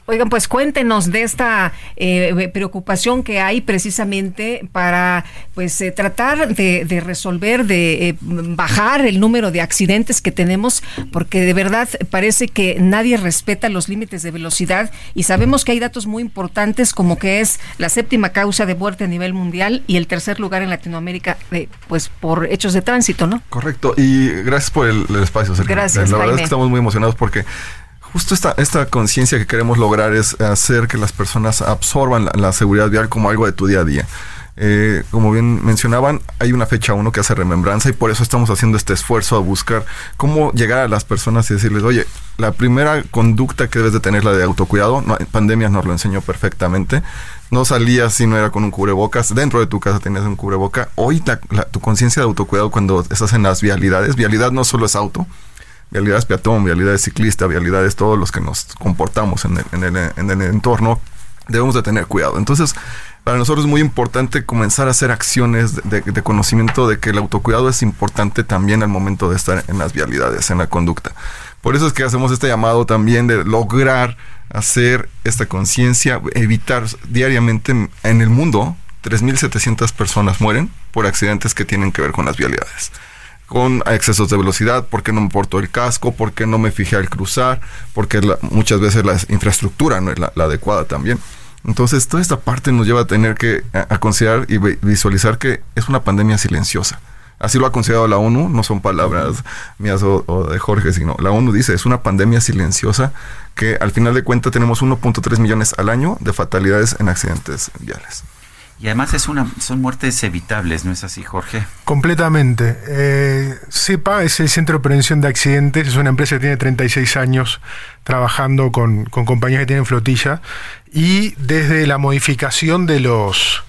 Oigan, pues cuéntenos de esta eh, preocupación que hay precisamente para pues eh, tratar de, resolver, de eh, bajar el número de accidentes que tenemos, porque de verdad parece que nadie respeta los límites de velocidad y sabemos que hay datos muy importantes como que es la séptima causa de muerte a nivel mundial y el tercer lugar en Latinoamérica, pues por hechos de tránsito, ¿no? Correcto, y gracias por el, espacio. Gracias. La verdad es que estamos muy emocionados porque Justo esta, esta conciencia que queremos lograr es hacer que las personas absorban la, seguridad vial como algo de tu día a día. Eh, como bien mencionaban, hay una fecha uno que hace remembranza y por eso estamos haciendo este esfuerzo a buscar cómo llegar a las personas y decirles, oye, la primera conducta que debes de tener es la de autocuidado. No, pandemia nos lo enseñó perfectamente. No salías si no era con un cubrebocas. Dentro de tu casa tenías un cubreboca. Hoy tu conciencia de autocuidado cuando estás en las vialidades, vialidad no solo es auto, vialidades peatón, vialidades ciclista, vialidades, todos los que nos comportamos en el entorno, debemos de tener cuidado. Entonces, para nosotros es muy importante comenzar a hacer acciones de, de, conocimiento de que el autocuidado es importante también al momento de estar en las vialidades, en la conducta. Por eso es que hacemos este llamado también de lograr hacer esta conciencia, evitar diariamente en el mundo 3.700 personas mueren por accidentes que tienen que ver con las vialidades con excesos de velocidad, porque no me porto el casco, porque no me fijé al cruzar, porque muchas veces la infraestructura no es la, adecuada también. Entonces, toda esta parte nos lleva a tener que a, considerar y visualizar que es una pandemia silenciosa. Así lo ha considerado la ONU, no son palabras mías o, o, de Jorge, sino la ONU dice, es una pandemia silenciosa que al final de cuentas tenemos 1.3 millones al año de fatalidades en accidentes viales. Y además es una, son muertes evitables, ¿no es así, Jorge? Completamente. Eh, CEPA es el Centro de Prevención de Accidentes, es una empresa que tiene 36 años trabajando con, compañías que tienen flotilla y desde la modificación de los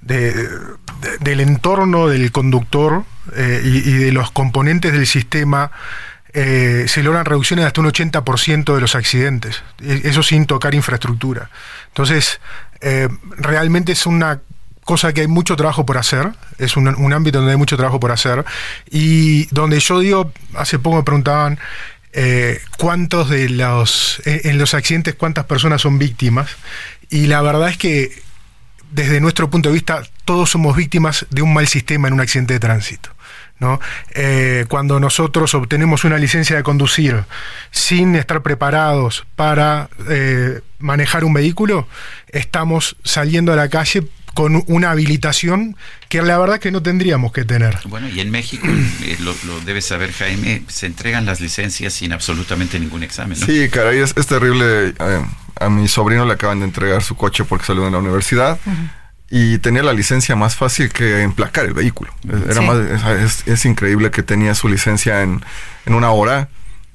del entorno del conductor eh, y, de los componentes del sistema eh, se logran reducciones de hasta un 80% de los accidentes, e, eso sin tocar infraestructura. Entonces, eh, realmente es una cosa que hay mucho trabajo por hacer, es un, ámbito donde hay mucho trabajo por hacer, y donde yo digo, hace poco me preguntaban, eh, cuántos de los, en los accidentes, cuántas personas son víctimas, y la verdad es que desde nuestro punto de vista, todos somos víctimas de un mal sistema en un accidente de tránsito. ¿no? Eh, cuando nosotros obtenemos una licencia de conducir sin estar preparados para eh, manejar un vehículo, estamos saliendo a la calle con una habilitación que la verdad que no tendríamos que tener. Bueno, y en México, eh, lo, debes saber Jaime, se entregan las licencias sin absolutamente ningún examen. Sí, caray, es, terrible. a mi sobrino le acaban de entregar su coche porque salió de la universidad y tenía la licencia más fácil que emplacar el vehículo. Era más, es, increíble que tenía su licencia en, en, una hora,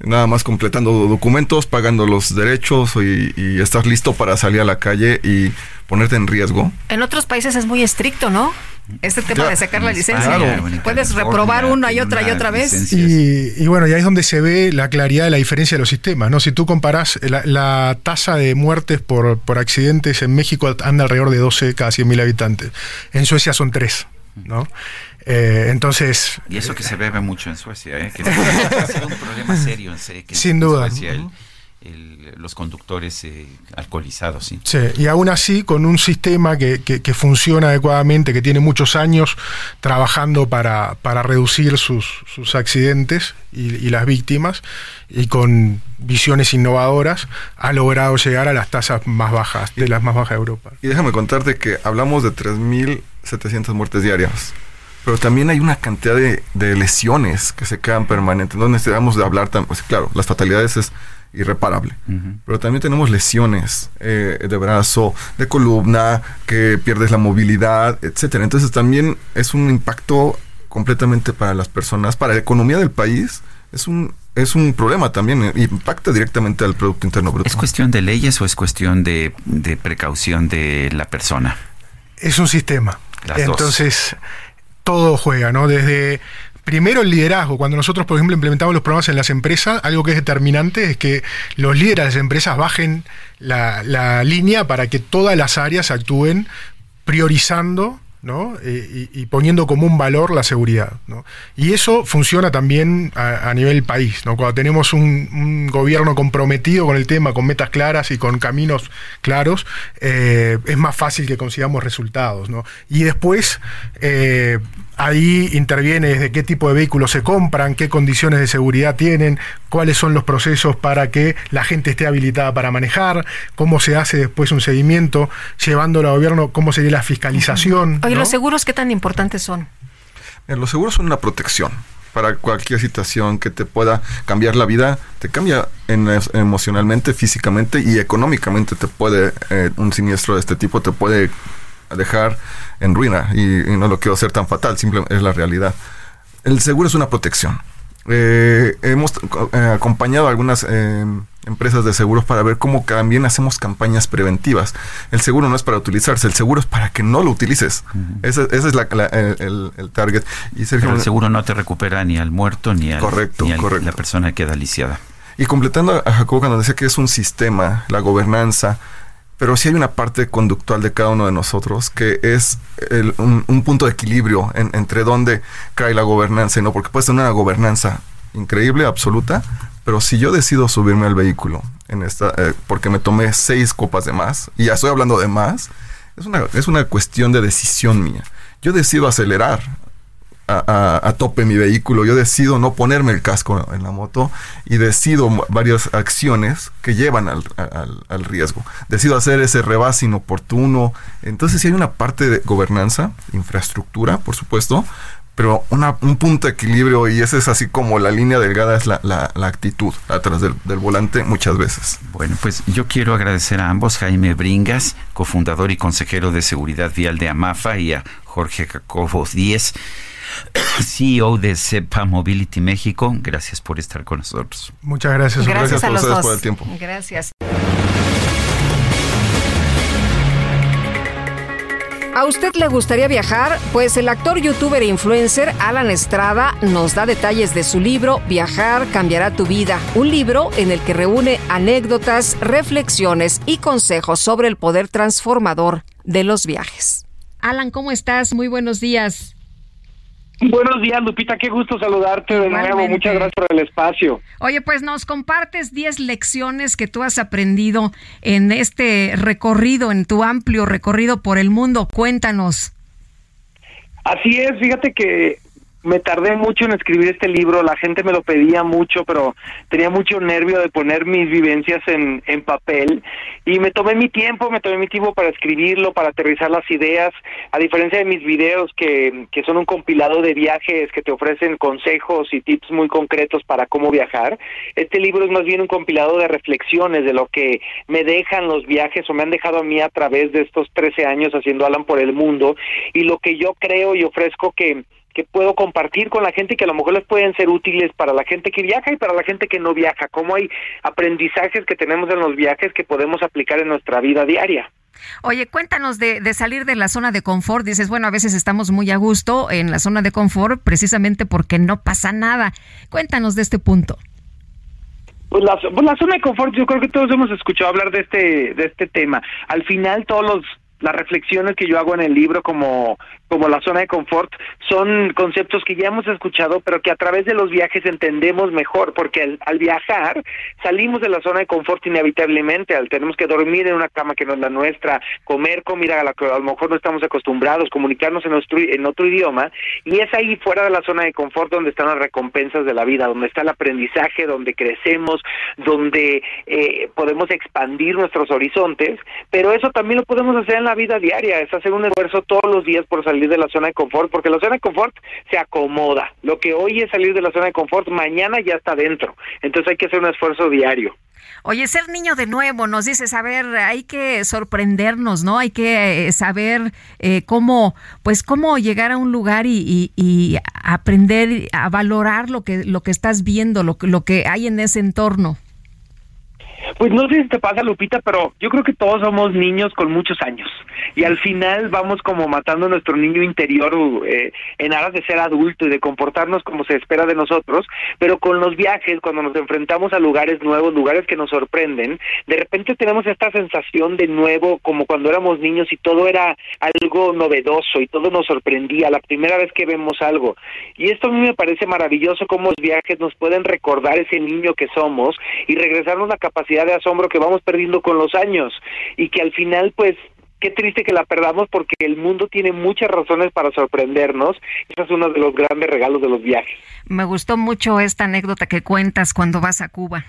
nada más completando documentos, pagando los derechos y, y estar listo para salir a la calle y ponerte en riesgo. En otros países es muy estricto, ¿no? Este tema de sacar la licencia. Puedes reprobar una y otra y otra vez. Y, bueno, y ahí es donde se ve la claridad de la diferencia de los sistemas. ¿no? Si tú comparás la, tasa de muertes por, por, accidentes en México anda alrededor de 12 cada 100.000 habitantes. En Suecia son 3. ¿no? Eh, entonces. Y eso que se bebe mucho en Suecia, ¿eh? que ha sido un problema serio en Suecia. Sin duda los conductores eh, alcoholizados. ¿sí? sí, y aún así, con un sistema que, que, funciona adecuadamente, que tiene muchos años trabajando para, para reducir sus, sus accidentes y, y, las víctimas, y con visiones innovadoras, ha logrado llegar a las tasas más bajas, de las más bajas de Europa. Y déjame contarte que hablamos de 3.700 muertes diarias pero también hay una cantidad de, de, lesiones que se quedan permanentes. No necesitamos de hablar tan, pues, claro, las fatalidades es irreparable. Pero también tenemos lesiones eh, de brazo, de columna, que pierdes la movilidad, etcétera. Entonces también es un impacto completamente para las personas, para la economía del país. Es un es un problema también, eh, impacta directamente al Producto Interno Bruto. ¿Es cuestión de leyes o es cuestión de, precaución de la persona? Es un sistema. Entonces, todo juega, ¿no? Desde Primero el liderazgo. Cuando nosotros, por ejemplo, implementamos los programas en las empresas, algo que es determinante es que los líderes de las empresas bajen la, la línea para que todas las áreas actúen priorizando ¿no? Y, poniendo como un valor la seguridad. ¿no? Y eso funciona también a, nivel país. ¿no? Cuando tenemos un, gobierno comprometido con el tema, con metas claras y con caminos claros, eh, es más fácil que consigamos resultados. ¿no? Y después, eh, Ahí interviene desde qué tipo de vehículos se compran, qué condiciones de seguridad tienen, cuáles son los procesos para que la gente esté habilitada para manejar, cómo se hace después un seguimiento, llevándolo al gobierno, cómo sería la fiscalización. Oye, ¿los seguros qué tan importantes son? los seguros son una protección para cualquier situación que te pueda cambiar la vida, te cambia emocionalmente, físicamente y económicamente te puede, eh, un siniestro de este tipo te puede dejar en ruina y, no lo quiero hacer tan fatal, simplemente es la realidad. El seguro es una protección. Eh, hemos eh, acompañado a algunas eh, empresas de seguros para ver cómo también hacemos campañas preventivas. El seguro no es para utilizarse, el seguro es para que no lo utilices. ese, es el, target. Y el seguro no te recupera ni al muerto ni, al, correcto, la persona que queda lisiada. Y completando a Jacobo cuando decía que es un sistema, la gobernanza, pero sí hay una parte conductual de cada uno de nosotros que es un, punto de equilibrio entre dónde cae la gobernanza, ¿no? Porque puede tener una gobernanza increíble, absoluta, pero si yo decido subirme al vehículo en esta, eh, porque me tomé seis copas de más, y ya estoy hablando de más, es una, es una cuestión de decisión mía. Yo decido acelerar, a, tope mi vehículo, yo decido no ponerme el casco en la moto y decido varias acciones que llevan al, riesgo. Decido hacer ese rebase inoportuno. Entonces si hay una parte de gobernanza, infraestructura, por supuesto, pero una, un punto de equilibrio y esa es así como la línea delgada es la, la, actitud atrás del, del, volante muchas veces. Bueno, pues yo quiero agradecer a ambos, Jaime Bringas, cofundador y consejero de seguridad vial de AMAFA, y a Jorge Jacobo Díez CEO de CEPA Mobility México. Gracias por estar con nosotros. Muchas gracias. Gracias, a, los dos. por el tiempo. Gracias. ¿A usted le gustaría viajar? Pues el actor, youtuber e influencer Alan Estrada nos da detalles de su libro Viajar cambiará tu vida, un libro en el que reúne anécdotas, reflexiones y consejos sobre el poder transformador de los viajes. Alan, ¿cómo estás? Muy buenos días. Buenos días, Lupita. Qué gusto saludarte de nuevo. Muchas gracias por el espacio. Oye, pues nos compartes 10 lecciones que tú has aprendido en este recorrido, en tu amplio recorrido por el mundo. Cuéntanos. Así es, fíjate que me tardé mucho en escribir este libro, la gente me lo pedía mucho, pero tenía mucho nervio de poner mis vivencias en, en papel. Y me tomé mi tiempo, me tomé mi tiempo para escribirlo, para aterrizar las ideas, a diferencia de mis videos que, que son un compilado de viajes que te ofrecen consejos y tips muy concretos para cómo viajar, este libro es más bien un compilado de reflexiones de lo que me dejan los viajes o me han dejado a mí a través de estos 13 años haciendo Alan por el mundo y lo que yo creo y ofrezco que que puedo compartir con la gente y que a lo mejor les pueden ser útiles para la gente que viaja y para la gente que no viaja, cómo hay aprendizajes que tenemos en los viajes que podemos aplicar en nuestra vida diaria. Oye, cuéntanos de, de, salir de la zona de confort. Dices, bueno, a veces estamos muy a gusto en la zona de confort precisamente porque no pasa nada. Cuéntanos de este punto. Pues la, pues la zona de confort, yo creo que todos hemos escuchado hablar de este, de este tema. Al final, todos los las reflexiones que yo hago en el libro como como la zona de confort, son conceptos que ya hemos escuchado, pero que a través de los viajes entendemos mejor, porque al, viajar salimos de la zona de confort inevitablemente, al tenemos que dormir en una cama que no es la nuestra, comer comida a la que a lo mejor no estamos acostumbrados, comunicarnos en, nuestro, en otro idioma, y es ahí fuera de la zona de confort donde están las recompensas de la vida, donde está el aprendizaje, donde crecemos, donde eh, podemos expandir nuestros horizontes, pero eso también lo podemos hacer en la vida diaria, es hacer un esfuerzo todos los días por salir salir de la zona de confort, porque la zona de confort se acomoda. Lo que hoy es salir de la zona de confort, mañana ya está dentro. Entonces hay que hacer un esfuerzo diario. Oye, ser niño de nuevo, nos dices, a ver, hay que sorprendernos, ¿no? Hay que eh, saber eh, cómo, pues, cómo llegar a un lugar y, y, aprender a valorar lo que, lo que estás viendo, lo, lo que hay en ese entorno. Pues no sé si te pasa, Lupita, pero yo creo que todos somos niños con muchos años y al final vamos como matando a nuestro niño interior eh, en aras de ser adulto y de comportarnos como se espera de nosotros, pero con los viajes, cuando nos enfrentamos a lugares nuevos, lugares que nos sorprenden, de repente tenemos esta sensación de nuevo como cuando éramos niños y todo era algo novedoso y todo nos sorprendía la primera vez que vemos algo. Y esto a mí me parece maravilloso cómo los viajes nos pueden recordar ese niño que somos y regresarnos la capacidad de asombro que vamos perdiendo con los años y que al final pues qué triste que la perdamos porque el mundo tiene muchas razones para sorprendernos. Ese es uno de los grandes regalos de los viajes. Me gustó mucho esta anécdota que cuentas cuando vas a Cuba.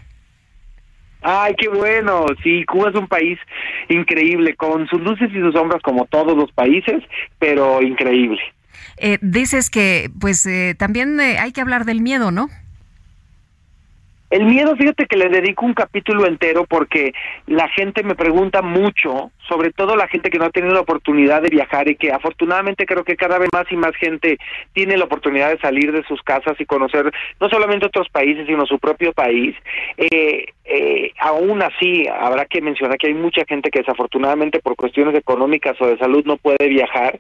Ay, qué bueno. Sí, Cuba es un país increíble, con sus luces y sus sombras como todos los países, pero increíble. Eh, dices que pues eh, también eh, hay que hablar del miedo, ¿no? El miedo, fíjate que le dedico un capítulo entero porque la gente me pregunta mucho, sobre todo la gente que no ha tenido la oportunidad de viajar y que afortunadamente creo que cada vez más y más gente tiene la oportunidad de salir de sus casas y conocer no solamente otros países, sino su propio país. Eh, eh, aún así, habrá que mencionar que hay mucha gente que desafortunadamente por cuestiones económicas o de salud no puede viajar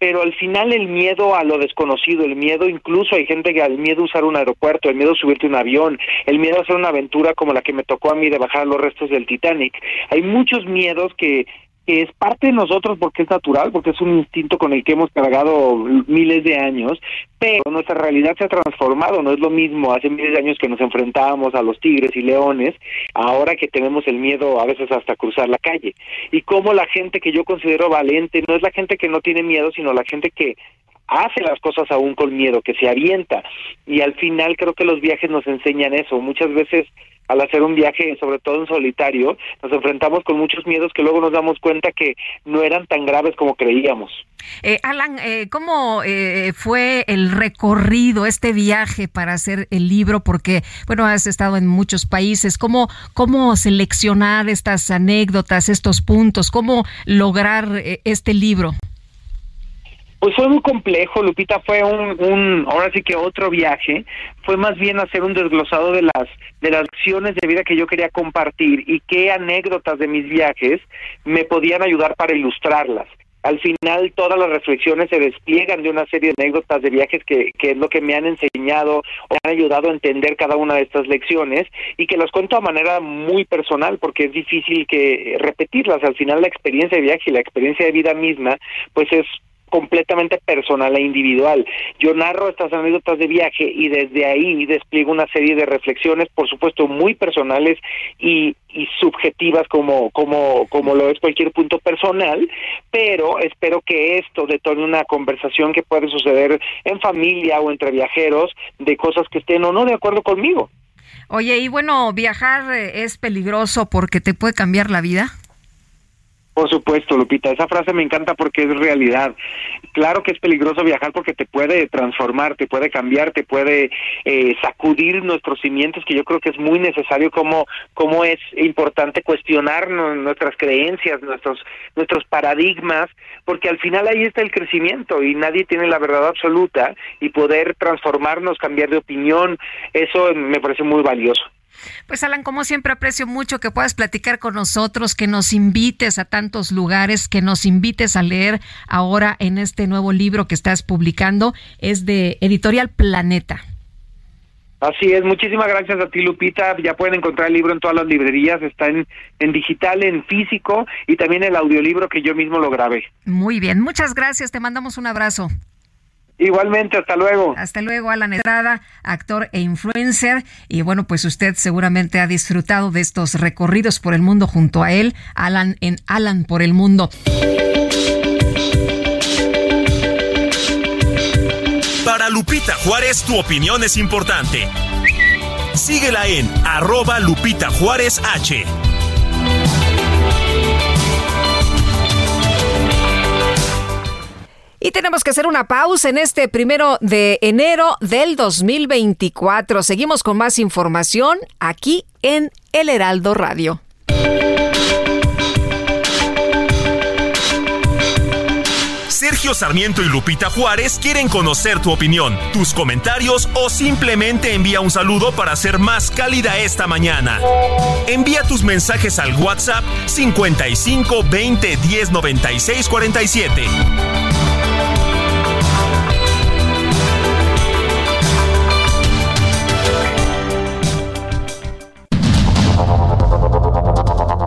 pero al final el miedo a lo desconocido, el miedo incluso hay gente que al miedo a usar un aeropuerto, el miedo a subirte un avión, el miedo a hacer una aventura como la que me tocó a mí de bajar los restos del Titanic. Hay muchos miedos que que es parte de nosotros porque es natural, porque es un instinto con el que hemos cargado miles de años, pero nuestra realidad se ha transformado, no es lo mismo hace miles de años que nos enfrentábamos a los tigres y leones, ahora que tenemos el miedo a veces hasta cruzar la calle. Y como la gente que yo considero valiente no es la gente que no tiene miedo, sino la gente que hace las cosas aún con miedo, que se avienta. Y al final creo que los viajes nos enseñan eso. Muchas veces al hacer un viaje, sobre todo en solitario, nos enfrentamos con muchos miedos que luego nos damos cuenta que no eran tan graves como creíamos. Eh, Alan, eh, ¿cómo eh, fue el recorrido, este viaje para hacer el libro? Porque, bueno, has estado en muchos países. ¿Cómo, cómo seleccionar estas anécdotas, estos puntos? ¿Cómo lograr eh, este libro? Pues fue muy complejo, Lupita, fue un, un, ahora sí que otro viaje, fue más bien hacer un desglosado de las, de las acciones de vida que yo quería compartir y qué anécdotas de mis viajes me podían ayudar para ilustrarlas. al final todas las reflexiones se despliegan de una serie de anécdotas de viajes que, que es lo que me han enseñado o me han ayudado a entender cada una de estas lecciones y que las cuento de manera muy personal porque es difícil que repetirlas. Al final la experiencia de viaje y la experiencia de vida misma pues es completamente personal e individual. Yo narro estas anécdotas de viaje y desde ahí despliego una serie de reflexiones, por supuesto, muy personales y, y subjetivas como, como, como lo es cualquier punto personal, pero espero que esto detone una conversación que puede suceder en familia o entre viajeros de cosas que estén o no de acuerdo conmigo. Oye, y bueno, viajar eh, es peligroso porque te puede cambiar la vida. Por supuesto, Lupita, esa frase me encanta porque es realidad. Claro que es peligroso viajar porque te puede transformar, te puede cambiar, te puede eh, sacudir nuestros cimientos, que yo creo que es muy necesario como, como es importante cuestionar nuestras creencias, nuestros, nuestros paradigmas, porque al final ahí está el crecimiento y nadie tiene la verdad absoluta y poder transformarnos, cambiar de opinión, eso me parece muy valioso. Pues Alan, como siempre aprecio mucho que puedas platicar con nosotros, que nos invites a tantos lugares, que nos invites a leer ahora en este nuevo libro que estás publicando, es de Editorial Planeta. Así es, muchísimas gracias a ti Lupita, ya pueden encontrar el libro en todas las librerías, está en, en digital, en físico y también el audiolibro que yo mismo lo grabé. Muy bien, muchas gracias, te mandamos un abrazo. Igualmente, hasta luego. Hasta luego, Alan Estrada, actor e influencer. Y bueno, pues usted seguramente ha disfrutado de estos recorridos por el mundo junto a él, Alan en Alan por el mundo. Para Lupita Juárez, tu opinión es importante. Síguela en arroba Lupita Juárez H. Y tenemos que hacer una pausa en este primero de enero del 2024. Seguimos con más información aquí en El Heraldo Radio. Sergio Sarmiento y Lupita Juárez quieren conocer tu opinión, tus comentarios o simplemente envía un saludo para ser más cálida esta mañana. Envía tus mensajes al WhatsApp 55 20 10 96 47.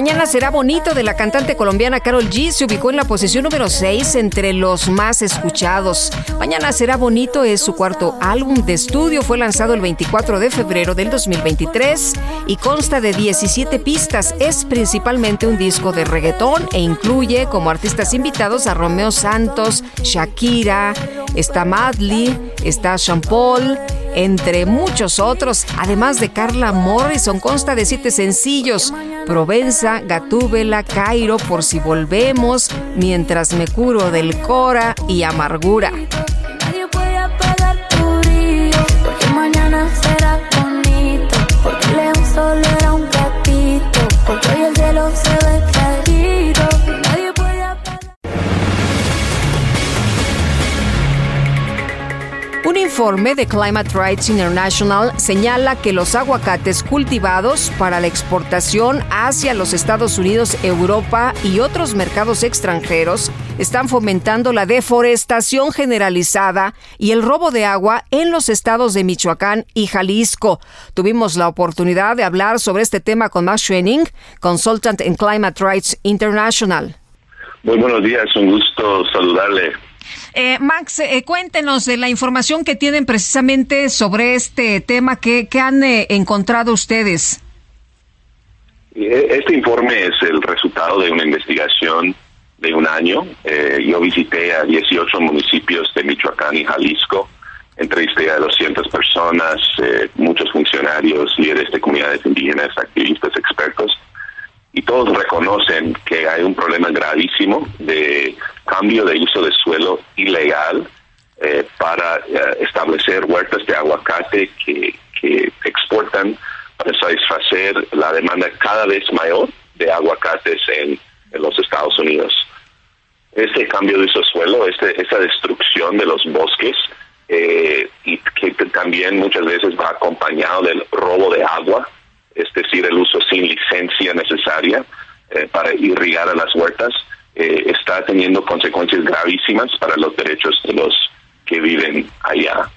Mañana será bonito de la cantante colombiana Carol G. Se ubicó en la posición número 6 entre los más escuchados. Mañana será bonito es su cuarto álbum de estudio. Fue lanzado el 24 de febrero del 2023 y consta de 17 pistas. Es principalmente un disco de reggaetón e incluye como artistas invitados a Romeo Santos, Shakira, está Madly, está Sean Paul, entre muchos otros, además de Carla Morrison. Consta de siete sencillos: Provenza, Gatúbela, Cairo, Por si volvemos, Mientras me curo del Cora y Amargura. Porque hoy el cielo se ve Un informe de Climate Rights International señala que los aguacates cultivados para la exportación hacia los Estados Unidos, Europa y otros mercados extranjeros están fomentando la deforestación generalizada y el robo de agua en los estados de Michoacán y Jalisco. Tuvimos la oportunidad de hablar sobre este tema con Max Schwenning, consultant en Climate Rights International. Muy buenos días, un gusto saludarle. Eh, Max, eh, cuéntenos de la información que tienen precisamente sobre este tema que, que han eh, encontrado ustedes. Este informe es el resultado de una investigación de un año. Eh, yo visité a 18 municipios de Michoacán y Jalisco, entrevisté a 200 personas, eh, muchos funcionarios, líderes de comunidades indígenas, activistas, expertos, y todos reconocen que hay un problema gravísimo de cambio de uso de suelo ilegal eh, para eh, establecer huertas de aguacate que, exportan para satisfacer la demanda cada vez mayor de aguacates en, los Estados Unidos. Este cambio de uso suelo, este, esta destrucción de los bosques, eh, y que también muchas veces va acompañado del robo de agua, es decir, el uso sin licencia necesaria eh, para irrigar a las huertas, eh, está teniendo consecuencias gravísimas para los derechos de los que viven allá.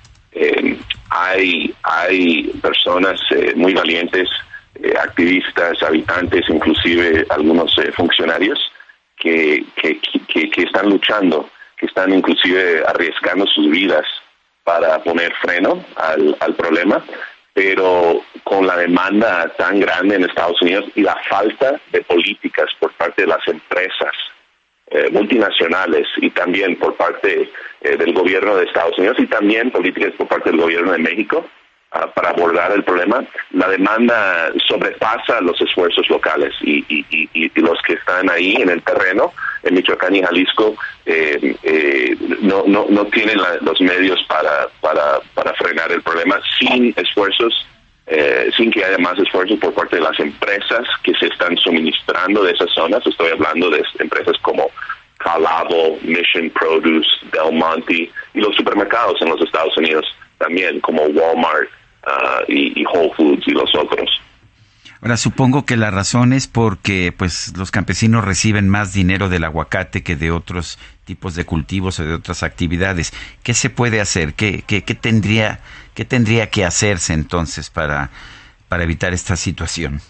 hay, hay personas muy valientes, activistas, habitantes, inclusive algunos funcionarios que, que, que están luchando, que están inclusive arriesgando sus vidas para poner freno al, al problema, pero con la demanda tan grande en Estados Unidos y la falta de políticas por parte de las empresas eh, multinacionales y también por parte eh, del gobierno de Estados Unidos y también políticas por parte del gobierno de México, Ah, para abordar el problema, la demanda sobrepasa los esfuerzos locales y, los que están ahí en el terreno, en Michoacán y Jalisco, eh, eh, no, no, no tienen los medios para, para, para frenar el problema sin esfuerzos eh, sin que haya más esfuerzos por parte de las empresas que se están suministrando de esas zonas. Estoy hablando de empresas como Calavo, Mission Produce, Del Monte y los supermercados en los Estados Unidos también, como Walmart, Ah, y, Whole Foods y los otros. Ahora supongo que la razón es porque pues los campesinos reciben más dinero del aguacate que de otros tipos de cultivos o de otras actividades. ¿Qué se puede hacer? ¿Qué, qué, qué tendría qué tendría que hacerse entonces para para evitar esta situación?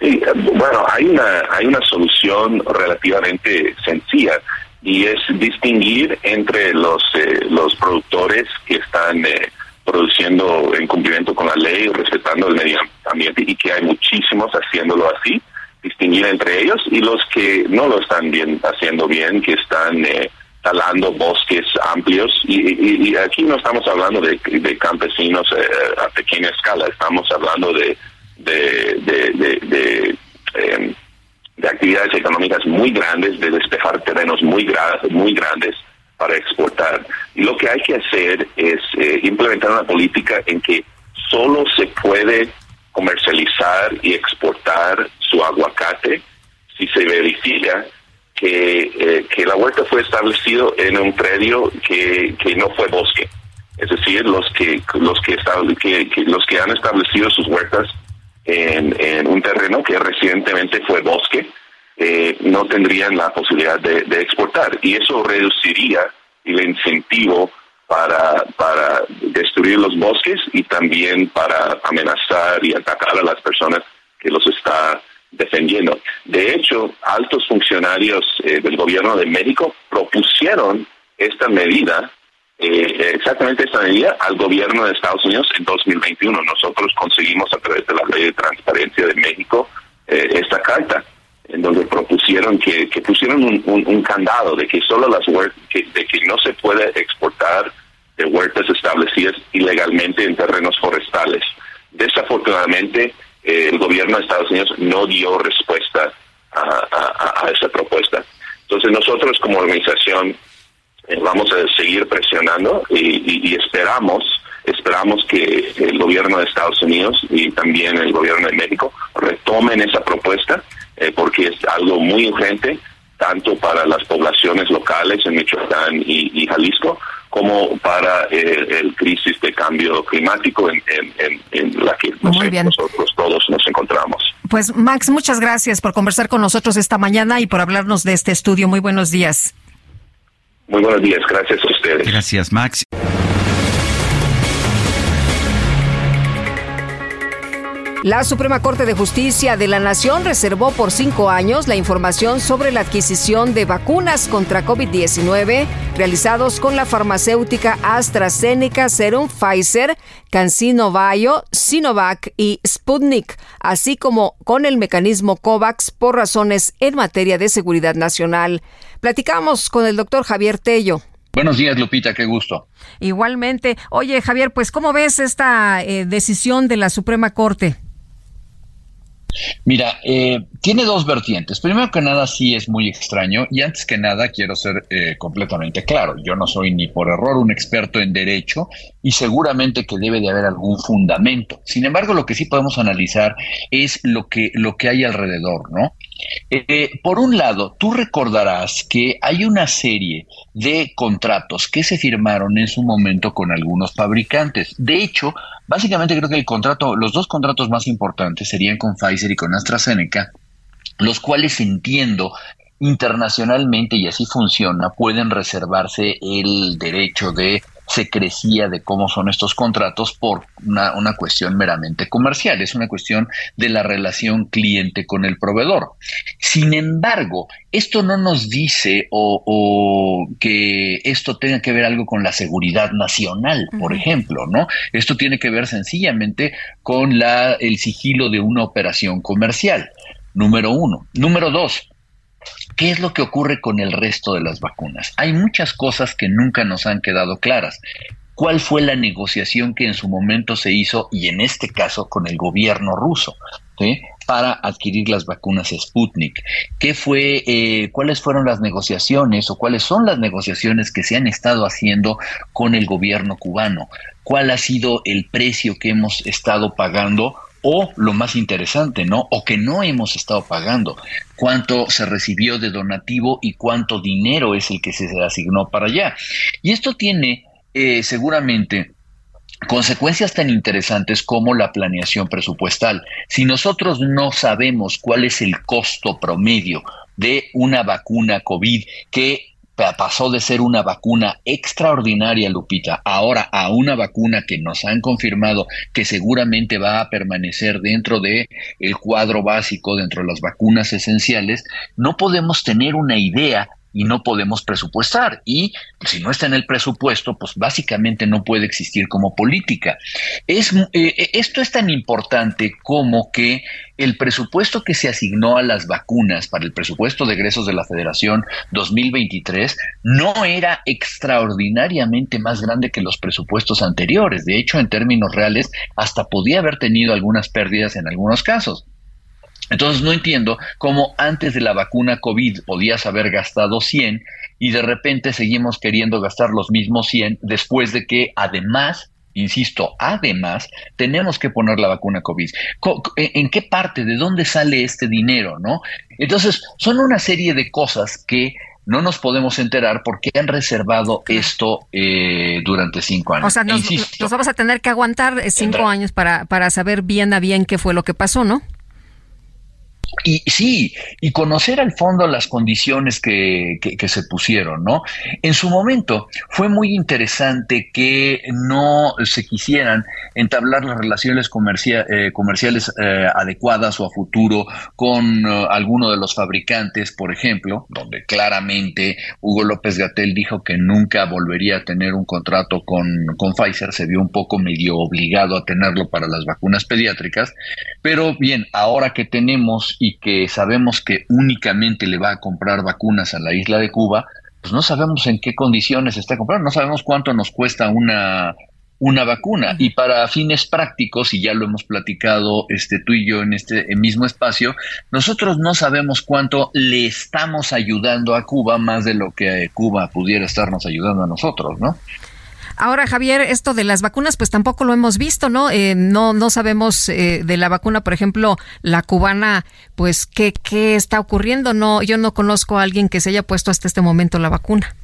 Bueno, hay una hay una solución relativamente sencilla y es distinguir entre los eh, los productores que están eh, produciendo en cumplimiento con la ley, respetando el medio ambiente y que hay muchísimos haciéndolo así, distinguir entre ellos y los que no lo están bien haciendo bien, que están eh, talando bosques amplios y, aquí no estamos hablando de, campesinos eh, a pequeña escala, estamos hablando de de, de, de, em, actividades económicas muy grandes, de despejar terrenos muy, muy grandes para exportar. Y lo que hay que hacer es eh, implementar una política en que solo se puede comercializar y exportar su aguacate si se verifica que, eh, que la huerta fue establecido en un predio que, que no fue bosque. Es decir, los que los que, que, los que han establecido sus huertas en, un terreno que recientemente fue bosque, eh, no tendrían la posibilidad de, exportar y eso reduciría el incentivo para, para destruir los bosques y también para amenazar y atacar a las personas que los está defendiendo. De hecho, altos funcionarios eh, del gobierno de México propusieron esta medida, eh, exactamente esta medida, al gobierno de Estados Unidos en 2021. Nosotros conseguimos a través de la Ley de Transparencia de México esta carta en donde propusieron que, pusieron un, candado de que solo las huertas, de que no se puede exportar de huertas establecidas ilegalmente en terrenos forestales. Desafortunadamente, eh, el gobierno de Estados Unidos no dio respuesta a, esa propuesta. Entonces nosotros como organización eh, vamos a seguir presionando y, esperamos esperamos que el gobierno de Estados Unidos y también el gobierno de México retomen esa propuesta eh, porque es algo muy urgente, tanto para las poblaciones locales en Michoacán y, Jalisco, como para eh, el crisis de cambio climático en, la que nosotros todos nos encontramos. Pues Max, muchas gracias por conversar con nosotros esta mañana y por hablarnos de este estudio. Muy buenos días. Muy buenos días, gracias a ustedes. Gracias, Max. La Suprema Corte de Justicia de la Nación reservó por cinco años la información sobre la adquisición de vacunas contra COVID-19 realizados con la farmacéutica AstraZeneca, Serum Pfizer, CanSino Bio, Sinovac y Sputnik, así como con el mecanismo COVAX por razones en materia de seguridad nacional. Platicamos con el doctor Javier Tello. Buenos días, Lupita, qué gusto. Igualmente. Oye, Javier, pues, ¿cómo ves esta eh, decisión de la Suprema Corte? Mira, eh, tiene dos vertientes. Primero que nada, sí es muy extraño y antes que nada quiero ser eh, completamente claro. Yo no soy ni por error un experto en derecho y seguramente que debe de haber algún fundamento. Sin embargo, lo que sí podemos analizar es lo que, lo que hay alrededor, ¿no? Eh, por un lado, tú recordarás que hay una serie de contratos que se firmaron en su momento con algunos fabricantes. De hecho, básicamente creo que el contrato, los dos contratos más importantes serían con Pfizer y con AstraZeneca, los cuales entiendo internacionalmente, y así funciona, pueden reservarse el derecho de se crecía de cómo son estos contratos por una, una, cuestión meramente comercial, es una cuestión de la relación cliente con el proveedor. Sin embargo, esto no nos dice o, o que esto tenga que ver algo con la seguridad nacional, por ejemplo, ¿no? Esto tiene que ver sencillamente con la, el sigilo de una operación comercial. Número uno. Número dos, ¿Qué es lo que ocurre con el resto de las vacunas? Hay muchas cosas que nunca nos han quedado claras. ¿Cuál fue la negociación que en su momento se hizo, y en este caso con el gobierno ruso, para adquirir las vacunas Sputnik? ¿Qué fue, eh, cuáles fueron las negociaciones o cuáles son las negociaciones que se han estado haciendo con el gobierno cubano? ¿Cuál ha sido el precio que hemos estado pagando o lo más interesante, ¿no? O que no hemos estado pagando. Cuánto se recibió de donativo y cuánto dinero es el que se asignó para allá. Y esto tiene eh, seguramente consecuencias tan interesantes como la planeación presupuestal. Si nosotros no sabemos cuál es el costo promedio de una vacuna COVID que pasó de ser una vacuna extraordinaria, Lupita, ahora a una vacuna que nos han confirmado que seguramente va a permanecer dentro de el cuadro básico, dentro de las vacunas esenciales, no podemos tener una idea y no podemos presupuestar. Y si no está en el presupuesto, pues básicamente no puede existir como política. Es, eh, esto es tan importante como que el presupuesto que se asignó a las vacunas para el presupuesto de egresos de la Federación 2023 no era extraordinariamente más grande que los presupuestos anteriores. De hecho, en términos reales, hasta podía haber tenido algunas pérdidas en algunos casos. Entonces no entiendo cómo antes de la vacuna COVID podías haber gastado 100 y de repente seguimos queriendo gastar los mismos 100 después de que además insisto, además, tenemos que poner la vacuna COVID. ¿En qué parte, de dónde sale este dinero, no? Entonces, son una serie de cosas que no nos podemos enterar porque han reservado esto eh, durante cinco años. O sea, nos, vamos a tener que aguantar eh, cinco años para, para saber bien a bien qué fue lo que pasó, ¿no? Y sí, y conocer al fondo las condiciones que, se pusieron, ¿no? En su momento fue muy interesante que no se quisieran entablar las relaciones eh, comerciales eh, adecuadas o a futuro con uh, alguno de los fabricantes, por ejemplo, donde claramente Hugo López Gatel dijo que nunca volvería a tener un contrato con, con Pfizer, se vio un poco medio obligado a tenerlo para las vacunas pediátricas, pero bien, ahora que tenemos y que sabemos que únicamente le va a comprar vacunas a la isla de Cuba, pues no sabemos en qué condiciones está comprando, no sabemos cuánto nos cuesta una una vacuna. Y para fines prácticos y ya lo hemos platicado este tú y yo en este mismo espacio nosotros no sabemos cuánto le estamos ayudando a Cuba más de lo que Cuba pudiera estarnos ayudando a nosotros no Ahora, Javier, esto de las vacunas, pues tampoco lo hemos visto, ¿no? Eh, no, no sabemos eh, de la vacuna, por ejemplo, la cubana, pues qué, qué está ocurriendo. No, yo no conozco a alguien que se haya puesto hasta este momento la vacuna.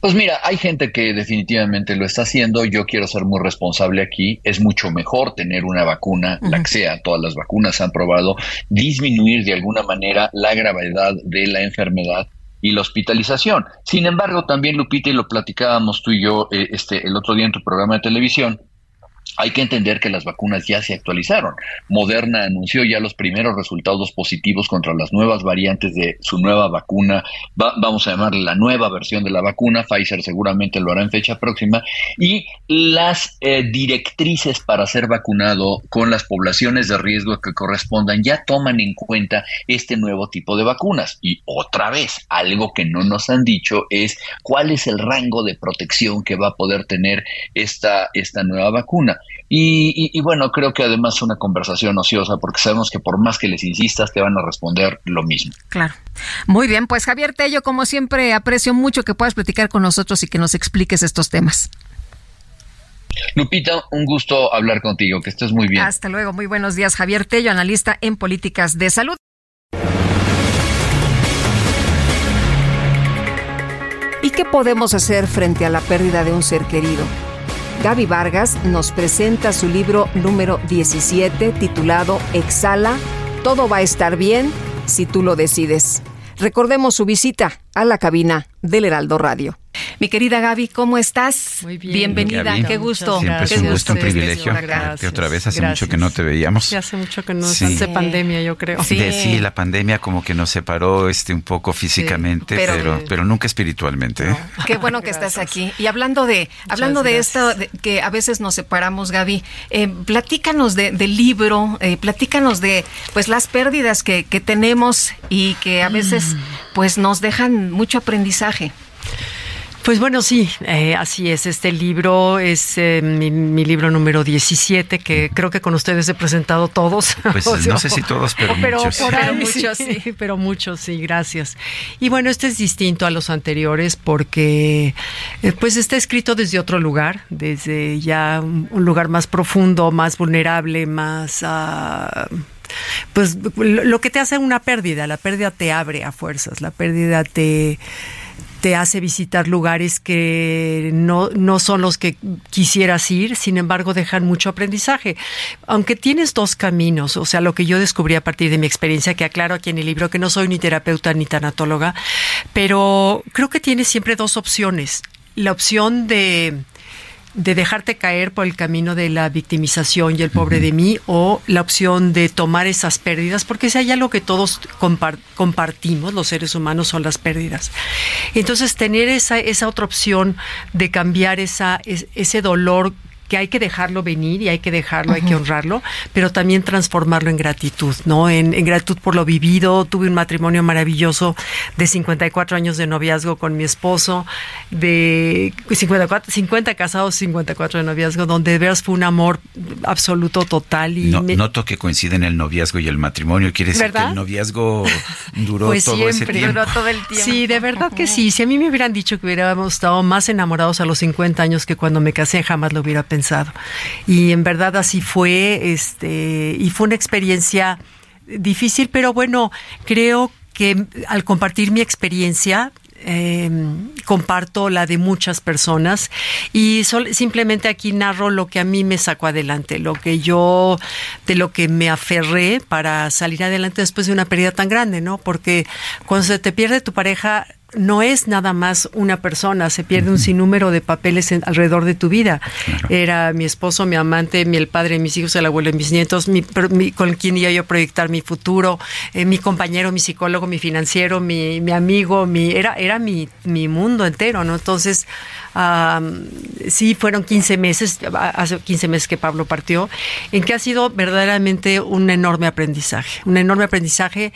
Pues mira, hay gente que definitivamente lo está haciendo. Yo quiero ser muy responsable aquí. Es mucho mejor tener una vacuna, la que sea. Todas las vacunas han probado disminuir de alguna manera la gravedad de la enfermedad y la hospitalización. Sin embargo, también Lupita y lo platicábamos tú y yo eh, este el otro día en tu programa de televisión, hay que entender que las vacunas ya se actualizaron. Moderna anunció ya los primeros resultados positivos contra las nuevas variantes de su nueva vacuna. vamos a llamarle la nueva versión de la vacuna. Pfizer seguramente lo hará en fecha próxima. Y las eh, directrices para ser vacunado con las poblaciones de riesgo que correspondan ya toman en cuenta este nuevo tipo de vacunas. Y otra vez, algo que no nos han dicho es cuál es el rango de protección que va a poder tener esta, esta nueva vacuna. Y, bueno, creo que además una conversación ociosa porque sabemos que por más que les insistas te van a responder lo mismo. Claro. Muy bien, pues Javier Tello, como siempre, aprecio mucho que puedas platicar con nosotros y que nos expliques estos temas. Lupita, un gusto hablar contigo, que estés muy bien. Hasta luego, muy buenos días. Javier Tello, analista en políticas de salud. ¿Y qué podemos hacer frente a la pérdida de un ser querido? Gaby Vargas nos presenta su libro número 17 titulado Exhala, todo va a estar bien si tú lo decides. Recordemos su visita a la cabina del Heraldo Radio. Mi querida Gaby, ¿cómo estás? Muy bien. Bienvenida, qué gusto. Siempre es un gusto, un privilegio. otra vez, hace mucho que no te veíamos. hace mucho que no, hace pandemia, yo creo. Sí. la pandemia como que nos separó este un poco físicamente, pero, pero, nunca espiritualmente. ¿eh? Qué bueno que estás aquí. Y hablando de hablando de esto, que a veces nos separamos, Gaby, eh, platícanos de, del libro, eh, platícanos de pues las pérdidas que, que tenemos y que a veces mm. pues nos dejan mucho aprendizaje. Pues bueno, sí, eh, así es. Este libro es eh, mi, libro número 17, que creo que con ustedes he presentado todos. Pues no sé si todos, pero, muchos. muchos, sí, pero muchos, sí, gracias. Y bueno, este es distinto a los anteriores porque eh, pues está escrito desde otro lugar, desde ya un lugar más profundo, más vulnerable, más... Uh, pues lo que te hace una pérdida, la pérdida te abre a fuerzas, la pérdida te te hace visitar lugares que no, no son los que quisieras ir, sin embargo dejan mucho aprendizaje. Aunque tienes dos caminos, o sea, lo que yo descubrí a partir de mi experiencia, que aclaro aquí en el libro que no soy ni terapeuta ni tanatóloga, pero creo que tienes siempre dos opciones. La opción de de dejarte caer por el camino de la victimización y el pobre de mí o la opción de tomar esas pérdidas, porque si hay algo que todos compartimos, los seres humanos, son las pérdidas. Entonces, tener esa, esa otra opción de cambiar esa, ese dolor que hay que dejarlo venir y hay que dejarlo, hay que honrarlo, pero también transformarlo en gratitud, ¿no? En, gratitud por lo vivido. Tuve un matrimonio maravilloso de 54 años de noviazgo con mi esposo, de 54, 50 casados, 54 de noviazgo, donde de veras fue un amor absoluto, total. Y Noto que coinciden el noviazgo y el matrimonio. Quiere decir que el noviazgo duró pues todo ese tiempo. Duró todo el tiempo. Sí, de verdad que sí. Si a mí me hubieran dicho que hubiéramos estado más enamorados a los 50 años que cuando me casé, jamás lo hubiera pensado y en verdad así fue, este, y fue una experiencia difícil, pero bueno, creo que al compartir mi experiencia, em, comparto la de muchas personas y simplemente aquí narro lo que a mí me sacó adelante, lo que yo, de lo que me aferré para salir adelante después de una pérdida tan grande, ¿no? Porque cuando se te pierde tu pareja, no es nada más una persona, se pierde un sinnúmero de papeles alrededor de tu vida. Era mi esposo, mi amante, mi, el padre de mis hijos, el abuelo de mis nietos, mi, con quien iba yo a proyectar mi futuro, eh, mi compañero, mi psicólogo, mi financiero, mi, mi amigo, mi, era, era mi, mi mundo entero, ¿no? Entonces, sí, fueron 15 meses, hace 15 meses que Pablo partió, en que ha sido verdaderamente un enorme aprendizaje, un enorme aprendizaje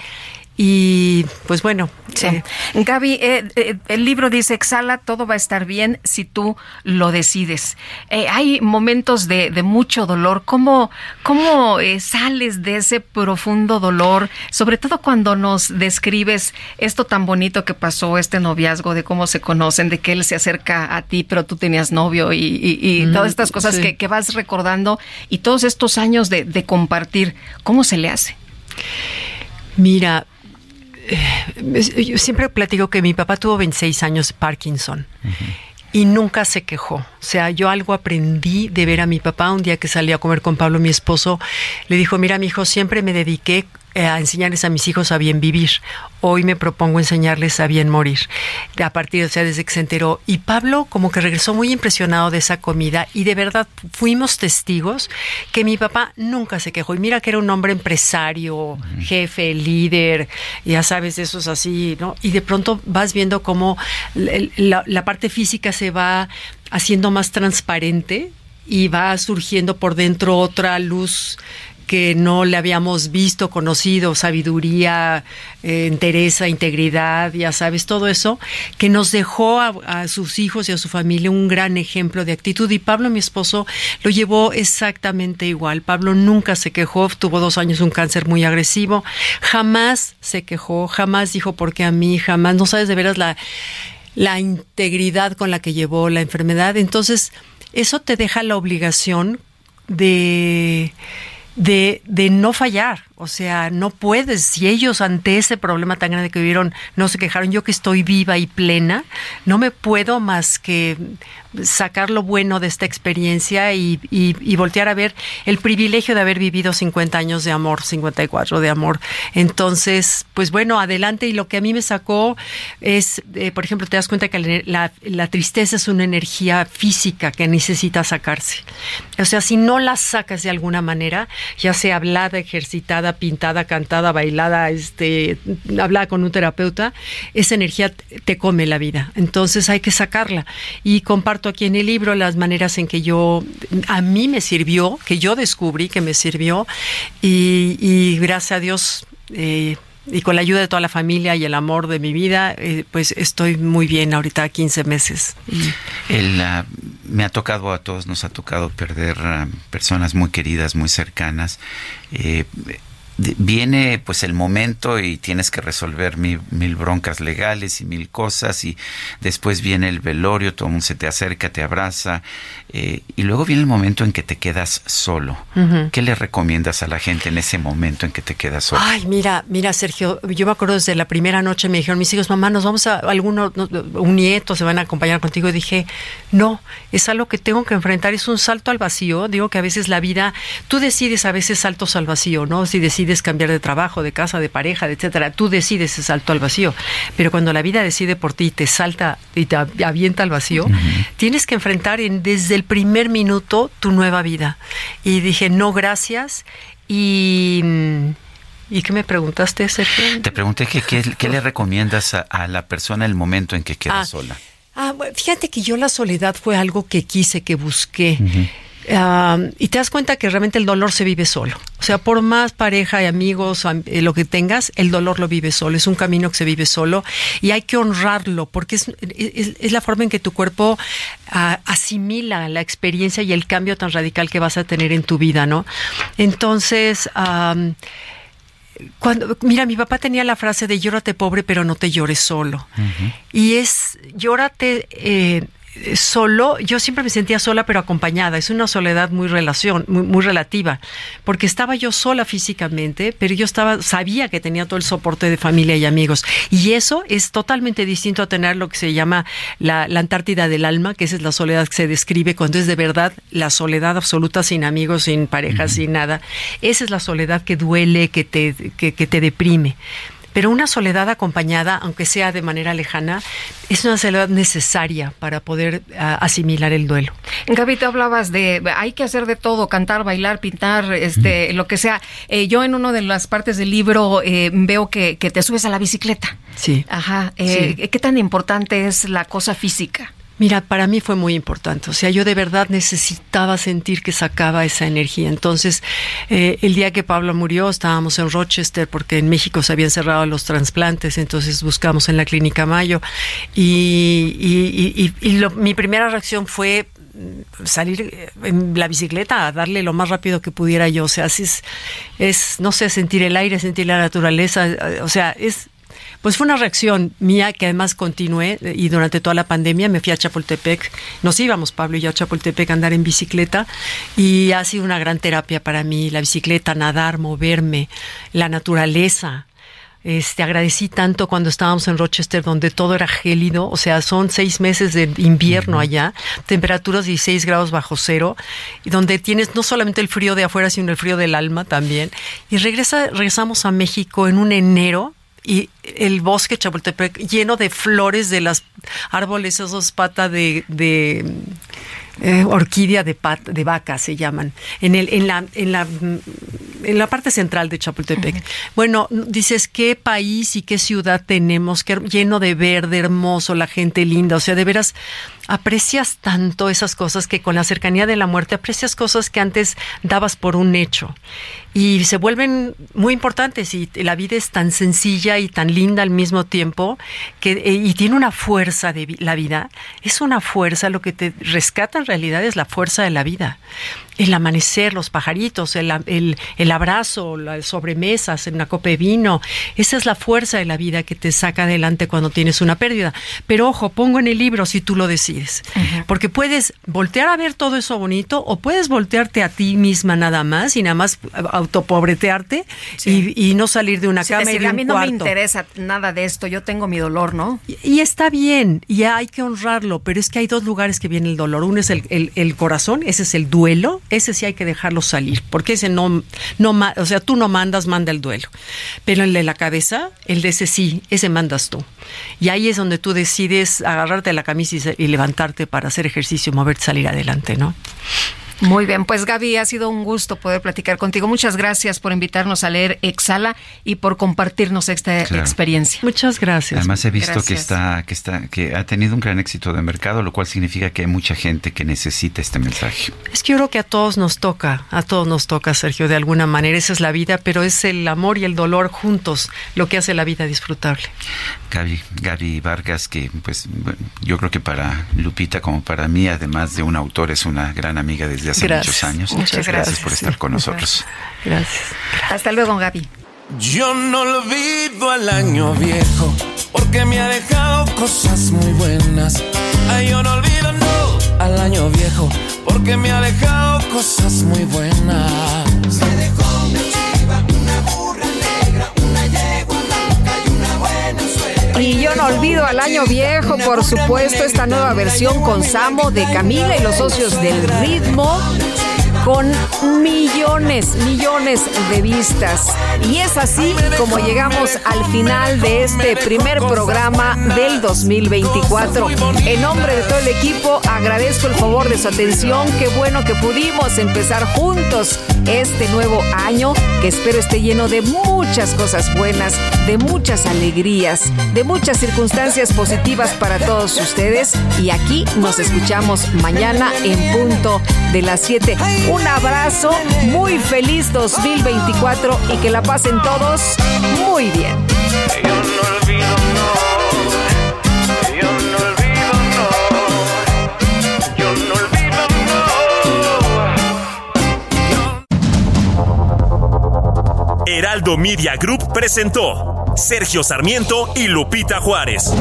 y pues bueno. Sí. Eh, Gaby, eh, eh, el libro dice, exhala, todo va a estar bien si tú lo decides. hay momentos de, mucho dolor. ¿Cómo, cómo sales de ese profundo dolor? Sobre todo cuando nos describes esto tan bonito que pasó, este noviazgo, de cómo se conocen, de que él se acerca a ti, pero tú tenías novio y, todas estas cosas que, que, vas recordando y todos estos años de, de compartir. ¿Cómo se le hace? Mira, eh, yo siempre platico que mi papá tuvo 26 años Parkinson. Y nunca se quejó. O sea, yo algo aprendí de ver a mi papá un día que salí a comer con Pablo, mi esposo. Le dijo, mira, mi hijo, siempre me dediqué eh, a enseñarles a mis hijos a bien vivir. Hoy me propongo enseñarles a bien morir. A partir, o sea, desde que se enteró. Y Pablo como que regresó muy impresionado de esa comida y de verdad fuimos testigos que mi papá nunca se quejó. Y mira que era un hombre empresario, jefe, líder, ya sabes, eso es así, ¿no? Y de pronto vas viendo cómo la, la parte física se va haciendo más transparente y va surgiendo por dentro otra luz que no le habíamos visto, conocido, sabiduría, eh, entereza, integridad, ya sabes, todo eso, que nos dejó a, sus hijos y a su familia un gran ejemplo de actitud. Y Pablo, mi esposo, lo llevó exactamente igual. Pablo nunca se quejó, tuvo dos años un cáncer muy agresivo, jamás se quejó, jamás dijo por qué a mí, jamás, no sabes de veras la integridad con la que llevó la enfermedad. Entonces, eso te deja la obligación de, de, de no fallar. O sea, no puedes, si ellos ante ese problema tan grande que vivieron no se quejaron, yo que estoy viva y plena, no me puedo más que sacar lo bueno de esta experiencia y, y, voltear a ver el privilegio de haber vivido 50 años de amor, 54 de amor. Entonces, pues bueno, adelante. Y lo que a mí me sacó es, eh, por ejemplo, te das cuenta que la, tristeza es una energía física que necesita sacarse. O sea, si no la sacas de alguna manera, ya sea hablada, ejercitada, pintada, cantada, bailada, este, hablada con un terapeuta, esa energía te come la vida. Entonces hay que sacarla. Y comparto aquí en el libro las maneras en que yo, a mí me sirvió, que yo descubrí que me sirvió y, gracias a Dios, eh, y con la ayuda de toda la familia y el amor de mi vida, eh, pues estoy muy bien ahorita, 15 meses. Uh, me ha tocado, a todos nos ha tocado perder uh, personas muy queridas, muy cercanas. Eh, viene pues el momento y tienes que resolver mil, mil, broncas legales y mil cosas y después viene el velorio, todo el mundo se te acerca, te abraza eh, y luego viene el momento en que te quedas solo. Uh -huh. ¿Qué le recomiendas a la gente en ese momento en que te quedas solo? Ay, mira, mira Sergio, yo me acuerdo desde la primera noche me dijeron mis hijos, mamá, nos vamos a alguno, un nieto se van a acompañar contigo y dije, no, es algo que tengo que enfrentar, es un salto al vacío, digo que a veces la vida, tú decides a veces saltos al vacío, ¿no? Si decides decides cambiar de trabajo, de casa, de pareja, de etcétera, tú decides ese salto al vacío. Pero cuando la vida decide por ti y te salta y te avienta al vacío, uh -huh. tienes que enfrentar en, desde el primer minuto tu nueva vida. Y dije, no, gracias. Y. ¿Y qué me preguntaste, Sergio? Te pregunté que, qué, le recomiendas a, a, la persona el momento en que queda ah, sola. Ah, fíjate que yo la soledad fue algo que quise, que busqué. Uh -huh. Y te das cuenta que realmente el dolor se vive solo. O sea, por más pareja y amigos, eh, lo que tengas, el dolor lo vive solo. Es un camino que se vive solo y hay que honrarlo porque es, es, es la forma en que tu cuerpo uh, asimila la experiencia y el cambio tan radical que vas a tener en tu vida, ¿no? Entonces, um, cuando mira mi papá tenía la frase de llórate pobre pero no te llores solo uh -huh. y es llórate eh, solo, yo siempre me sentía sola pero acompañada, es una soledad muy relación, muy, muy, relativa, porque estaba yo sola físicamente, pero yo estaba, sabía que tenía todo el soporte de familia y amigos, y eso es totalmente distinto a tener lo que se llama la, la Antártida del alma, que esa es la soledad que se describe cuando es de verdad la soledad absoluta sin amigos, sin pareja, uh -huh. sin nada, esa es la soledad que duele, que te, que, que te deprime pero una soledad acompañada, aunque sea de manera lejana, es una soledad necesaria para poder uh, asimilar el duelo. Gaby, te hablabas de hay que hacer de todo, cantar, bailar, pintar, este, mm. lo que sea. Eh, yo en una de las partes del libro eh, veo que, que, te subes a la bicicleta. Sí. Ajá. Eh, sí. ¿Qué tan importante es la cosa física? Mira, para mí fue muy importante. O sea, yo de verdad necesitaba sentir que sacaba esa energía. Entonces, eh, el día que Pablo murió, estábamos en Rochester porque en México se habían cerrado los trasplantes. Entonces buscamos en la clínica Mayo y, y, y, y lo, mi primera reacción fue salir en la bicicleta a darle lo más rápido que pudiera yo. O sea, es, es no sé, sentir el aire, sentir la naturaleza. O sea, es pues fue una reacción mía que además continué y durante toda la pandemia me fui a Chapultepec, nos íbamos Pablo y yo a Chapultepec a andar en bicicleta y ha sido una gran terapia para mí, la bicicleta, nadar, moverme, la naturaleza, este, agradecí tanto cuando estábamos en Rochester, donde todo era gélido, o sea, son seis meses de invierno uh -huh. allá, temperaturas 16 grados bajo cero, y donde tienes no solamente el frío de afuera, sino el frío del alma también. Y regresa, regresamos a México en un enero y el bosque Chapultepec lleno de flores de las árboles, esos patas de, de eh, orquídea de, pat, de vaca se llaman. En, el, en, la, en la en la parte central de Chapultepec. Bueno, dices qué país y qué ciudad tenemos, qué lleno de verde, hermoso, la gente linda, o sea, de veras aprecias tanto esas cosas que con la cercanía de la muerte aprecias cosas que antes dabas por un hecho y se vuelven muy importantes y la vida es tan sencilla y tan linda al mismo tiempo que eh, y tiene una fuerza de la vida. Es una fuerza lo que te rescata en realidad es la fuerza de la vida el amanecer, los pajaritos, el, el, el, abrazo, las sobremesas, una copa de vino. Esa es la fuerza de la vida que te saca adelante cuando tienes una pérdida. Pero ojo, pongo en el libro si tú lo decides. Porque puedes voltear a ver todo eso bonito o puedes voltearte a ti misma nada más y nada más autopobretearte y, y, no salir de una cama y de A mí no me interesa nada de esto, yo tengo mi dolor, ¿no? Y, y, está bien, y hay que honrarlo, pero es que hay dos lugares que viene el dolor. Uno es el, el, el corazón, ese es el duelo ese sí hay que dejarlo salir, porque ese no, no, o sea, tú no mandas, manda el duelo. Pero el de la cabeza, el de ese sí, ese mandas tú. Y ahí es donde tú decides agarrarte la camisa y, y levantarte para hacer ejercicio, moverte, salir adelante, ¿no? Muy bien, pues Gaby, ha sido un gusto poder platicar contigo. Muchas gracias por invitarnos a leer Exhala y por compartirnos esta experiencia. Muchas gracias. Además he visto que está que está que ha tenido un gran éxito de mercado, lo cual significa que hay mucha gente que necesita este mensaje. Es que yo creo que a todos nos toca, a todos nos toca, Sergio, de alguna manera esa es la vida, pero es el amor y el dolor juntos lo que hace la vida disfrutable. Gaby, Gaby Vargas, que pues yo creo que para Lupita como para mí, además de un autor, es una gran amiga desde hace muchos años. Muchas gracias, por estar con nosotros. Gracias. Hasta luego, Gaby. Yo no olvido al año viejo porque me ha dejado cosas muy buenas. Ay, yo no olvido no al año viejo porque me ha dejado cosas muy buenas. Se dejó Y yo no olvido al año viejo, por supuesto, esta nueva versión con Samo de Camila y los socios del ritmo con millones, millones de vistas. Y es así como llegamos al final de este primer programa del 2024. En nombre de todo el equipo, agradezco el favor de su atención. Qué bueno que pudimos empezar juntos este nuevo año, que espero esté lleno de muchas cosas buenas, de muchas alegrías, de muchas circunstancias positivas para todos ustedes. Y aquí nos escuchamos mañana en punto de las 7. Un abrazo, muy feliz 2024 y que la pasen todos muy bien. Yo no olvido, no. Yo no olvido, no. Yo no olvido, no. Heraldo Media Group presentó Sergio Sarmiento y Lupita Juárez.